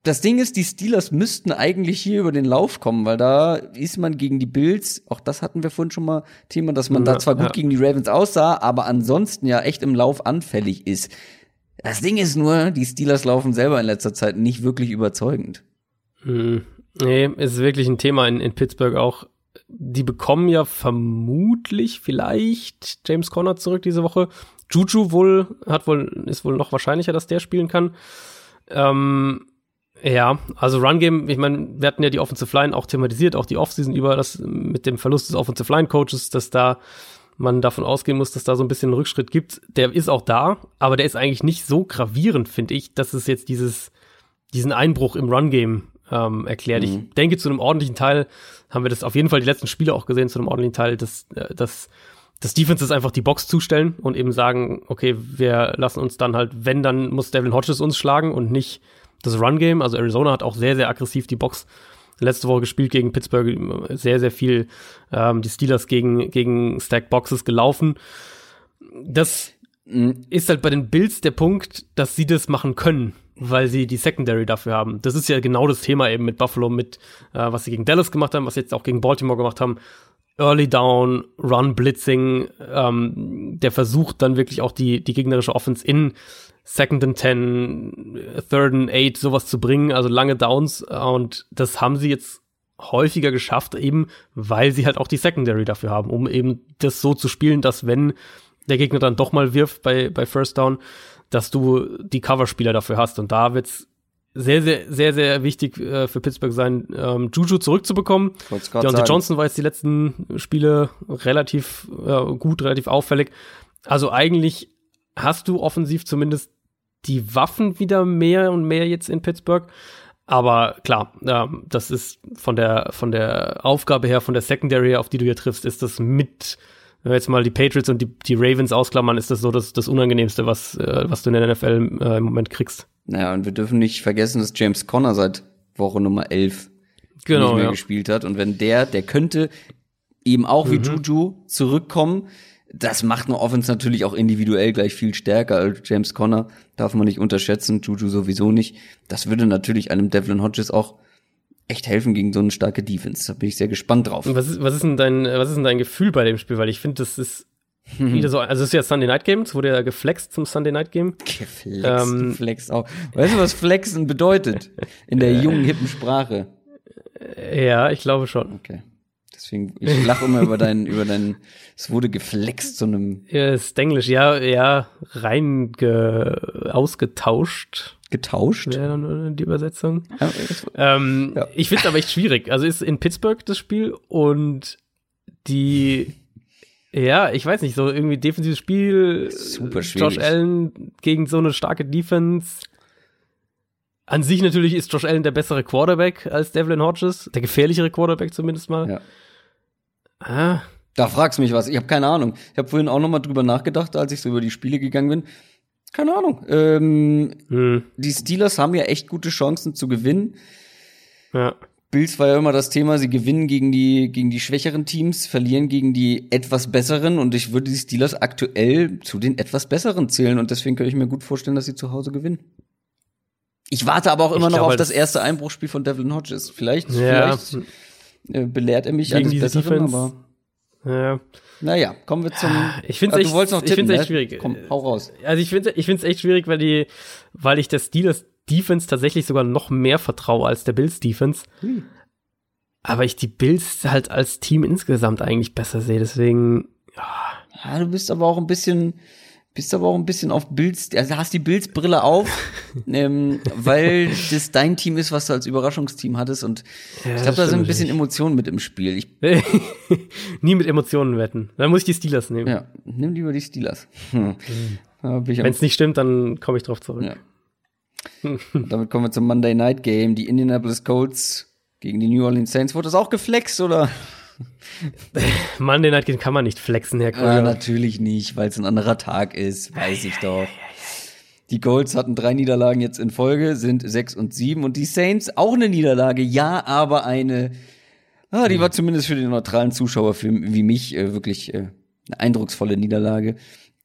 das Ding ist, die Steelers müssten eigentlich hier über den Lauf kommen, weil da ist man gegen die Bills, auch das hatten wir vorhin schon mal Thema, dass man ja, da zwar gut ja. gegen die Ravens aussah, aber ansonsten ja echt im Lauf anfällig ist. Das Ding ist nur, die Steelers laufen selber in letzter Zeit nicht wirklich überzeugend. Hm. Nee, ist wirklich ein Thema in, in Pittsburgh auch. Die bekommen ja vermutlich vielleicht James Conner zurück diese Woche. Juju wohl, hat wohl, ist wohl noch wahrscheinlicher, dass der spielen kann. Ähm, ja, also Run Game, ich meine, wir hatten ja die Offensive Line auch thematisiert, auch die Offseason über, das mit dem Verlust des Offensive Line Coaches, dass da man davon ausgehen muss, dass da so ein bisschen einen Rückschritt gibt. Der ist auch da, aber der ist eigentlich nicht so gravierend, finde ich, dass es jetzt dieses, diesen Einbruch im Run Game ähm, erklärt. Mhm. Ich denke, zu einem ordentlichen Teil haben wir das auf jeden Fall die letzten Spiele auch gesehen, zu einem ordentlichen Teil, dass, äh, dass das Defenses einfach die Box zustellen und eben sagen, okay, wir lassen uns dann halt, wenn, dann muss Devin Hodges uns schlagen und nicht das Run-Game. Also Arizona hat auch sehr, sehr aggressiv die Box letzte Woche gespielt gegen Pittsburgh, sehr, sehr viel ähm, die Steelers gegen, gegen Stack Boxes gelaufen. Das ist halt bei den Bills der Punkt, dass sie das machen können, weil sie die Secondary dafür haben. Das ist ja genau das Thema eben mit Buffalo, mit äh, was sie gegen Dallas gemacht haben, was sie jetzt auch gegen Baltimore gemacht haben. Early Down, Run Blitzing, ähm, der versucht dann wirklich auch die, die gegnerische Offense in Second and Ten, Third and Eight, sowas zu bringen, also lange Downs. Und das haben sie jetzt häufiger geschafft, eben weil sie halt auch die Secondary dafür haben, um eben das so zu spielen, dass wenn der Gegner dann doch mal wirft bei, bei First Down, dass du die Coverspieler dafür hast. Und da wird's sehr, sehr, sehr, sehr wichtig äh, für Pittsburgh sein, ähm, Juju zurückzubekommen. Deontay Johnson war jetzt die letzten Spiele relativ äh, gut, relativ auffällig. Also eigentlich hast du offensiv zumindest die Waffen wieder mehr und mehr jetzt in Pittsburgh. Aber klar, äh, das ist von der, von der Aufgabe her, von der Secondary, auf die du hier triffst, ist das mit, wenn wir jetzt mal die Patriots und die, die Ravens ausklammern, ist das so das, das Unangenehmste, was, äh, was du in der NFL äh, im Moment kriegst. Naja, und wir dürfen nicht vergessen, dass James Conner seit Woche Nummer 11 genau, nicht mehr ja. gespielt hat. Und wenn der, der könnte eben auch wie mhm. Juju zurückkommen, das macht eine Offense natürlich auch individuell gleich viel stärker als James Conner. Darf man nicht unterschätzen, Juju sowieso nicht. Das würde natürlich einem Devlin Hodges auch echt helfen gegen so eine starke Defense. Da bin ich sehr gespannt drauf. Was ist, was ist denn dein, was ist denn dein Gefühl bei dem Spiel? Weil ich finde, das ist wieder so, also es ist ja Sunday Night Game, es wurde ja geflext zum Sunday Night Game. Geflext, ähm, geflext auch. Weißt du, was flexen bedeutet? In der jungen, hippen Sprache. Ja, ich glaube schon. Okay. Deswegen, ich lache immer über deinen, über deinen, es wurde geflext, so einem. Ja, ist Englisch, ja, ja, rein ge, ausgetauscht. Getauscht? Wäre dann die Übersetzung. Ja, ähm, ja. Ich finde es aber echt schwierig. Also ist in Pittsburgh das Spiel und die, ja, ich weiß nicht, so irgendwie defensives Spiel. Super schwierig. Josh Allen gegen so eine starke Defense. An sich natürlich ist Josh Allen der bessere Quarterback als Devlin Hodges, der gefährlichere Quarterback zumindest mal. Ja. Ah. Da fragst du mich was. Ich habe keine Ahnung. Ich habe vorhin auch noch mal drüber nachgedacht, als ich so über die Spiele gegangen bin. Keine Ahnung. Ähm, hm. Die Steelers haben ja echt gute Chancen zu gewinnen. Ja. Bills war ja immer das Thema, sie gewinnen gegen die, gegen die schwächeren Teams, verlieren gegen die etwas besseren und ich würde die Steelers aktuell zu den etwas besseren zählen und deswegen könnte ich mir gut vorstellen, dass sie zu Hause gewinnen. Ich warte aber auch immer ich noch auf das erste Einbruchspiel von Devlin Hodges. Vielleicht, ja. vielleicht äh, belehrt er mich Gegen eines Besseren, aber ja. Naja, kommen wir zum. Ich finde es echt, ich find's echt ne? schwierig. Komm, hau raus. Also ich finde, ich finde es echt schwierig, weil die, weil ich der Steelers Defense tatsächlich sogar noch mehr vertraue als der Bills Defense. Hm. Aber ich die Bills halt als Team insgesamt eigentlich besser sehe. Deswegen. Ja. ja, du bist aber auch ein bisschen bist aber auch ein bisschen auf Bilds, also hast die Bilds-Brille auf, ähm, weil das dein Team ist, was du als Überraschungsteam hattest und ja, ich glaube, da sind ein bisschen Emotionen mit im Spiel. Ich Nie mit Emotionen wetten. Dann muss ich die Steelers nehmen. Ja, nimm lieber die Steelers. Hm. Wenn es nicht stimmt, dann komme ich drauf zurück. Ja. damit kommen wir zum Monday Night Game. Die Indianapolis Colts gegen die New Orleans Saints. Wurde das auch geflext oder? Monday Night Game kann man nicht flexen, Herr Kröger. Ja, natürlich nicht, weil es ein anderer Tag ist, weiß ich doch. Die Colts hatten drei Niederlagen jetzt in Folge, sind sechs und sieben und die Saints auch eine Niederlage, ja, aber eine, ah, die war zumindest für den neutralen Zuschauer für, wie mich äh, wirklich äh, eine eindrucksvolle Niederlage.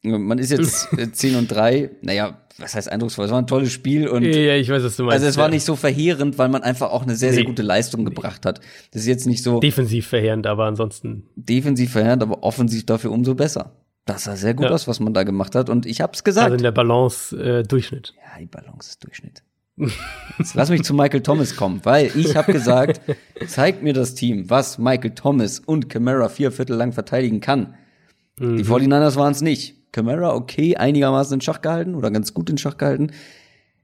Man ist jetzt äh, 10 und 3. Naja, was heißt eindrucksvoll? Es war ein tolles Spiel und. Ja, ich weiß, was du meinst. Also es war nicht so verheerend, weil man einfach auch eine sehr, sehr gute Leistung gebracht hat. Das ist jetzt nicht so. Defensiv verheerend, aber ansonsten. Defensiv verheerend, aber offensiv dafür umso besser. Das sah sehr gut ja. aus, was man da gemacht hat. Und ich hab's gesagt. Also in der Balance äh, Durchschnitt. Ja, die Balance ist Durchschnitt. Jetzt lass mich zu Michael Thomas kommen, weil ich habe gesagt, zeigt mir das Team, was Michael Thomas und Camara vier Viertel lang verteidigen kann. Mhm. Die 49ers waren es nicht. Camara okay, einigermaßen in Schach gehalten oder ganz gut in Schach gehalten.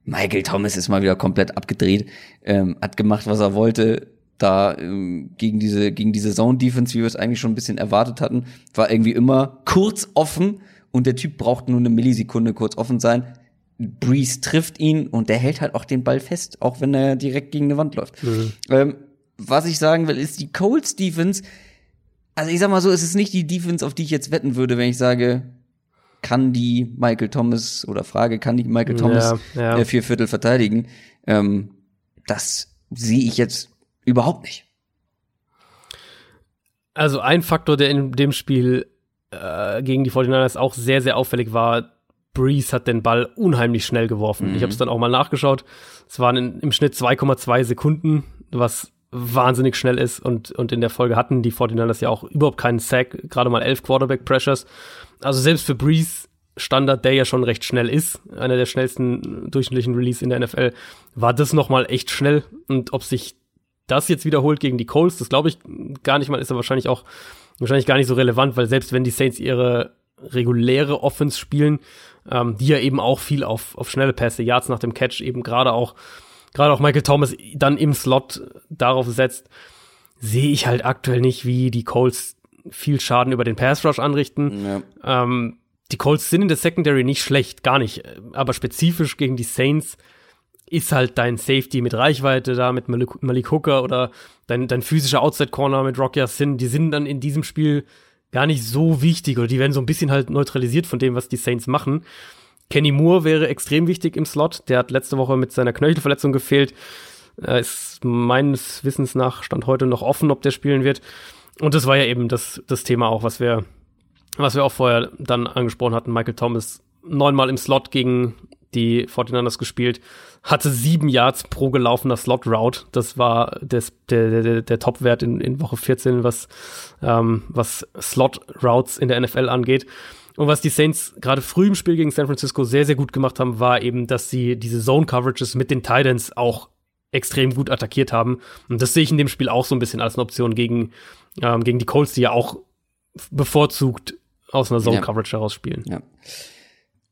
Michael Thomas ist mal wieder komplett abgedreht, ähm, hat gemacht, was er wollte. Da ähm, gegen diese gegen diese Zone Defense, wie wir es eigentlich schon ein bisschen erwartet hatten, war irgendwie immer kurz offen und der Typ braucht nur eine Millisekunde kurz offen sein. Breeze trifft ihn und der hält halt auch den Ball fest, auch wenn er direkt gegen eine Wand läuft. Mhm. Ähm, was ich sagen will, ist die Colts Defense. Also ich sag mal so, es ist nicht die Defense, auf die ich jetzt wetten würde, wenn ich sage, kann die Michael Thomas oder Frage, kann die Michael Thomas ja, ja. Äh, vier Viertel verteidigen? Ähm, das sehe ich jetzt überhaupt nicht. Also ein Faktor, der in dem Spiel äh, gegen die 49ers auch sehr, sehr auffällig war, Breeze hat den Ball unheimlich schnell geworfen. Mhm. Ich habe es dann auch mal nachgeschaut. Es waren in, im Schnitt 2,2 Sekunden, was wahnsinnig schnell ist und, und in der Folge hatten die 49ers ja auch überhaupt keinen Sack, gerade mal elf Quarterback Pressures. Also selbst für Breeze Standard, der ja schon recht schnell ist, einer der schnellsten durchschnittlichen Release in der NFL, war das nochmal echt schnell. Und ob sich das jetzt wiederholt gegen die Colts, das glaube ich gar nicht mal, ist ja wahrscheinlich auch wahrscheinlich gar nicht so relevant, weil selbst wenn die Saints ihre reguläre Offense spielen, ähm, die ja eben auch viel auf, auf schnelle Pässe, Yards nach dem Catch, eben gerade auch, gerade auch Michael Thomas dann im Slot darauf setzt, sehe ich halt aktuell nicht, wie die Colts viel Schaden über den Pass Rush anrichten. Ja. Ähm, die Colts sind in der Secondary nicht schlecht, gar nicht. Aber spezifisch gegen die Saints ist halt dein Safety mit Reichweite da, mit Malik, Malik Hooker oder dein, dein physischer Outside Corner mit Rocky Sin, die sind dann in diesem Spiel gar nicht so wichtig oder die werden so ein bisschen halt neutralisiert von dem, was die Saints machen. Kenny Moore wäre extrem wichtig im Slot. Der hat letzte Woche mit seiner Knöchelverletzung gefehlt. Er ist meines Wissens nach Stand heute noch offen, ob der spielen wird. Und das war ja eben das, das Thema auch, was wir was wir auch vorher dann angesprochen hatten, Michael Thomas neunmal im Slot gegen die 49ers gespielt, hatte sieben Yards pro gelaufener Slot-Route. Das war des, der, der, der Top-Wert in, in Woche 14, was, ähm, was Slot-Routes in der NFL angeht. Und was die Saints gerade früh im Spiel gegen San Francisco sehr, sehr gut gemacht haben, war eben, dass sie diese Zone-Coverages mit den Titans auch extrem gut attackiert haben. Und das sehe ich in dem Spiel auch so ein bisschen als eine Option gegen, ähm, gegen die Colts, die ja auch bevorzugt aus einer Zone-Coverage ja. heraus spielen. Ja.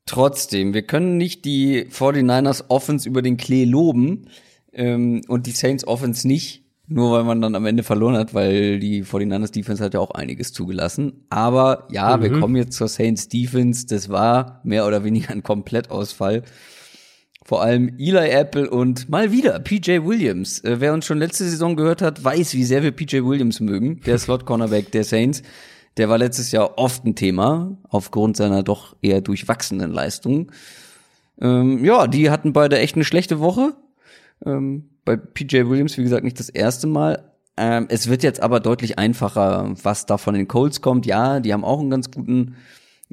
Trotzdem, wir können nicht die 49ers Offense über den Klee loben ähm, und die Saints Offense nicht, nur weil man dann am Ende verloren hat, weil die 49ers Defense hat ja auch einiges zugelassen. Aber ja, mhm. wir kommen jetzt zur Saints Defense. Das war mehr oder weniger ein Komplettausfall. Vor allem Eli Apple und mal wieder PJ Williams. Äh, wer uns schon letzte Saison gehört hat, weiß, wie sehr wir PJ Williams mögen. Der Slot Cornerback der Saints. Der war letztes Jahr oft ein Thema, aufgrund seiner doch eher durchwachsenen Leistung. Ähm, ja, die hatten beide echt eine schlechte Woche. Ähm, bei PJ Williams, wie gesagt, nicht das erste Mal. Ähm, es wird jetzt aber deutlich einfacher, was da von den Colts kommt. Ja, die haben auch einen ganz guten,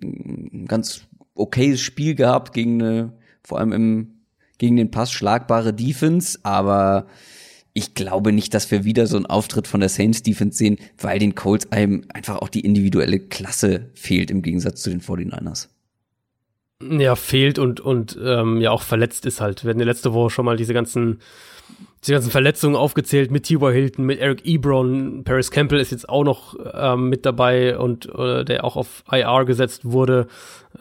ein ganz okayes Spiel gehabt gegen eine, vor allem im gegen den Pass schlagbare Defense, aber ich glaube nicht, dass wir wieder so einen Auftritt von der Saints Defense sehen, weil den Colts einem einfach auch die individuelle Klasse fehlt im Gegensatz zu den 49ers. Ja, fehlt und, und ähm, ja auch verletzt ist halt. Wir hatten ja letzte Woche schon mal diese ganzen, diese ganzen Verletzungen aufgezählt mit T.Y. Hilton, mit Eric Ebron, Paris Campbell ist jetzt auch noch ähm, mit dabei und äh, der auch auf IR gesetzt wurde.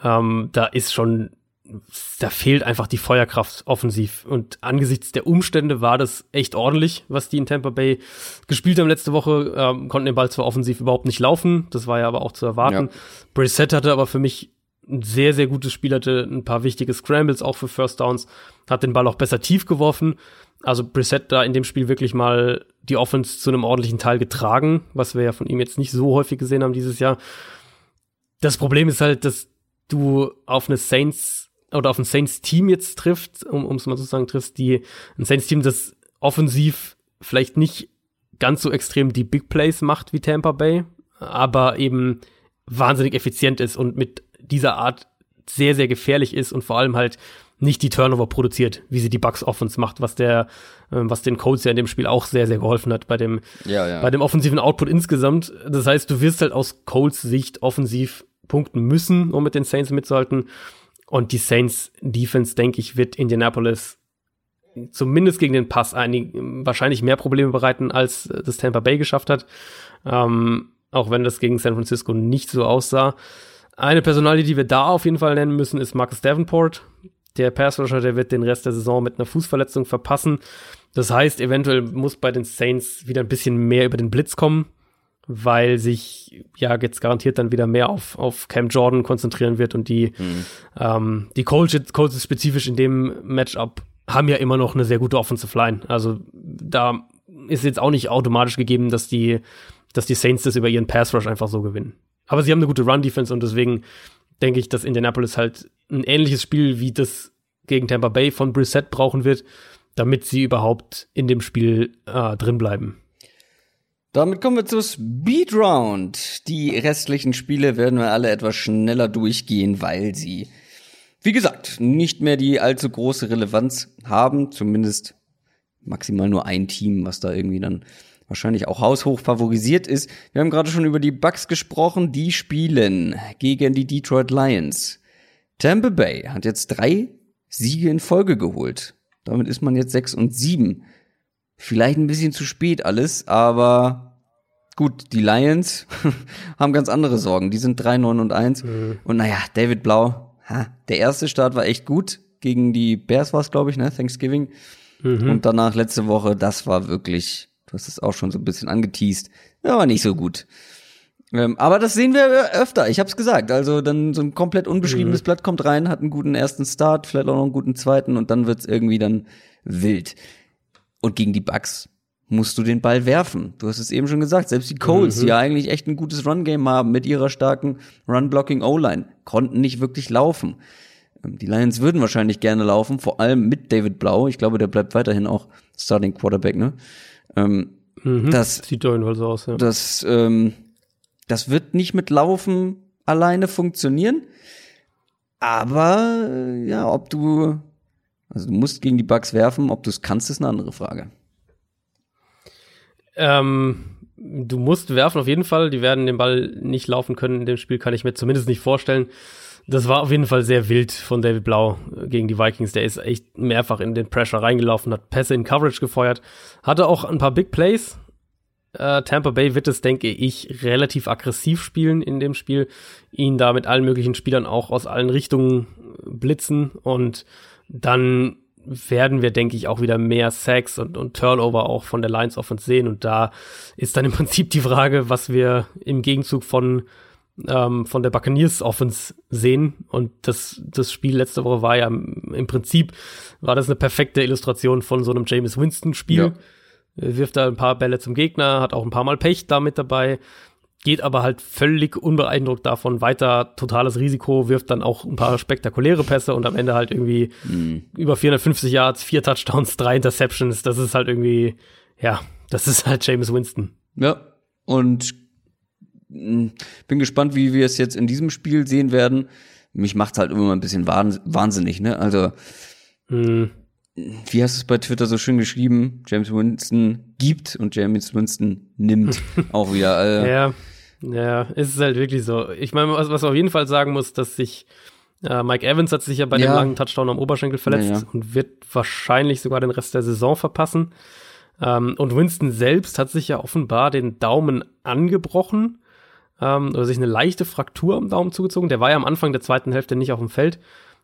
Ähm, da ist schon da fehlt einfach die Feuerkraft offensiv. Und angesichts der Umstände war das echt ordentlich, was die in Tampa Bay gespielt haben letzte Woche. Ähm, konnten den Ball zwar offensiv überhaupt nicht laufen, das war ja aber auch zu erwarten. Ja. Brissett hatte aber für mich ein sehr, sehr gutes Spiel, hatte ein paar wichtige Scrambles auch für First Downs, hat den Ball auch besser tief geworfen. Also Brissett da in dem Spiel wirklich mal die Offense zu einem ordentlichen Teil getragen, was wir ja von ihm jetzt nicht so häufig gesehen haben dieses Jahr. Das Problem ist halt, dass du auf eine Saints oder auf ein Saints-Team jetzt trifft, um es mal so zu sagen, triffst, die ein Saints-Team, das offensiv vielleicht nicht ganz so extrem die Big Plays macht wie Tampa Bay, aber eben wahnsinnig effizient ist und mit dieser Art sehr, sehr gefährlich ist und vor allem halt nicht die Turnover produziert, wie sie die Bucks Offense macht, was der, äh, was den Colts ja in dem Spiel auch sehr, sehr geholfen hat bei dem, ja, ja. bei dem offensiven Output insgesamt. Das heißt, du wirst halt aus Colts Sicht offensiv punkten müssen, um mit den Saints mitzuhalten. Und die Saints Defense, denke ich, wird Indianapolis zumindest gegen den Pass einig, wahrscheinlich mehr Probleme bereiten, als das Tampa Bay geschafft hat. Ähm, auch wenn das gegen San Francisco nicht so aussah. Eine Personalie, die wir da auf jeden Fall nennen müssen, ist Marcus Davenport. Der Passrusher, der wird den Rest der Saison mit einer Fußverletzung verpassen. Das heißt, eventuell muss bei den Saints wieder ein bisschen mehr über den Blitz kommen weil sich ja jetzt garantiert dann wieder mehr auf, auf Cam Jordan konzentrieren wird und die, mhm. ähm, die Colts, Colts spezifisch in dem Matchup haben ja immer noch eine sehr gute Offensive Line. Also da ist jetzt auch nicht automatisch gegeben, dass die, dass die Saints das über ihren Pass Rush einfach so gewinnen. Aber sie haben eine gute Run Defense und deswegen denke ich, dass Indianapolis halt ein ähnliches Spiel wie das gegen Tampa Bay von Brissett brauchen wird, damit sie überhaupt in dem Spiel äh, drin bleiben. Damit kommen wir zur Speed Round. Die restlichen Spiele werden wir alle etwas schneller durchgehen, weil sie, wie gesagt, nicht mehr die allzu große Relevanz haben. Zumindest maximal nur ein Team, was da irgendwie dann wahrscheinlich auch haushoch favorisiert ist. Wir haben gerade schon über die Bucks gesprochen. Die spielen gegen die Detroit Lions. Tampa Bay hat jetzt drei Siege in Folge geholt. Damit ist man jetzt sechs und sieben. Vielleicht ein bisschen zu spät alles, aber gut, die Lions haben ganz andere Sorgen. Die sind 3, 9 und 1. Mhm. Und naja, David Blau, ha, der erste Start war echt gut. Gegen die Bears war es, glaube ich, ne? Thanksgiving. Mhm. Und danach letzte Woche, das war wirklich, du hast es auch schon so ein bisschen angeteased, war nicht so gut. Ähm, aber das sehen wir öfter, ich hab's gesagt. Also dann so ein komplett unbeschriebenes mhm. Blatt kommt rein, hat einen guten ersten Start, vielleicht auch noch einen guten zweiten und dann wird's irgendwie dann wild. Und gegen die Bucks musst du den Ball werfen. Du hast es eben schon gesagt, selbst die Colts, mhm. die ja eigentlich echt ein gutes Run-Game haben mit ihrer starken Run-Blocking-O-Line, konnten nicht wirklich laufen. Ähm, die Lions würden wahrscheinlich gerne laufen, vor allem mit David Blau. Ich glaube, der bleibt weiterhin auch Starting Quarterback, ne? Ähm, mhm. Das sieht doch jedenfalls so aus, ja. Das, ähm, das wird nicht mit Laufen alleine funktionieren. Aber äh, ja, ob du also du musst gegen die Bugs werfen, ob du es kannst, ist eine andere Frage. Ähm, du musst werfen auf jeden Fall. Die werden den Ball nicht laufen können in dem Spiel, kann ich mir zumindest nicht vorstellen. Das war auf jeden Fall sehr wild von David Blau gegen die Vikings. Der ist echt mehrfach in den Pressure reingelaufen, hat Pässe in Coverage gefeuert, hatte auch ein paar Big Plays. Äh, Tampa Bay wird es, denke ich, relativ aggressiv spielen in dem Spiel, ihn da mit allen möglichen Spielern auch aus allen Richtungen blitzen und dann werden wir, denke ich, auch wieder mehr Sacks und, und Turnover auch von der Lions Offense sehen. Und da ist dann im Prinzip die Frage, was wir im Gegenzug von, ähm, von der Buccaneers Offense sehen. Und das, das Spiel letzte Woche war ja im Prinzip, war das eine perfekte Illustration von so einem James Winston Spiel. Ja. Wirft da ein paar Bälle zum Gegner, hat auch ein paar Mal Pech da mit dabei geht aber halt völlig unbeeindruckt davon weiter, totales Risiko, wirft dann auch ein paar spektakuläre Pässe und am Ende halt irgendwie mhm. über 450 Yards, vier Touchdowns, drei Interceptions. Das ist halt irgendwie, ja, das ist halt James Winston. Ja, und mh, bin gespannt, wie wir es jetzt in diesem Spiel sehen werden. Mich macht's halt immer ein bisschen wahnsinnig, ne? Also, mhm. Wie hast du es bei Twitter so schön geschrieben? James Winston gibt und James Winston nimmt auch wieder. Also. Ja, ja, ist es halt wirklich so. Ich meine, was, was man auf jeden Fall sagen muss, dass sich äh, Mike Evans hat sich ja bei ja. dem langen Touchdown am Oberschenkel verletzt ja, ja. und wird wahrscheinlich sogar den Rest der Saison verpassen. Ähm, und Winston selbst hat sich ja offenbar den Daumen angebrochen ähm, oder sich eine leichte Fraktur am Daumen zugezogen. Der war ja am Anfang der zweiten Hälfte nicht auf dem Feld.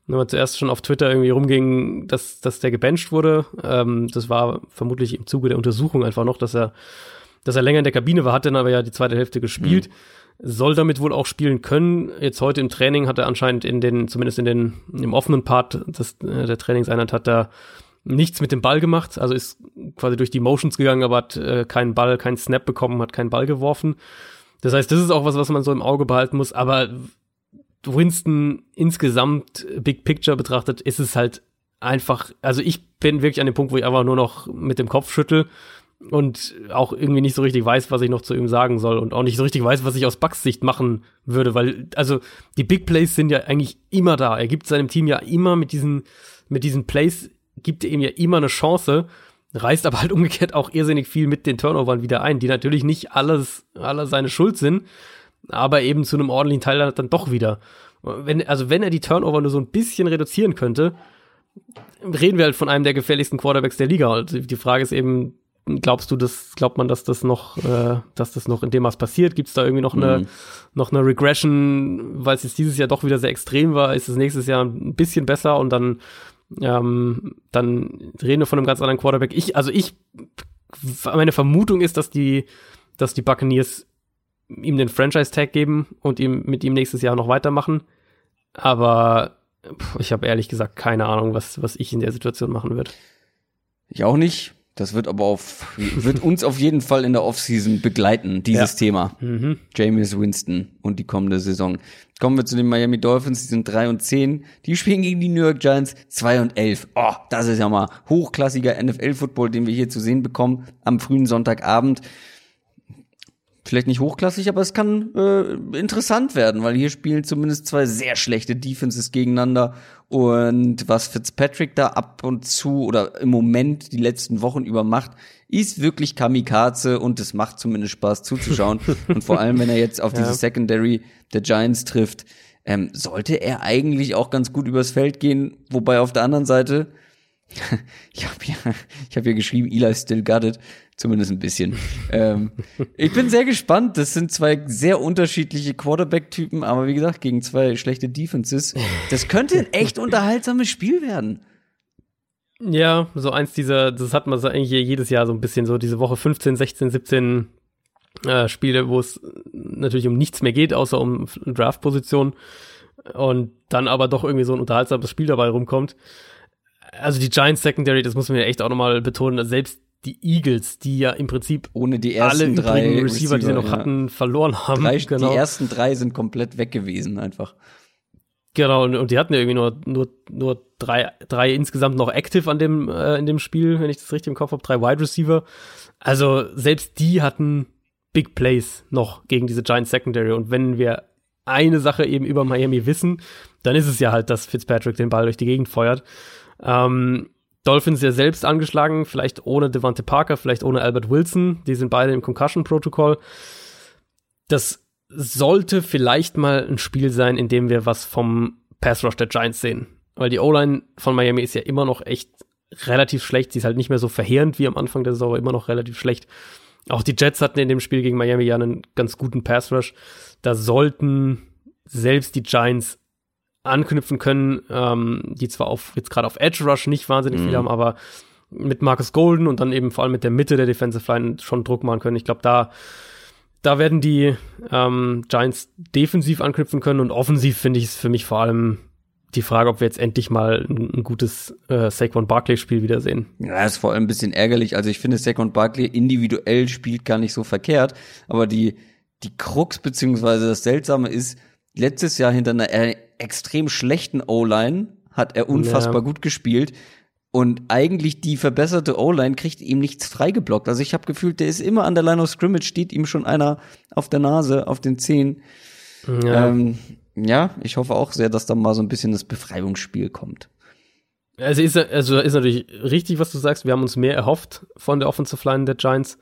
Wenn man zuerst schon auf Twitter irgendwie rumging, dass, dass der gebencht wurde, ähm, das war vermutlich im Zuge der Untersuchung einfach noch, dass er, dass er länger in der Kabine war, hat dann aber ja die zweite Hälfte gespielt. Mhm. Soll damit wohl auch spielen können. Jetzt heute im Training hat er anscheinend in den, zumindest in den, im offenen Part des, äh, der Trainingseinheit hat er nichts mit dem Ball gemacht, also ist quasi durch die Motions gegangen, aber hat äh, keinen Ball, keinen Snap bekommen, hat keinen Ball geworfen. Das heißt, das ist auch was, was man so im Auge behalten muss, aber Winston insgesamt Big Picture betrachtet, ist es halt einfach, also ich bin wirklich an dem Punkt, wo ich einfach nur noch mit dem Kopf schüttel und auch irgendwie nicht so richtig weiß, was ich noch zu ihm sagen soll und auch nicht so richtig weiß, was ich aus Bucks Sicht machen würde, weil also die Big Plays sind ja eigentlich immer da. Er gibt seinem Team ja immer mit diesen mit diesen Plays gibt er ihm ja immer eine Chance, reißt aber halt umgekehrt auch irrsinnig viel mit den Turnovern wieder ein, die natürlich nicht alles alle seine Schuld sind, aber eben zu einem ordentlichen Teil dann doch wieder. Wenn, also wenn er die Turnover nur so ein bisschen reduzieren könnte, reden wir halt von einem der gefährlichsten Quarterbacks der Liga. Also die Frage ist eben, glaubst du, das, glaubt man, dass das noch, äh, dass das noch in dem Maß passiert? Gibt es da irgendwie noch eine, mhm. noch eine Regression, weil es jetzt dieses Jahr doch wieder sehr extrem war? Ist es nächstes Jahr ein bisschen besser und dann, ähm, dann reden wir von einem ganz anderen Quarterback. Ich, also ich, meine Vermutung ist, dass die, dass die Buccaneers ihm den Franchise-Tag geben und ihm mit ihm nächstes Jahr noch weitermachen. Aber ich habe ehrlich gesagt keine Ahnung, was, was ich in der Situation machen würde. Ich auch nicht. Das wird aber auf, wird uns auf jeden Fall in der Offseason begleiten, dieses ja. Thema. Mhm. James Winston und die kommende Saison. Kommen wir zu den Miami Dolphins, die sind drei und zehn. Die spielen gegen die New York Giants zwei und elf. Oh, das ist ja mal hochklassiger NFL-Football, den wir hier zu sehen bekommen am frühen Sonntagabend vielleicht nicht hochklassig, aber es kann äh, interessant werden, weil hier spielen zumindest zwei sehr schlechte Defenses gegeneinander und was Fitzpatrick da ab und zu oder im Moment die letzten Wochen über macht, ist wirklich Kamikaze und es macht zumindest Spaß zuzuschauen und vor allem, wenn er jetzt auf ja. diese Secondary der Giants trifft, ähm, sollte er eigentlich auch ganz gut übers Feld gehen, wobei auf der anderen Seite ich habe hier, ich hab hier geschrieben, Eli still got it. Zumindest ein bisschen. ähm, ich bin sehr gespannt. Das sind zwei sehr unterschiedliche Quarterback-Typen, aber wie gesagt, gegen zwei schlechte Defenses. Das könnte ein echt unterhaltsames Spiel werden. Ja, so eins dieser, das hat man so eigentlich jedes Jahr so ein bisschen so, diese Woche 15, 16, 17 äh, Spiele, wo es natürlich um nichts mehr geht, außer um Draft-Position. Und dann aber doch irgendwie so ein unterhaltsames Spiel dabei rumkommt also die Giants Secondary, das muss man ja echt auch nochmal betonen, selbst die Eagles, die ja im Prinzip ohne die ersten alle drei Receiver, Receiver, die sie noch ja. hatten, verloren haben. Drei, genau. Die ersten drei sind komplett weg gewesen einfach. Genau, und, und die hatten ja irgendwie nur, nur, nur drei, drei insgesamt noch active an dem, äh, in dem Spiel, wenn ich das richtig im Kopf habe, drei Wide Receiver. Also selbst die hatten Big Plays noch gegen diese Giants Secondary. Und wenn wir eine Sache eben über Miami wissen, dann ist es ja halt, dass Fitzpatrick den Ball durch die Gegend feuert. Ähm, Dolphins ja selbst angeschlagen, vielleicht ohne Devante Parker, vielleicht ohne Albert Wilson. Die sind beide im Concussion-Protokoll. Das sollte vielleicht mal ein Spiel sein, in dem wir was vom Pass Rush der Giants sehen. Weil die O-Line von Miami ist ja immer noch echt relativ schlecht. Sie ist halt nicht mehr so verheerend wie am Anfang der Saison, aber immer noch relativ schlecht. Auch die Jets hatten in dem Spiel gegen Miami ja einen ganz guten Pass Rush. Da sollten selbst die Giants anknüpfen können, ähm, die zwar auf jetzt gerade auf Edge Rush nicht wahnsinnig mhm. viel haben, aber mit Marcus Golden und dann eben vor allem mit der Mitte der Defensive Line schon Druck machen können. Ich glaube, da da werden die ähm, Giants defensiv anknüpfen können und offensiv finde ich es für mich vor allem die Frage, ob wir jetzt endlich mal ein, ein gutes äh, Saquon Barkley-Spiel wiedersehen. Ja, ist vor allem ein bisschen ärgerlich. Also ich finde, Saquon Barkley individuell spielt gar nicht so verkehrt, aber die, die Krux beziehungsweise das Seltsame ist, letztes Jahr hinter einer extrem schlechten O-Line hat er unfassbar ja. gut gespielt. Und eigentlich die verbesserte O-Line kriegt ihm nichts freigeblockt. Also ich habe gefühlt, der ist immer an der Line of Scrimmage, steht ihm schon einer auf der Nase, auf den Zehen. Ja. Ähm, ja, ich hoffe auch sehr, dass da mal so ein bisschen das Befreiungsspiel kommt. Also ist, also ist natürlich richtig, was du sagst. Wir haben uns mehr erhofft von der Offensive Line der Giants.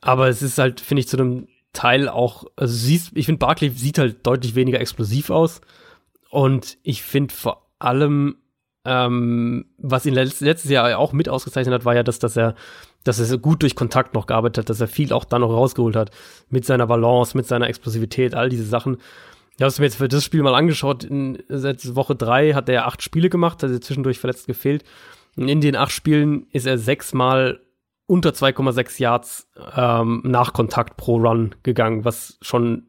Aber es ist halt, finde ich, zu einem Teil auch, also siehst, ich finde, Barkley sieht halt deutlich weniger explosiv aus. Und ich finde vor allem, ähm, was ihn letztes Jahr auch mit ausgezeichnet hat, war ja, dass, dass er, dass er gut durch Kontakt noch gearbeitet hat, dass er viel auch dann noch rausgeholt hat. Mit seiner Balance, mit seiner Explosivität, all diese Sachen. Ich habe mir jetzt für das Spiel mal angeschaut. In, seit Woche drei hat er acht Spiele gemacht, hat er zwischendurch verletzt gefehlt. Und in den acht Spielen ist er sechsmal unter 2,6 Yards ähm, nach Kontakt pro Run gegangen, was schon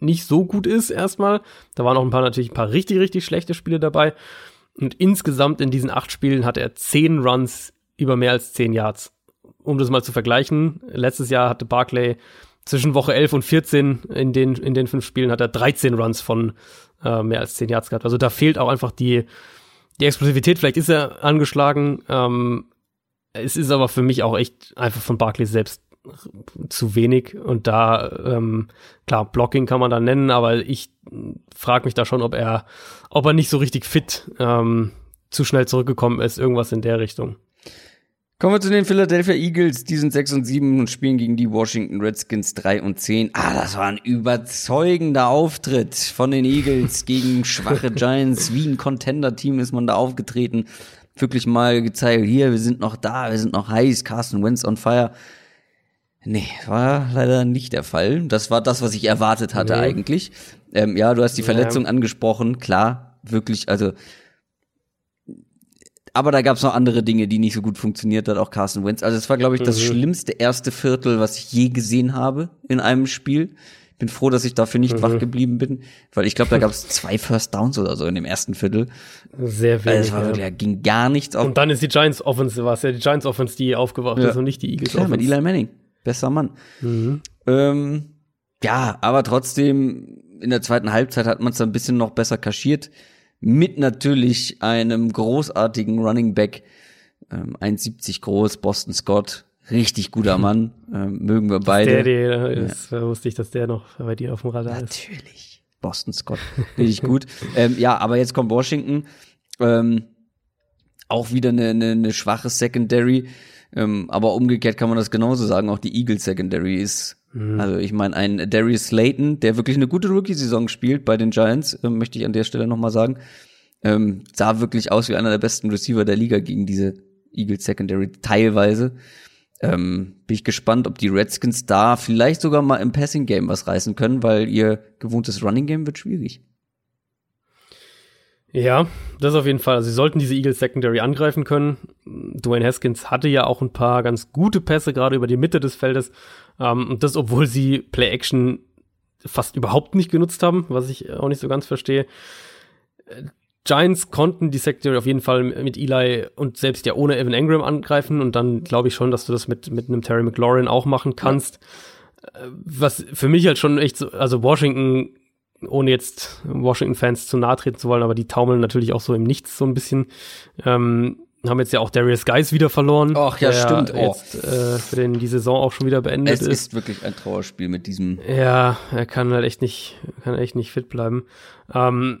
nicht so gut ist erstmal. Da waren auch ein paar natürlich ein paar richtig, richtig schlechte Spiele dabei. Und insgesamt in diesen acht Spielen hat er zehn Runs über mehr als zehn Yards. Um das mal zu vergleichen, letztes Jahr hatte Barclay zwischen Woche 11 und 14 in den, in den fünf Spielen hat er 13 Runs von äh, mehr als 10 Yards gehabt. Also da fehlt auch einfach die, die Explosivität. Vielleicht ist er angeschlagen. Ähm, es ist aber für mich auch echt einfach von Barkley selbst zu wenig. Und da, ähm, klar, Blocking kann man da nennen, aber ich frage mich da schon, ob er, ob er nicht so richtig fit ähm, zu schnell zurückgekommen ist, irgendwas in der Richtung. Kommen wir zu den Philadelphia Eagles. Die sind 6 und 7 und spielen gegen die Washington Redskins 3 und 10. Ah, das war ein überzeugender Auftritt von den Eagles gegen schwache Giants. Wie ein Contender-Team ist man da aufgetreten. Wirklich mal gezeigt, hier, wir sind noch da, wir sind noch heiß, Carson Wentz on fire. Nee, war leider nicht der Fall. Das war das, was ich erwartet hatte nee. eigentlich. Ähm, ja, du hast die Verletzung ja. angesprochen, klar, wirklich, also aber da gab es noch andere Dinge, die nicht so gut funktioniert hat, auch Carson Wentz. Also es war, glaube ich, das mhm. schlimmste erste Viertel, was ich je gesehen habe in einem Spiel. Bin froh, dass ich dafür nicht mhm. wach geblieben bin, weil ich glaube, da gab es zwei First Downs oder so in dem ersten Viertel. Sehr wenig. Also ja. da ging gar nichts auf. Und dann ist die Giants Offense, war es ja die Giants Offense, die aufgewacht ja. ist und nicht die Eagles Klar, Offense. mit Eli Manning. Besser Mann. Mhm. Ähm, ja, aber trotzdem, in der zweiten Halbzeit hat man es ein bisschen noch besser kaschiert mit natürlich einem großartigen Running Back, ähm, 1,70 groß, Boston Scott, richtig guter Mann, ähm, mögen wir beide. Der, der ist, ja. wusste ich, dass der noch bei dir auf dem Radar natürlich. ist. Natürlich, Boston Scott, richtig gut. ähm, ja, aber jetzt kommt Washington, ähm, auch wieder eine, eine, eine schwache Secondary, ähm, aber umgekehrt kann man das genauso sagen, auch die Eagles Secondary ist Mhm. Also ich meine, ein Darius Slayton, der wirklich eine gute Rookie-Saison spielt bei den Giants, äh, möchte ich an der Stelle nochmal sagen, ähm, sah wirklich aus wie einer der besten Receiver der Liga gegen diese Eagles Secondary teilweise. Ähm, bin ich gespannt, ob die Redskins da vielleicht sogar mal im Passing Game was reißen können, weil ihr gewohntes Running Game wird schwierig. Ja, das auf jeden Fall. Also sie sollten diese Eagles Secondary angreifen können. Dwayne Haskins hatte ja auch ein paar ganz gute Pässe gerade über die Mitte des Feldes. Ähm, und das, obwohl sie Play Action fast überhaupt nicht genutzt haben, was ich auch nicht so ganz verstehe. Giants konnten die Secondary auf jeden Fall mit Eli und selbst ja ohne Evan Engram angreifen und dann glaube ich schon, dass du das mit, mit einem Terry McLaurin auch machen kannst. Ja. Äh, was für mich halt schon echt so, also Washington ohne jetzt Washington-Fans zu nahe treten zu wollen, aber die taumeln natürlich auch so im Nichts so ein bisschen. Ähm, haben jetzt ja auch Darius Guys wieder verloren. Ach ja, stimmt. Oh. Jetzt äh, für den die Saison auch schon wieder beendet es ist. Es ist wirklich ein Trauerspiel mit diesem. Ja, er kann halt echt nicht, kann echt nicht fit bleiben. Ähm,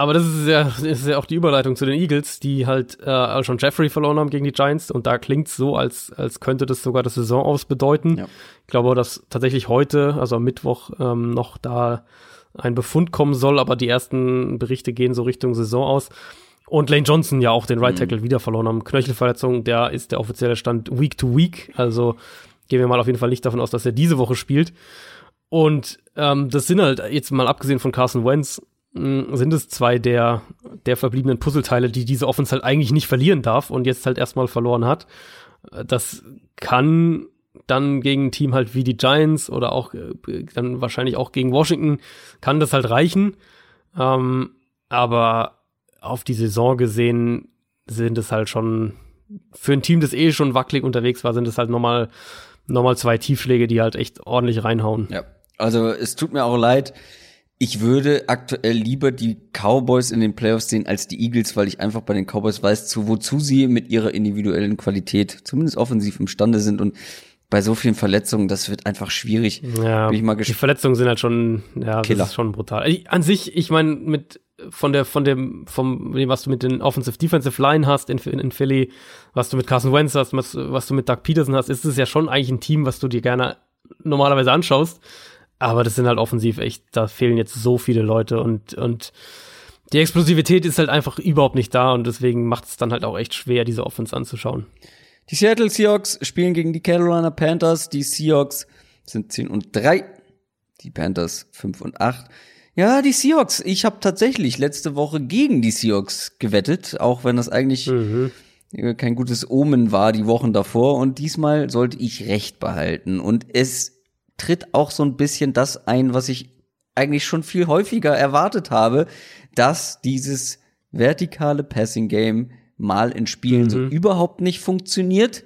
aber das ist ja, das ist ja auch die Überleitung zu den Eagles, die halt äh, schon Jeffrey verloren haben gegen die Giants und da klingt's so, als, als könnte das sogar das Saison aus bedeuten. Ja. Ich glaube, dass tatsächlich heute, also am Mittwoch, ähm, noch da ein Befund kommen soll, aber die ersten Berichte gehen so Richtung Saison aus. Und Lane Johnson ja auch den Right mhm. Tackle mhm. wieder verloren haben. Knöchelverletzung, der ist der offizielle Stand Week to Week. Also gehen wir mal auf jeden Fall nicht davon aus, dass er diese Woche spielt. Und ähm, das sind halt jetzt mal abgesehen von Carson Wentz sind es zwei der der verbliebenen Puzzleteile, die diese Offense halt eigentlich nicht verlieren darf und jetzt halt erstmal verloren hat. Das kann dann gegen ein Team halt wie die Giants oder auch äh, dann wahrscheinlich auch gegen Washington kann das halt reichen. Ähm, aber auf die Saison gesehen sind es halt schon für ein Team, das eh schon wackelig unterwegs war, sind es halt nochmal nochmal zwei Tiefschläge, die halt echt ordentlich reinhauen. Ja, also es tut mir auch leid. Ich würde aktuell lieber die Cowboys in den Playoffs sehen als die Eagles, weil ich einfach bei den Cowboys weiß, zu wozu sie mit ihrer individuellen Qualität zumindest offensiv imstande sind und bei so vielen Verletzungen, das wird einfach schwierig. Ja, Bin ich mal die Verletzungen sind halt schon, ja, Killer. das ist schon brutal. An sich, ich meine, mit von der, von dem, vom, dem, was du mit den Offensive Defensive Line hast in, in, in Philly, was du mit Carson Wentz hast, was, was du mit Doug Peterson hast, ist es ja schon eigentlich ein Team, was du dir gerne normalerweise anschaust. Aber das sind halt offensiv echt, da fehlen jetzt so viele Leute und, und die Explosivität ist halt einfach überhaupt nicht da und deswegen macht es dann halt auch echt schwer, diese Offense anzuschauen. Die Seattle Seahawks spielen gegen die Carolina Panthers. Die Seahawks sind 10 und 3. Die Panthers 5 und 8. Ja, die Seahawks. Ich habe tatsächlich letzte Woche gegen die Seahawks gewettet, auch wenn das eigentlich mhm. kein gutes Omen war die Wochen davor. Und diesmal sollte ich recht behalten. Und es tritt auch so ein bisschen das ein, was ich eigentlich schon viel häufiger erwartet habe, dass dieses vertikale Passing Game mal in Spielen mhm. so überhaupt nicht funktioniert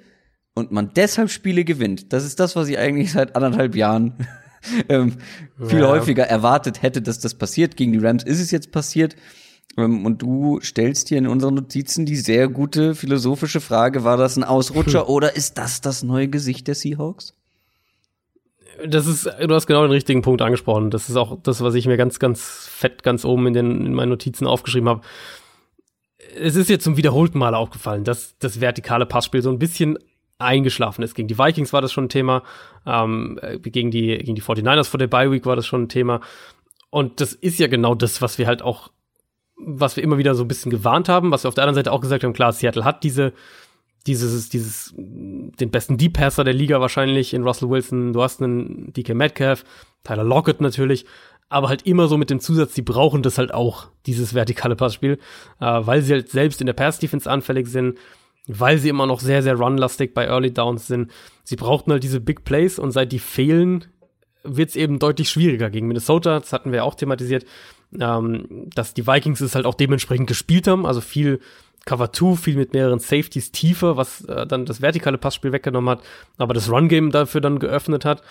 und man deshalb Spiele gewinnt. Das ist das, was ich eigentlich seit anderthalb Jahren ähm, viel ja. häufiger erwartet hätte, dass das passiert. Gegen die Rams ist es jetzt passiert. Ähm, und du stellst hier in unseren Notizen die sehr gute philosophische Frage, war das ein Ausrutscher hm. oder ist das das neue Gesicht der Seahawks? Das ist, du hast genau den richtigen Punkt angesprochen. Das ist auch das, was ich mir ganz, ganz fett ganz oben in, den, in meinen Notizen aufgeschrieben habe. Es ist jetzt zum wiederholten Mal aufgefallen, dass das vertikale Passspiel so ein bisschen eingeschlafen ist. Gegen die Vikings war das schon ein Thema, ähm, äh, gegen, die, gegen die 49ers vor der Bye Week war das schon ein Thema. Und das ist ja genau das, was wir halt auch, was wir immer wieder so ein bisschen gewarnt haben, was wir auf der anderen Seite auch gesagt haben, klar, Seattle hat diese, dieses, dieses, den besten Deep Passer der Liga wahrscheinlich in Russell Wilson, du hast einen DK Metcalf, Tyler Lockett natürlich, aber halt immer so mit dem Zusatz, die brauchen das halt auch, dieses vertikale Passspiel, äh, weil sie halt selbst in der Pass-Defense anfällig sind, weil sie immer noch sehr, sehr runlastig bei Early Downs sind. Sie brauchten halt diese Big Plays und seit die fehlen, wird es eben deutlich schwieriger gegen Minnesota. Das hatten wir auch thematisiert, ähm, dass die Vikings es halt auch dementsprechend gespielt haben. Also viel Cover 2, viel mit mehreren Safeties tiefer, was äh, dann das vertikale Passspiel weggenommen hat, aber das Run-Game dafür dann geöffnet hat.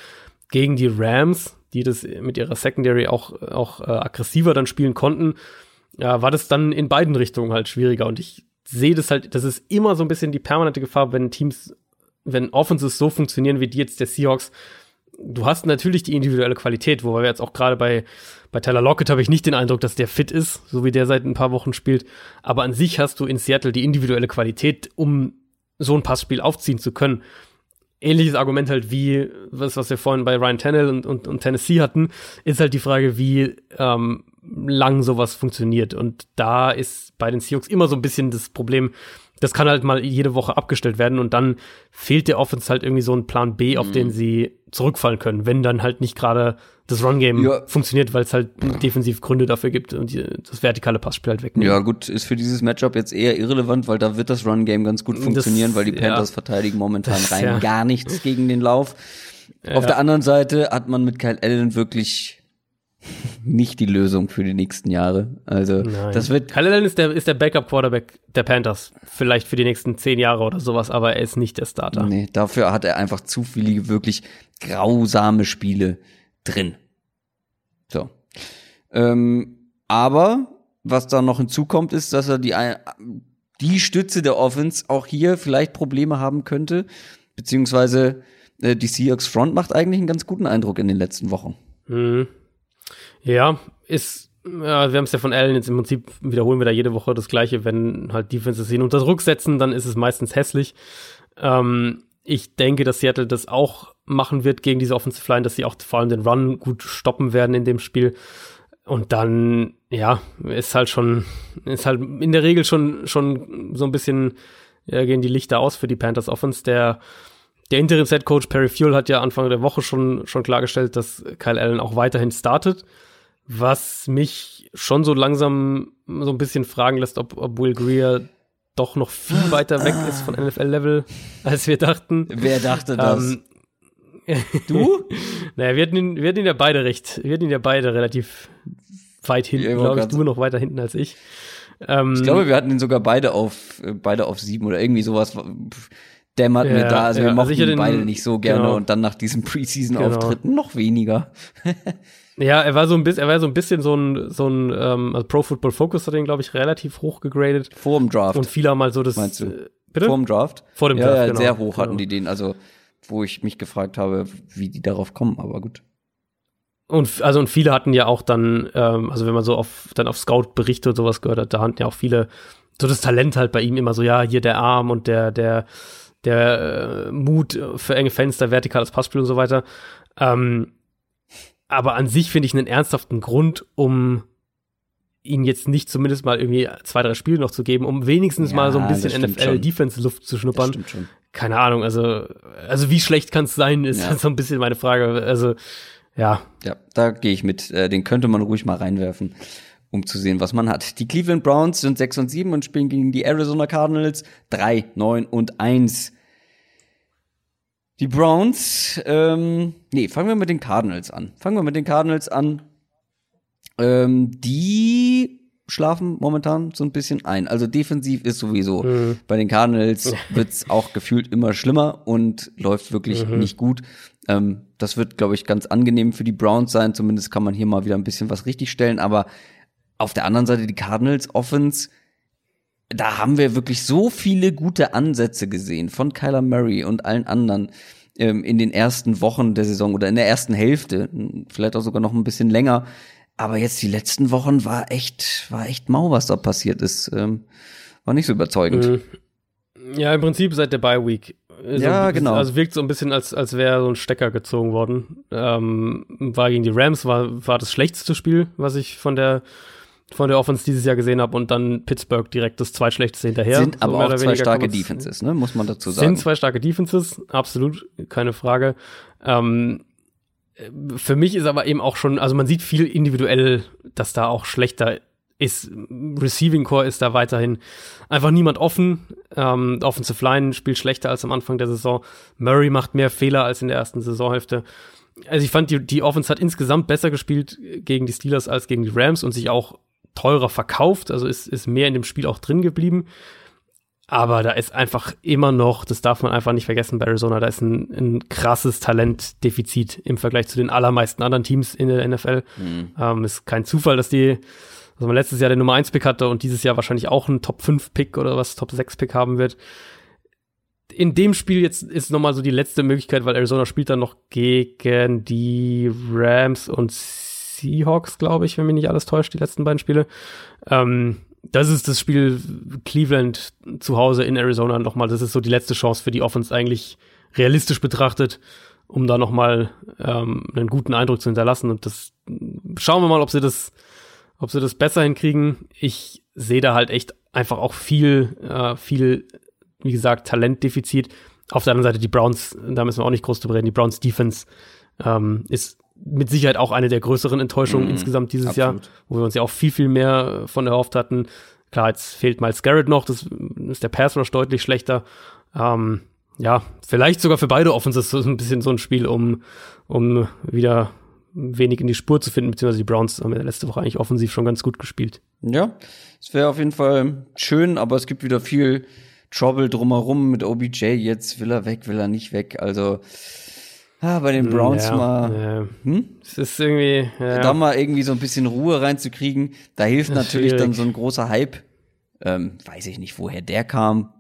Gegen die Rams, die das mit ihrer Secondary auch, auch äh, aggressiver dann spielen konnten, ja, war das dann in beiden Richtungen halt schwieriger. Und ich sehe das halt, das ist immer so ein bisschen die permanente Gefahr, wenn Teams, wenn Offenses so funktionieren wie die jetzt der Seahawks. Du hast natürlich die individuelle Qualität, wobei wir jetzt auch gerade bei, bei Tyler Lockett habe ich nicht den Eindruck, dass der fit ist, so wie der seit ein paar Wochen spielt. Aber an sich hast du in Seattle die individuelle Qualität, um so ein Passspiel aufziehen zu können. Ähnliches Argument halt wie, was, was wir vorhin bei Ryan Tannehill und, und, und Tennessee hatten, ist halt die Frage, wie ähm, lang sowas funktioniert. Und da ist bei den Seahawks immer so ein bisschen das Problem, das kann halt mal jede Woche abgestellt werden und dann fehlt der Offense halt irgendwie so ein Plan B, auf mhm. den sie zurückfallen können, wenn dann halt nicht gerade das Run-Game ja. funktioniert, weil es halt defensiv Gründe dafür gibt und die, das vertikale Passspiel halt wegnehmen. Ja, gut, ist für dieses Matchup jetzt eher irrelevant, weil da wird das Run-Game ganz gut funktionieren, das, weil die Panthers ja. verteidigen momentan das, rein ja. gar nichts gegen den Lauf. Auf der anderen Seite hat man mit Kyle Allen wirklich nicht die Lösung für die nächsten Jahre. Also Nein. das wird. Kyle Allen ist der, ist der Backup-Quarterback der Panthers. Vielleicht für die nächsten zehn Jahre oder sowas, aber er ist nicht der Starter. Nee, dafür hat er einfach zu viele wirklich grausame Spiele drin. So. Ähm, aber was da noch hinzukommt, ist, dass er die, die Stütze der Offense auch hier vielleicht Probleme haben könnte, beziehungsweise äh, die Seahawks Front macht eigentlich einen ganz guten Eindruck in den letzten Wochen. Mhm. Ja, ist, ja, wir haben es ja von Allen jetzt im Prinzip wiederholen wir da jede Woche das Gleiche, wenn halt Defenses ihn unter Druck setzen, dann ist es meistens hässlich. Ähm, ich denke, dass Seattle das auch machen wird gegen diese Offensive Line, dass sie auch vor allem den Run gut stoppen werden in dem Spiel. Und dann, ja, ist halt schon, ist halt in der Regel schon, schon so ein bisschen, ja, gehen die Lichter aus für die Panthers Offense. Der, der Interim-Set Coach Perry Fuel hat ja Anfang der Woche schon, schon klargestellt, dass Kyle Allen auch weiterhin startet was mich schon so langsam so ein bisschen fragen lässt, ob, ob Will Greer doch noch viel weiter weg ist von NFL-Level, als wir dachten. Wer dachte das? Ähm, du? naja, wir hatten, ihn, wir hatten ihn ja beide recht. Wir hatten ihn ja beide relativ weit hinten, glaube ich. Du noch weiter hinten als ich. Ähm, ich glaube, wir hatten ihn sogar beide auf, beide auf sieben oder irgendwie sowas dämmert ja, mir da. Also ja, wir also mochten also ihn beide nicht so gerne genau. und dann nach diesem Preseason-Auftritten genau. noch weniger. Ja, er war so ein bisschen, er war so ein bisschen so ein, so ein ähm, also Pro Football Focus hat ihn, glaube ich, relativ hoch gegradet. Vor dem Draft. Und viele haben mal so das. Meinst du? Äh, bitte? Vor dem Draft? Vor dem ja, Draft. Ja, genau, sehr hoch hatten genau. die den, also wo ich mich gefragt habe, wie die darauf kommen, aber gut. Und also und viele hatten ja auch dann, ähm, also wenn man so auf dann auf Scout-Berichte und sowas gehört hat, da hatten ja auch viele so das Talent halt bei ihm immer so, ja, hier der Arm und der, der, der äh, Mut für enge Fenster, vertikales Passspiel und so weiter. Ähm, aber an sich finde ich einen ernsthaften Grund, um ihn jetzt nicht zumindest mal irgendwie zwei, drei Spiele noch zu geben, um wenigstens ja, mal so ein bisschen NFL-Defense-Luft zu schnuppern. Stimmt schon. Keine Ahnung, also, also wie schlecht kann es sein, ist ja. so ein bisschen meine Frage. Also, ja. Ja, da gehe ich mit. Äh, den könnte man ruhig mal reinwerfen, um zu sehen, was man hat. Die Cleveland Browns sind 6 und 7 und spielen gegen die Arizona Cardinals 3, 9 und 1. Die Browns, ähm, nee, fangen wir mit den Cardinals an. Fangen wir mit den Cardinals an. Ähm, die schlafen momentan so ein bisschen ein. Also defensiv ist sowieso mhm. bei den Cardinals wird's auch gefühlt immer schlimmer und läuft wirklich mhm. nicht gut. Ähm, das wird, glaube ich, ganz angenehm für die Browns sein. Zumindest kann man hier mal wieder ein bisschen was richtigstellen. Aber auf der anderen Seite die Cardinals Offense da haben wir wirklich so viele gute Ansätze gesehen von Kyler Murray und allen anderen ähm, in den ersten Wochen der Saison oder in der ersten Hälfte, vielleicht auch sogar noch ein bisschen länger. Aber jetzt die letzten Wochen war echt, war echt mau, was da passiert ist. Ähm, war nicht so überzeugend. Mhm. Ja, im Prinzip seit der Bye Week. So, ja, genau. Also wirkt so ein bisschen, als, als wäre so ein Stecker gezogen worden. Ähm, war gegen die Rams, war, war das schlechteste Spiel, was ich von der von der Offense dieses Jahr gesehen habe und dann Pittsburgh direkt das zweitschlechteste hinterher. Sind aber so auch zwei starke Defenses, ne? muss man dazu sagen. Sind zwei starke Defenses, absolut, keine Frage. Ähm, für mich ist aber eben auch schon, also man sieht viel individuell, dass da auch schlechter ist. Receiving Core ist da weiterhin einfach niemand offen. Ähm, Offensive Line spielt schlechter als am Anfang der Saison. Murray macht mehr Fehler als in der ersten Saisonhälfte. Also ich fand, die, die Offense hat insgesamt besser gespielt gegen die Steelers als gegen die Rams und sich auch teurer verkauft, also ist, ist mehr in dem Spiel auch drin geblieben. Aber da ist einfach immer noch, das darf man einfach nicht vergessen bei Arizona, da ist ein, ein krasses Talentdefizit im Vergleich zu den allermeisten anderen Teams in der NFL. Mhm. Ähm, ist kein Zufall, dass die, also man letztes Jahr den Nummer 1 Pick hatte und dieses Jahr wahrscheinlich auch einen Top 5 Pick oder was, Top 6 Pick haben wird. In dem Spiel jetzt ist nochmal so die letzte Möglichkeit, weil Arizona spielt dann noch gegen die Rams und Seahawks, glaube ich, wenn mich nicht alles täuscht, die letzten beiden Spiele. Ähm, das ist das Spiel Cleveland zu Hause in Arizona nochmal. Das ist so die letzte Chance für die Offense eigentlich realistisch betrachtet, um da nochmal ähm, einen guten Eindruck zu hinterlassen. Und das schauen wir mal, ob sie das, ob sie das besser hinkriegen. Ich sehe da halt echt einfach auch viel, äh, viel, wie gesagt, Talentdefizit. Auf der anderen Seite die Browns, da müssen wir auch nicht groß drüber reden. Die Browns Defense ähm, ist mit Sicherheit auch eine der größeren Enttäuschungen mm, insgesamt dieses absolut. Jahr, wo wir uns ja auch viel, viel mehr von erhofft hatten. Klar, jetzt fehlt Miles Garrett noch, das ist der Pass Rush deutlich schlechter. Ähm, ja, vielleicht sogar für beide Offenses so ein bisschen so ein Spiel, um, um wieder wenig in die Spur zu finden, beziehungsweise die Browns haben ja letzte Woche eigentlich offensiv schon ganz gut gespielt. Ja, es wäre auf jeden Fall schön, aber es gibt wieder viel Trouble drumherum mit OBJ. Jetzt will er weg, will er nicht weg. Also Ah, bei den Browns ja, mal. Ja. Hm? Es ist irgendwie. Ja. Da mal irgendwie so ein bisschen Ruhe reinzukriegen. Da hilft natürlich schwierig. dann so ein großer Hype. Ähm, weiß ich nicht, woher der kam.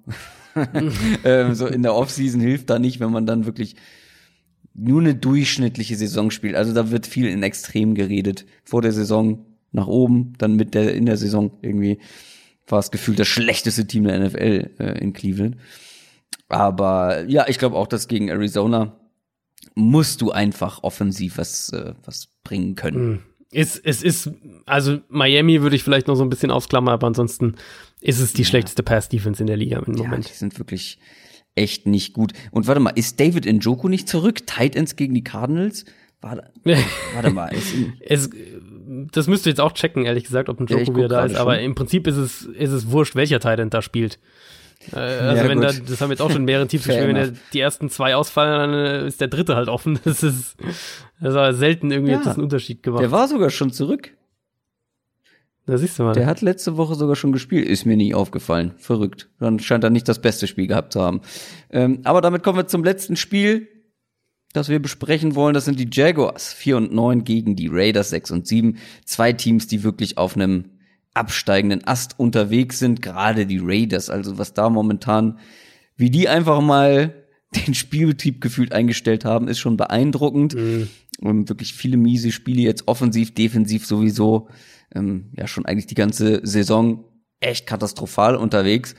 ähm, so in der Offseason hilft da nicht, wenn man dann wirklich nur eine durchschnittliche Saison spielt. Also da wird viel in Extrem geredet. Vor der Saison nach oben, dann mit der in der Saison irgendwie war es gefühlt das schlechteste Team der NFL äh, in Cleveland. Aber ja, ich glaube auch, dass gegen Arizona musst du einfach offensiv was, äh, was bringen können. Mhm. Es, es ist, also Miami würde ich vielleicht noch so ein bisschen ausklammern, aber ansonsten ist es die ja. schlechteste Pass-Defense in der Liga im ja, Moment. Die sind wirklich echt nicht gut. Und warte mal, ist David Njoku nicht zurück? Tight Ends gegen die Cardinals? Warte, warte mal. es, das müsst ihr jetzt auch checken, ehrlich gesagt, ob ein Njoku ja, wieder da ist. Schon. Aber im Prinzip ist es, ist es wurscht, welcher Tight End da spielt. Äh, also ja, wenn da, das haben wir jetzt auch schon in mehreren Teams gespielt, wenn der, die ersten zwei ausfallen, dann äh, ist der dritte halt offen. Das ist, das war selten irgendwie ja, das einen Unterschied gemacht. Der war sogar schon zurück. Da siehst du mal. Der hat letzte Woche sogar schon gespielt, ist mir nie aufgefallen. Verrückt. Dann scheint er nicht das beste Spiel gehabt zu haben. Ähm, aber damit kommen wir zum letzten Spiel, das wir besprechen wollen. Das sind die Jaguars 4 und 9 gegen die Raiders 6 und 7. Zwei Teams, die wirklich auf einem absteigenden Ast unterwegs sind, gerade die Raiders, also was da momentan, wie die einfach mal den Spielbetrieb gefühlt eingestellt haben, ist schon beeindruckend. Mhm. Und wirklich viele miese Spiele jetzt offensiv, defensiv sowieso. Ähm, ja, schon eigentlich die ganze Saison echt katastrophal unterwegs.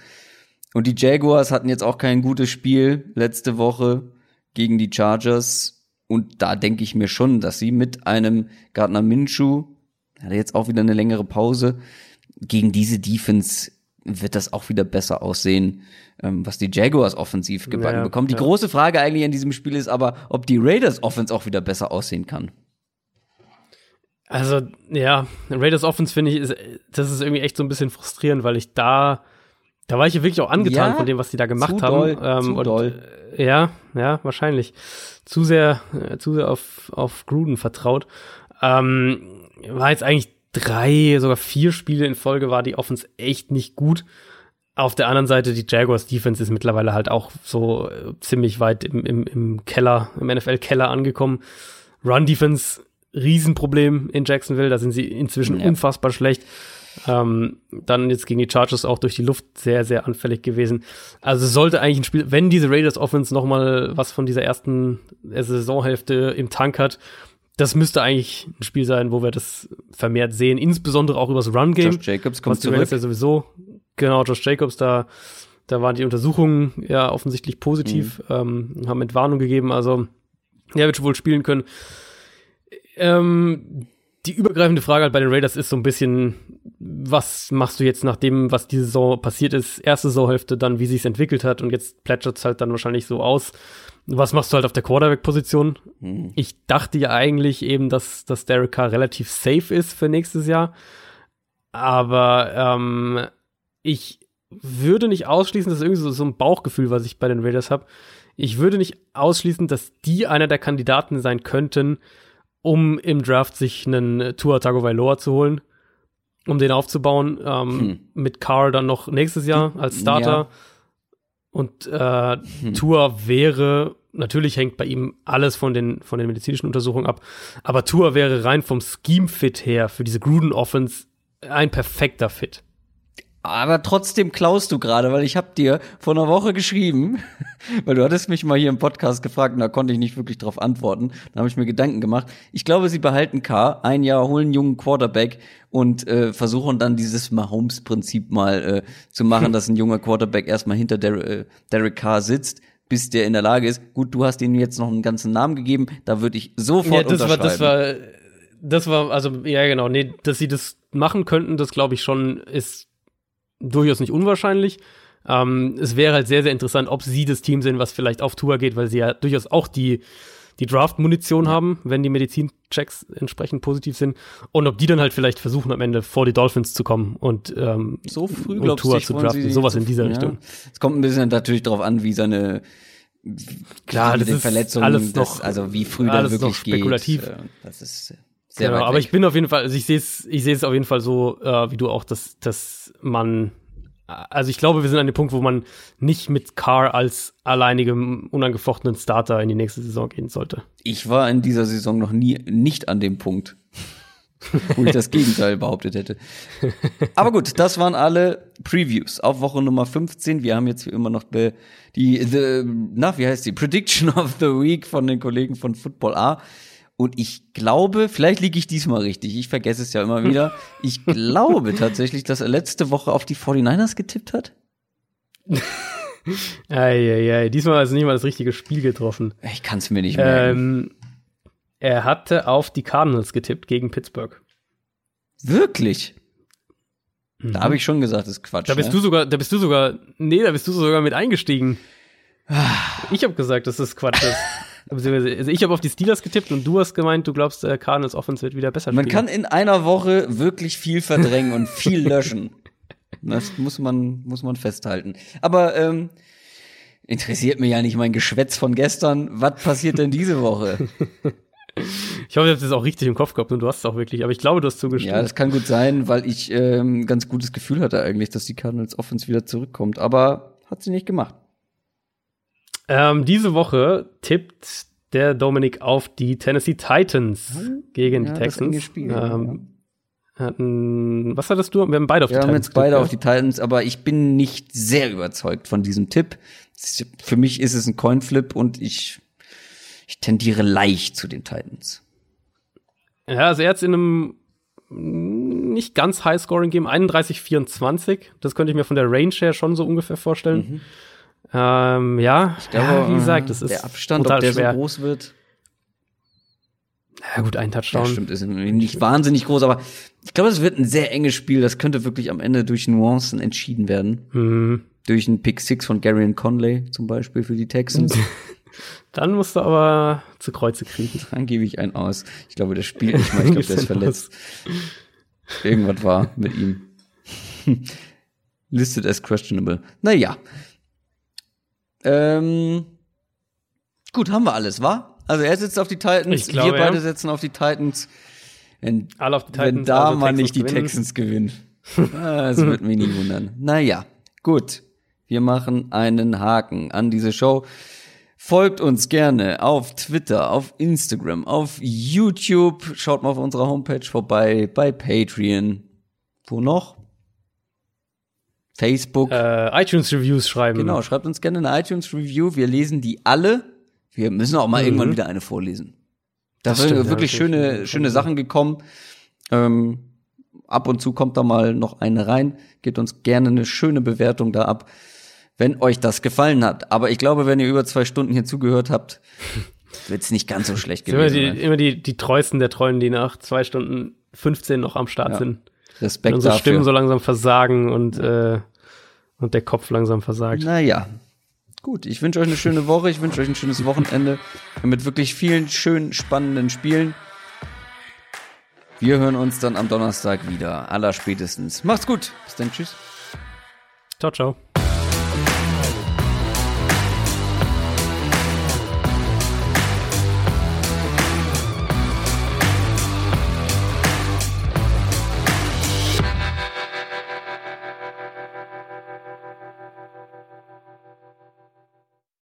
Und die Jaguars hatten jetzt auch kein gutes Spiel letzte Woche gegen die Chargers. Und da denke ich mir schon, dass sie mit einem Gardner Minshew, hat jetzt auch wieder eine längere Pause, gegen diese Defense wird das auch wieder besser aussehen, ähm, was die Jaguars offensiv gebacken ja, bekommen. Die ja. große Frage eigentlich in diesem Spiel ist aber, ob die Raiders Offense auch wieder besser aussehen kann. Also, ja, Raiders Offense finde ich, ist, das ist irgendwie echt so ein bisschen frustrierend, weil ich da, da war ich ja wirklich auch angetan ja, von dem, was die da gemacht haben. Doll, ähm, und. Äh, ja, ja, wahrscheinlich. Zu sehr, äh, zu sehr auf, auf Gruden vertraut. Ähm, war jetzt eigentlich drei, sogar vier Spiele in Folge war die Offense echt nicht gut. Auf der anderen Seite, die Jaguars Defense ist mittlerweile halt auch so äh, ziemlich weit im, im, im Keller, im NFL-Keller angekommen. Run Defense, Riesenproblem in Jacksonville, da sind sie inzwischen ja. unfassbar schlecht. Ähm, dann jetzt gegen die Chargers auch durch die Luft sehr, sehr anfällig gewesen. Also sollte eigentlich ein Spiel, wenn diese Raiders Offense noch mal was von dieser ersten Saisonhälfte im Tank hat, das müsste eigentlich ein Spiel sein, wo wir das vermehrt sehen, insbesondere auch übers Run-Game. Josh Jacobs kommt zurück. Ja sowieso, genau, Josh Jacobs, da, da waren die Untersuchungen ja offensichtlich positiv, mhm. ähm, haben Entwarnung gegeben, also er wird wohl spielen können. Ähm, die übergreifende Frage halt bei den Raiders ist so ein bisschen, was machst du jetzt nach dem, was diese Saison passiert ist, erste Saisonhälfte, dann wie sich's entwickelt hat und jetzt plätschert es halt dann wahrscheinlich so aus. Was machst du halt auf der Quarterback-Position? Hm. Ich dachte ja eigentlich eben, dass, dass Derek Carr relativ safe ist für nächstes Jahr. Aber ähm, ich würde nicht ausschließen, das ist irgendwie so, so ein Bauchgefühl, was ich bei den Raiders habe. Ich würde nicht ausschließen, dass die einer der Kandidaten sein könnten, um im Draft sich einen Tua Tagovailoa zu holen, um den aufzubauen. Ähm, hm. Mit Carr dann noch nächstes Jahr als Starter. Ja. Und äh, hm. Tour wäre, natürlich hängt bei ihm alles von den, von den medizinischen Untersuchungen ab, aber Tour wäre rein vom Scheme-Fit her für diese Gruden-Offense ein perfekter Fit. Aber trotzdem klaust du gerade, weil ich habe dir vor einer Woche geschrieben, weil du hattest mich mal hier im Podcast gefragt und da konnte ich nicht wirklich drauf antworten. Da habe ich mir Gedanken gemacht. Ich glaube, sie behalten K, ein Jahr holen einen jungen Quarterback und äh, versuchen dann dieses Mahomes-Prinzip mal äh, zu machen, dass ein junger Quarterback erstmal hinter Der äh, Derek Carr sitzt bis der in der Lage ist. Gut, du hast ihm jetzt noch einen ganzen Namen gegeben, da würde ich sofort ja, das unterschreiben. War, das war, das war, also ja genau, nee, dass sie das machen könnten, das glaube ich schon, ist durchaus nicht unwahrscheinlich. Ähm, es wäre halt sehr, sehr interessant, ob sie das Team sind, was vielleicht auf Tour geht, weil sie ja durchaus auch die, die Draft-Munition haben, wenn die Medizinchecks entsprechend positiv sind. Und ob die dann halt vielleicht versuchen, am Ende vor die Dolphins zu kommen und ähm, so früh um Tour zu draften. Sowas in dieser ja. Richtung. Es kommt ein bisschen natürlich darauf an, wie seine Klar, das ist Verletzungen, alles noch, das, also wie früh alles dann wirklich noch spekulativ. Geht. Äh, das ist sehr genau, aber ich bin auf jeden Fall, also ich sehe es, ich sehe es auf jeden Fall so, äh, wie du auch, dass, dass man, also ich glaube, wir sind an dem Punkt, wo man nicht mit Carr als alleinigem unangefochtenen Starter in die nächste Saison gehen sollte. Ich war in dieser Saison noch nie nicht an dem Punkt, wo ich das Gegenteil behauptet hätte. Aber gut, das waren alle Previews auf Woche Nummer 15. Wir haben jetzt wie immer noch die, die the, na, wie heißt die? Prediction of the Week von den Kollegen von Football A. Und ich glaube, vielleicht liege ich diesmal richtig, ich vergesse es ja immer wieder. Ich glaube tatsächlich, dass er letzte Woche auf die 49ers getippt hat. Eieiei, diesmal hat er nicht mal das richtige Spiel getroffen. Ich kann es mir nicht merken. Ähm, er hatte auf die Cardinals getippt gegen Pittsburgh. Wirklich? Mhm. Da habe ich schon gesagt, das ist Quatsch. Da bist ne? du sogar, da bist du sogar, nee, da bist du sogar mit eingestiegen. ich habe gesagt, dass das Quatsch ist. Also ich habe auf die Steelers getippt und du hast gemeint, du glaubst, der Cardinals Offense wird wieder besser Man kann in einer Woche wirklich viel verdrängen und viel löschen. Das muss man, muss man festhalten. Aber ähm, interessiert mir ja nicht mein Geschwätz von gestern. Was passiert denn diese Woche? Ich hoffe, ich habe das auch richtig im Kopf gehabt und du hast es auch wirklich, aber ich glaube, du hast zugestimmt. Ja, das kann gut sein, weil ich ähm, ganz gutes Gefühl hatte eigentlich, dass die Cardinals Offense wieder zurückkommt, aber hat sie nicht gemacht. Ähm, diese Woche tippt der Dominik auf die Tennessee Titans hm? gegen ja, die Texans. Spiel, ähm, ja. hatten, was hattest du? Wir haben beide auf die Titans. Wir haben jetzt beide auf die Titans, aber ich bin nicht sehr überzeugt von diesem Tipp. Für mich ist es ein Coinflip und ich, ich tendiere leicht zu den Titans. Ja, also er hat in einem nicht ganz High-Scoring-Game, 31-24. Das könnte ich mir von der Range her schon so ungefähr vorstellen. Mhm. Ähm, ja, ich glaube, ja, wie gesagt, das ist der Abstand, ob der schwer. so groß wird. Ja, gut, ein Touchdown. Ja, stimmt, ist nicht wahnsinnig groß, aber ich glaube, es wird ein sehr enges Spiel. Das könnte wirklich am Ende durch Nuancen entschieden werden. Mhm. Durch einen Pick Six von Gary und Conley zum Beispiel für die Texans. Dann musst du aber zu Kreuze kriegen. Dann gebe ich einen aus. Ich glaube, das spielt nicht mal. Ich glaube, der ist verletzt. Irgendwas war mit ihm. Listed as questionable. Naja. Ähm, gut, haben wir alles, wa? Also er sitzt auf die Titans, glaube, wir beide ja. setzen auf die Titans. Wenn, Alle auf die Titans, wenn da also mal nicht die Texans gewinnen. das wird mich nie wundern. Naja, gut. Wir machen einen Haken an diese Show. Folgt uns gerne auf Twitter, auf Instagram, auf YouTube. Schaut mal auf unserer Homepage vorbei, bei Patreon. Wo noch? Facebook. Äh, iTunes Reviews schreiben. Genau, schreibt uns gerne eine iTunes Review. Wir lesen die alle. Wir müssen auch mal mhm. irgendwann wieder eine vorlesen. Da sind stimmt, wirklich ja, schöne, schöne Sachen gekommen. Ähm, ab und zu kommt da mal noch eine rein. Gebt uns gerne eine schöne Bewertung da ab, wenn euch das gefallen hat. Aber ich glaube, wenn ihr über zwei Stunden hier zugehört habt, wird's nicht ganz so schlecht gewesen immer die, Immer die, die treuesten der Treuen, die nach zwei Stunden 15 noch am Start ja. sind. Respekt wenn unsere dafür. Stimmen so langsam versagen und, äh, und der Kopf langsam versagt. Naja, gut. Ich wünsche euch eine schöne Woche. Ich wünsche euch ein schönes Wochenende mit wirklich vielen schönen, spannenden Spielen. Wir hören uns dann am Donnerstag wieder. Aller spätestens. Macht's gut. Bis dann. Tschüss. Ciao, ciao.